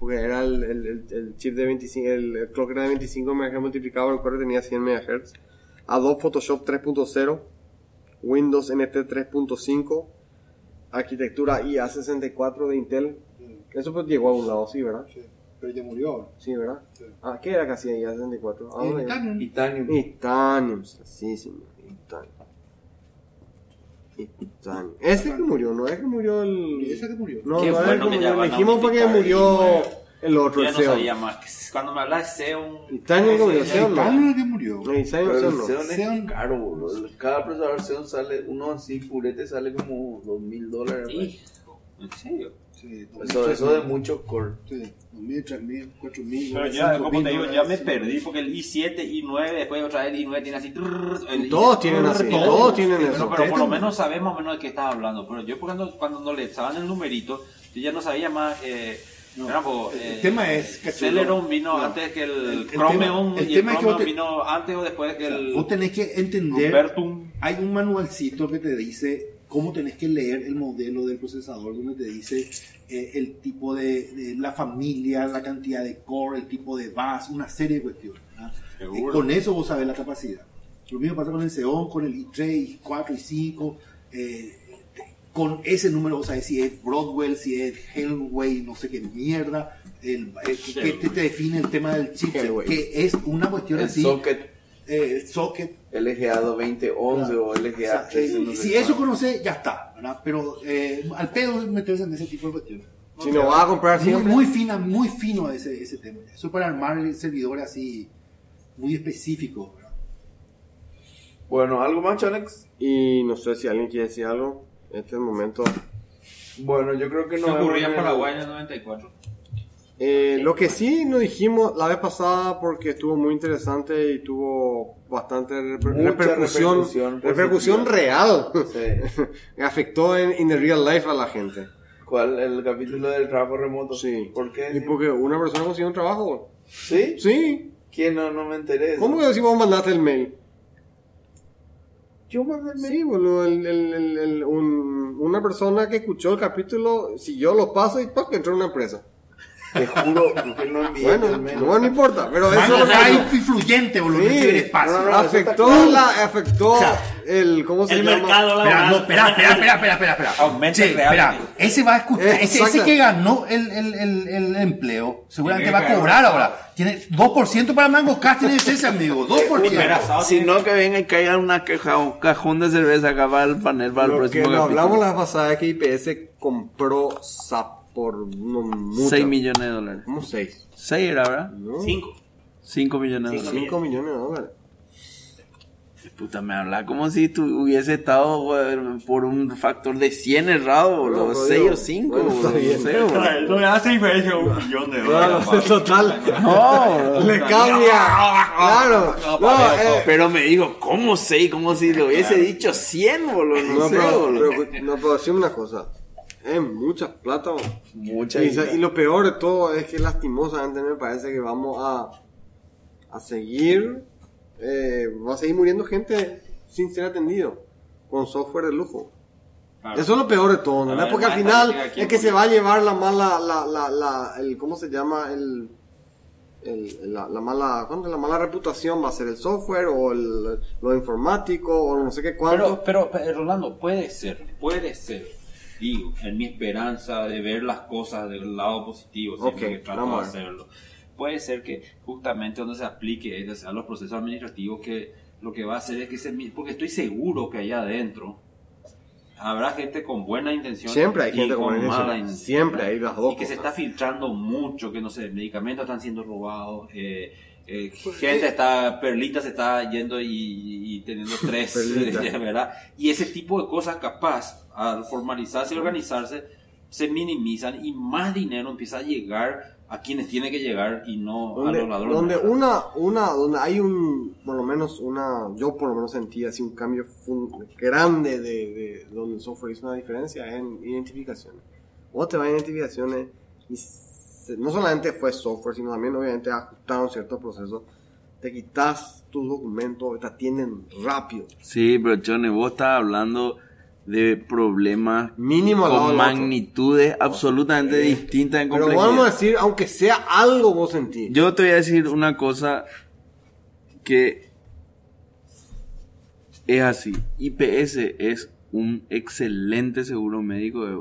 Porque era el, el, el- el chip de 25, el, el clock era de 25 MHz multiplicado por 4 tenía 100 MHz. Adobe Photoshop 3.0, Windows NT 3.5, arquitectura IA64 de Intel. Eso pues llegó a un lado, sí, ¿verdad? Sí. Pero ya murió ahora. Sí, ¿verdad? Sí. Ah, ¿qué era que hacía IA64? ¿A dónde? Titanium. Titanium. Titanium, sí, señor. Titanium. Titanium. Ese que murió, no es que murió el. ¿Y ese que murió? No, no es bueno que murió. Dijimos fue que murió y el otro, Yo el no Xeon. sabía más. que Cuando me hablas de Xeon... Titanium ese- Xeon, no. Titanium el que murió. No, Pero Xeon el no. Xeon es Xeon- caro, boludo. Cada procesador Xeon sale, uno así purete sale como 2000 dólares. pues. Hijo, ¿en serio? Sí, Eso, eso de muchos core. Sí, 2000, 3000, 4000. Pero ya, como te digo, ya me perdí porque el i7, i9, después otra vez el i9 tiene así. trrr, el Todos i7, tienen así, todos. todos tienen Pero, eso. pero por lo menos o menos de qué estás hablando. Pero yo cuando, cuando no le echaban el numerito, yo ya no sabía más. Eh, No, era como, el- eh, tema es, cachulo. Celeron vino No. antes que el, El- el Chromeon tema- el y tema el es que te- vino antes o después que el Vos tenés que entender. Humbertum. Hay un manualcito que te dice cómo tenés que leer el modelo del procesador, donde te dice eh, el tipo de, de la familia, la cantidad de core, el tipo de bus, una serie de cuestiones. Seguro. Eh, con eso vos sabés la capacidad. Lo mismo pasa con el Xeon, con el i3, i4, i5. eh, con ese número vos sabés si es Broadwell, si es Hellway, no sé qué mierda. El, eh, que, te, te define el tema del chip, Hellway. que es una cuestión El así. socket eh, socket, LGA 2011 Claro. o LGA O sea, 13. no y sé si eso conoce, ya está, ¿verdad? Pero eh, al pedo meterse en ese tipo de cuestiones. Si no vas a comprar Muy, siempre. muy fina, muy fino ese, ese tema. Eso para armar servidores así, muy específicos, ¿verdad? Bueno, ¿algo más, Alex? Y no sé si alguien quiere decir algo. Este es el momento. Bueno, yo creo que Se no ocurría en Paraguay en el 94. Eh, lo que sí nos dijimos la vez pasada porque estuvo muy interesante y tuvo bastante reper- Mucha repercusión, repercusión repercusión real. Sí. Afectó en in the real life a la gente. ¿Cuál? El capítulo del trabajo remoto. Sí. ¿Por qué? Y porque una persona consiguió un trabajo. ¿Sí? Sí. ¿Quién? No, no me enteré. ¿Cómo que vos mandaste el mail? Mail. Sí, boludo, el- el- el- un- una persona que escuchó el capítulo siguió los pasos y ¡pac! entró en una empresa. Te juro que no envié Bueno, no, no importa, pero eso Mano, es lo que hay pasó. influyente, boludo, Sí, ese espacio. no, no, no, afectó, eso claro. la, afectó O sea, el, ¿cómo se El llama? mercado Espera, laboral. no, espera, espera, espera, espera, espera, espera. Aumenta Sí, espera. Ese va a escuchar, ese, ese Exacto. que ganó el, el, el, el empleo, seguramente va a cobrar ahora. Tiene 2% para Mango Cast, tiene ese amigo, 2%. Si no, que venga y caiga una queja, un cajón de cerveza acá para el panel para el Lo que próximo capítulo. hablamos la pasada es que IPS compró SAP por no, mucho. 6 millones de dólares. ¿Cómo 6? 6 era, ¿verdad? ¿No? Cinco. 5 millones de dólares. 5 millones de dólares. Puta, me habla como si tú hubiese estado por un factor de 100 errado, boludo. No, 6 digo, o 5, bueno, está bien. No sé, boludo. No le hace diferencia un millón de Claro, dólares. total. No, Le cambia. Claro. No, eh, pero me digo, ¿cómo 6? Como si le hubiese dicho 100, boludo. No, no, sé, pero, boludo. pero, no, pero decime una cosa. Es mucha plata. bro. Mucha Y, y lo peor de todo es que lastimosamente me parece que vamos a, a seguir, eh, va a seguir muriendo gente sin ser atendido con software de lujo. Claro. Eso es lo peor de todo, ¿no? Ver, Porque al final estadística, ¿quién es que se va a llevar la mala, la, la, la, el, ¿cómo se llama? El, el- la, la mala, ¿cuándo? la mala reputación va a ser el software o el, lo informático o no sé qué cuánto. Pero, pero, pero, Rolando, puede ser, puede ser. Digo, en mi esperanza de ver las cosas del lado positivo, siempre que trato de hacerlo. Puede ser que justamente donde se aplique es a los procesos administrativos que lo que va a hacer es que se... mi- Porque estoy seguro que allá adentro habrá gente con buena intención Siempre hay gente con buena mala intención. in- Siempre hay las dos y que se está filtrando mucho, que no sé, medicamentos están siendo robados, eh, eh, gente está, perlita se está yendo y, y teniendo tres. ¿verdad? Y ese tipo de cosas capaz, al formalizarse y organizarse, se minimizan y más dinero empieza a llegar a quienes tiene que llegar y no a donde, los ladrones. donde una, una, donde hay un, por lo menos una, yo por lo menos sentí así un cambio fun- grande de, de donde el software hizo una diferencia es en identificaciones. Vos te vas a identificaciones y se- no solamente fue software, sino también obviamente ajustaron ciertos procesos. Te quitas tus documentos, te atienden rápido. Sí, pero Chone, vos estás hablando de problemas Mínimo con magnitudes absolutamente distintas en Pero complejidad. vamos a decir, aunque sea algo vos sentís. Yo te voy a decir una cosa que es así. IPS es un excelente seguro médico de.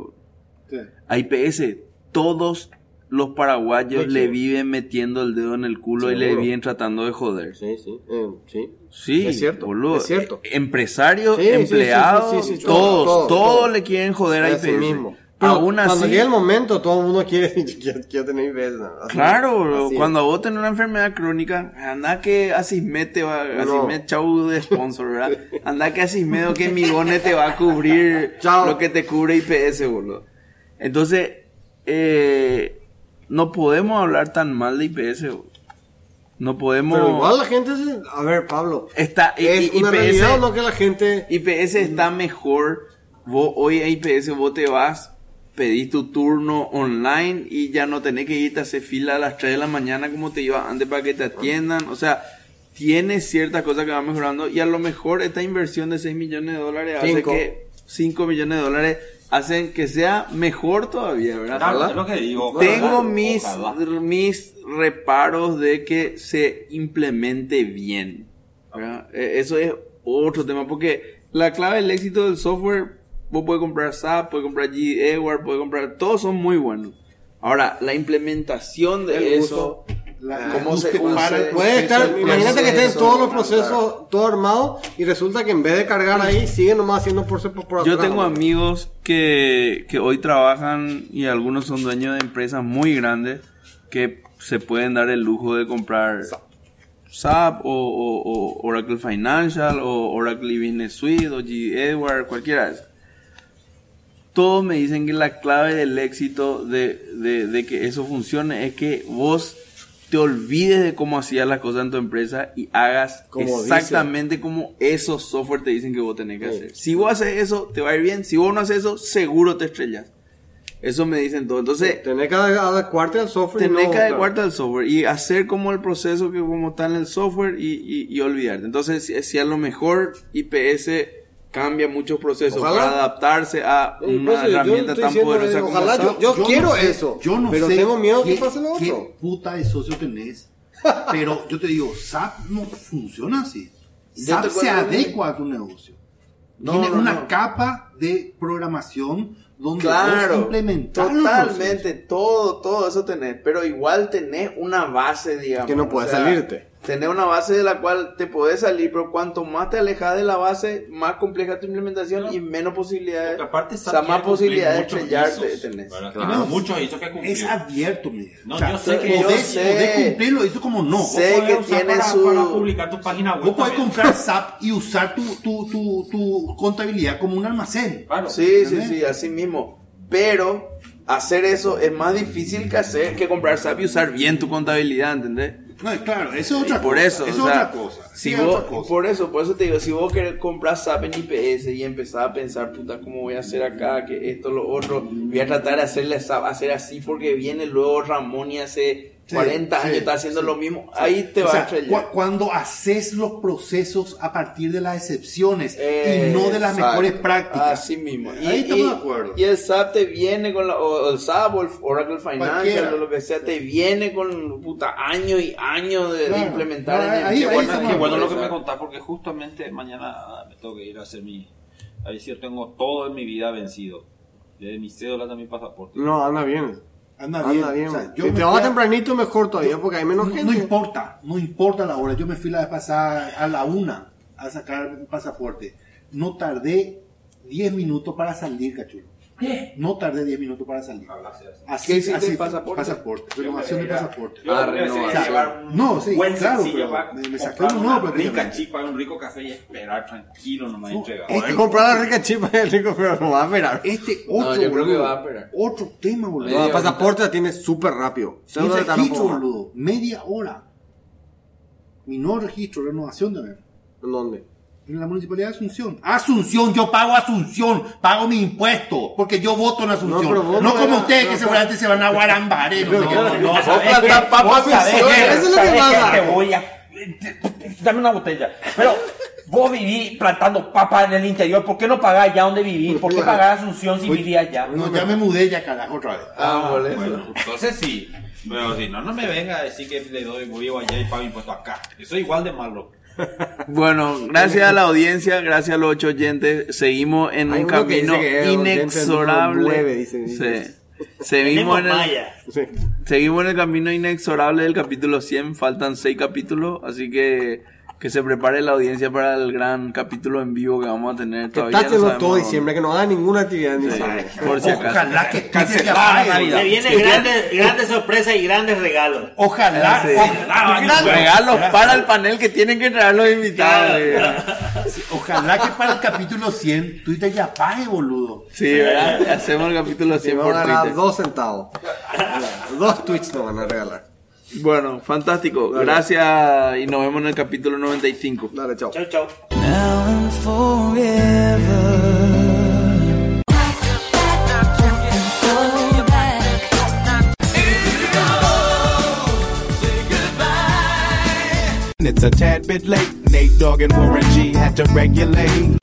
Sí. A IPS todos los paraguayos Sí, le viven metiendo el dedo en el culo y le viven tratando de joder. Sí, sí, eh, sí. Sí, Es cierto, boludo. es cierto. Eh, Empresarios, Sí, empleados, sí, sí, sí, todos, todo, todos todo. le quieren joder a IPS. mismo. Pero Aún así, cuando llega el momento, todo el mundo quiere, quiere, quiere tener IBS. ¿no? Así- Claro, así cuando vos tenés una enfermedad crónica, anda que Asismed te va, No. Asismed chau de sponsor, ¿verdad? Anda que Asismed o que Migone te va a cubrir lo que te cubre IPS, boludo. Entonces, eh, no podemos hablar tan mal de IPS, boludo. No podemos... Pero igual la gente se... A ver, Pablo. Está, ¿Es i- una IPS, realidad o no que la gente... IPS está mejor. Vos, hoy a IPS vos te vas, pedís tu turno online y ya no tenés que irte a hacer fila a las 3 de la mañana como te iba antes para que te atiendan. O sea, tiene ciertas cosas que van mejorando y a lo mejor esta inversión de 6 millones de dólares hace Cinco. que 5 millones de dólares hacen que sea mejor todavía, ¿verdad? Claro, es lo que digo. Tengo Ojalá, mis, ojalá. mis reparos de que se implemente bien. ¿verdad? Eh, Eso es otro tema, porque la clave del éxito del software, vos puedes comprar SAP, puedes comprar G Edward, puedes comprar, todos son muy buenos. Ahora, la implementación de El eso, uso. La- ¿Cómo se usa? Puede proceso, estar, imagínate que estén todos los procesos, todo armado, y resulta que en vez de cargar ahí, siguen nomás haciendo por, por, por Yo atrás, tengo ¿no? amigos que, que hoy trabajan y algunos son dueños de empresas muy grandes que se pueden dar el lujo de comprar SAP o, o- o Oracle Financial o Oracle Business Suite o G Edward, cualquiera de. Todos me dicen que la clave del éxito de, de- de que eso funcione es que vos te olvides de cómo hacías las cosas en tu empresa y hagas Como exactamente como esos software te dicen que vos tenés que Sí. hacer. Si vos haces eso, te va a ir bien. Si vos no haces eso, seguro te estrellas. Eso me dicen todo. Entonces, Tenés que adecuarte al software. no- que adecuarte al software y hacer como el proceso que como está en el software y, y- y olvidarte. Entonces, si, si a lo mejor IPS cambia muchos procesos Ojalá. para adaptarse a Sí, una pues, yo herramienta tan poderosa eh, como ojalá SAP. yo- no quiero sé- eso, Yo no pero sé tengo miedo que qué- pase lo qué otro. puta de socio tenés. Pero yo te digo, SAP no funciona así. Yo SAP se adecua a tu negocio. No, Tiene no, una no. capa de programación donde Claro, totalmente, todo, todo eso tenés, pero igual tenés una base, digamos. Que no o puede sea, salirte. Tenés una base de la cual te podés salir, pero cuanto más te alejas de la base, más compleja tu implementación y menos posibilidades, Porque aparte o sea, más posibilidades de estrellarte tenés. Claro. Tiene muchos hizo que cumplir. Es abierto, Miguel. No, yo sé que yo podés, sé. podés cumplirlo, eso como no. Sé que tiene para, su- para publicar tu página web. Vos podés comprar SAP y usar tu, tu, tu, tu contabilidad como un almacén. Claro. Sí, sí, sí, así mismo. Pero hacer eso es más difícil que hacer que comprar SAP y usar bien tu contabilidad, ¿entendés? No, claro, eso es otra por cosa. eso, eso o es sea, otra cosa. si sí, vos- otra cosa. Por eso, por eso te digo, si vos querés comprar SAP en IPS y empezar a pensar, puta, ¿cómo voy a hacer acá? Que esto, lo otro, voy a tratar de hacerle SAP, hacer así porque viene luego Ramón y hace Sí, 40 sí, años está haciendo sí. lo mismo, ahí te O va sea, a estrellar. cu- cuando haces los procesos a partir de las excepciones Eh, y no de las exacto. mejores prácticas. Así mismo. Y, Ahí estamos y- de acuerdo. Y el SAP te viene con la, o el SAP o el Oracle Financial Cualquiera. o lo que sea, te viene con puta años y años de, implementar No, en el ahí- Qué ahí bueno, qué bueno lo que me contás porque justamente mañana me tengo que ir a hacer mi... A ver si yo tengo todo en mi vida vencido. De mi cédula también pasaporte. No, anda bien. Anda bien. Anda bien. O sea, yo si te vas a- tempranito, mejor todavía, porque hay menos no, gente. no importa, no importa la hora. Yo me fui la vez pasada a la una a sacar un pasaporte. No tardé 10 minutos para salir, cachulo. No tardé 10 minutos para salir. Así, ¿Qué hiciste así el fue. pasaporte? Pasaporte, renovación de pasaporte. Ah, renovación. un No, sí, buen claro, sencillo pero para me- me saqué comprar uno nuevo una rica chipa, un rico café y esperar tranquilo nomás y entregar. este- Podés comprar la rica chipa y el rico, pero no va a esperar. Este No, otro, yo creo que boludo, va a esperar. otro tema, boludo. No, pasaporte la tienes súper rápido. Un registro, boludo. Media hora. Mi nuevo registro, renovación también. ¿En dónde? En la municipalidad de Asunción. Asunción, yo pago Asunción, pago mi impuesto, porque yo voto en Asunción. No, No, no como era- ustedes no, que no. seguramente se van a Guarambar. ¿eh? No. No, Vos ¿sabes qué? eso es lo que ¿Sabés pasa. qué? Te voy a... Dame una botella. Pero vos viví plantando papas en el interior. ¿Por qué no pagás allá donde vivís? ¿Por qué pagar Asunción si vivís allá? No, ya me mudé ya, carajo, otra vez. Ah, por eso. Bueno, entonces sí. Pero si no, no me venga a decir que le doy, voy allá y pago impuesto acá. Eso es igual de malo. Bueno, gracias a la audiencia, gracias a los ocho oyentes, seguimos en Hay un uno que camino dice que es oyente inexorable. número nueve, dice, dice. Sí. Seguimos Tenemos en, el. Sí. seguimos en el camino inexorable del capítulo 100, faltan seis capítulos, así que que se prepare la audiencia para el gran capítulo en vivo que vamos a tener Que todavía. está no todo diciembre, que no haga ninguna actividad en Sí, diciembre. por si acaso. Ojalá que Cancelar la Navidad. Se vienen grandes, grandes sorpresas y grandes regalos. Ojalá, Sí. ojalá, Regalos para el panel que tienen que traer los invitados. ojalá que para el capítulo 100 Twitter ya pague, boludo. Sí, ¿verdad? Hacemos el capítulo Si 100 me por van a ganar Twitter. dos centavos. dos tweets nos van a regalar. Bueno, fantástico. Gracias y nos vemos en el capítulo 95. Dale, chao. Chau, chau. now and forever. It's a tad bit late. Nate Dogg and Warren G had to regulate.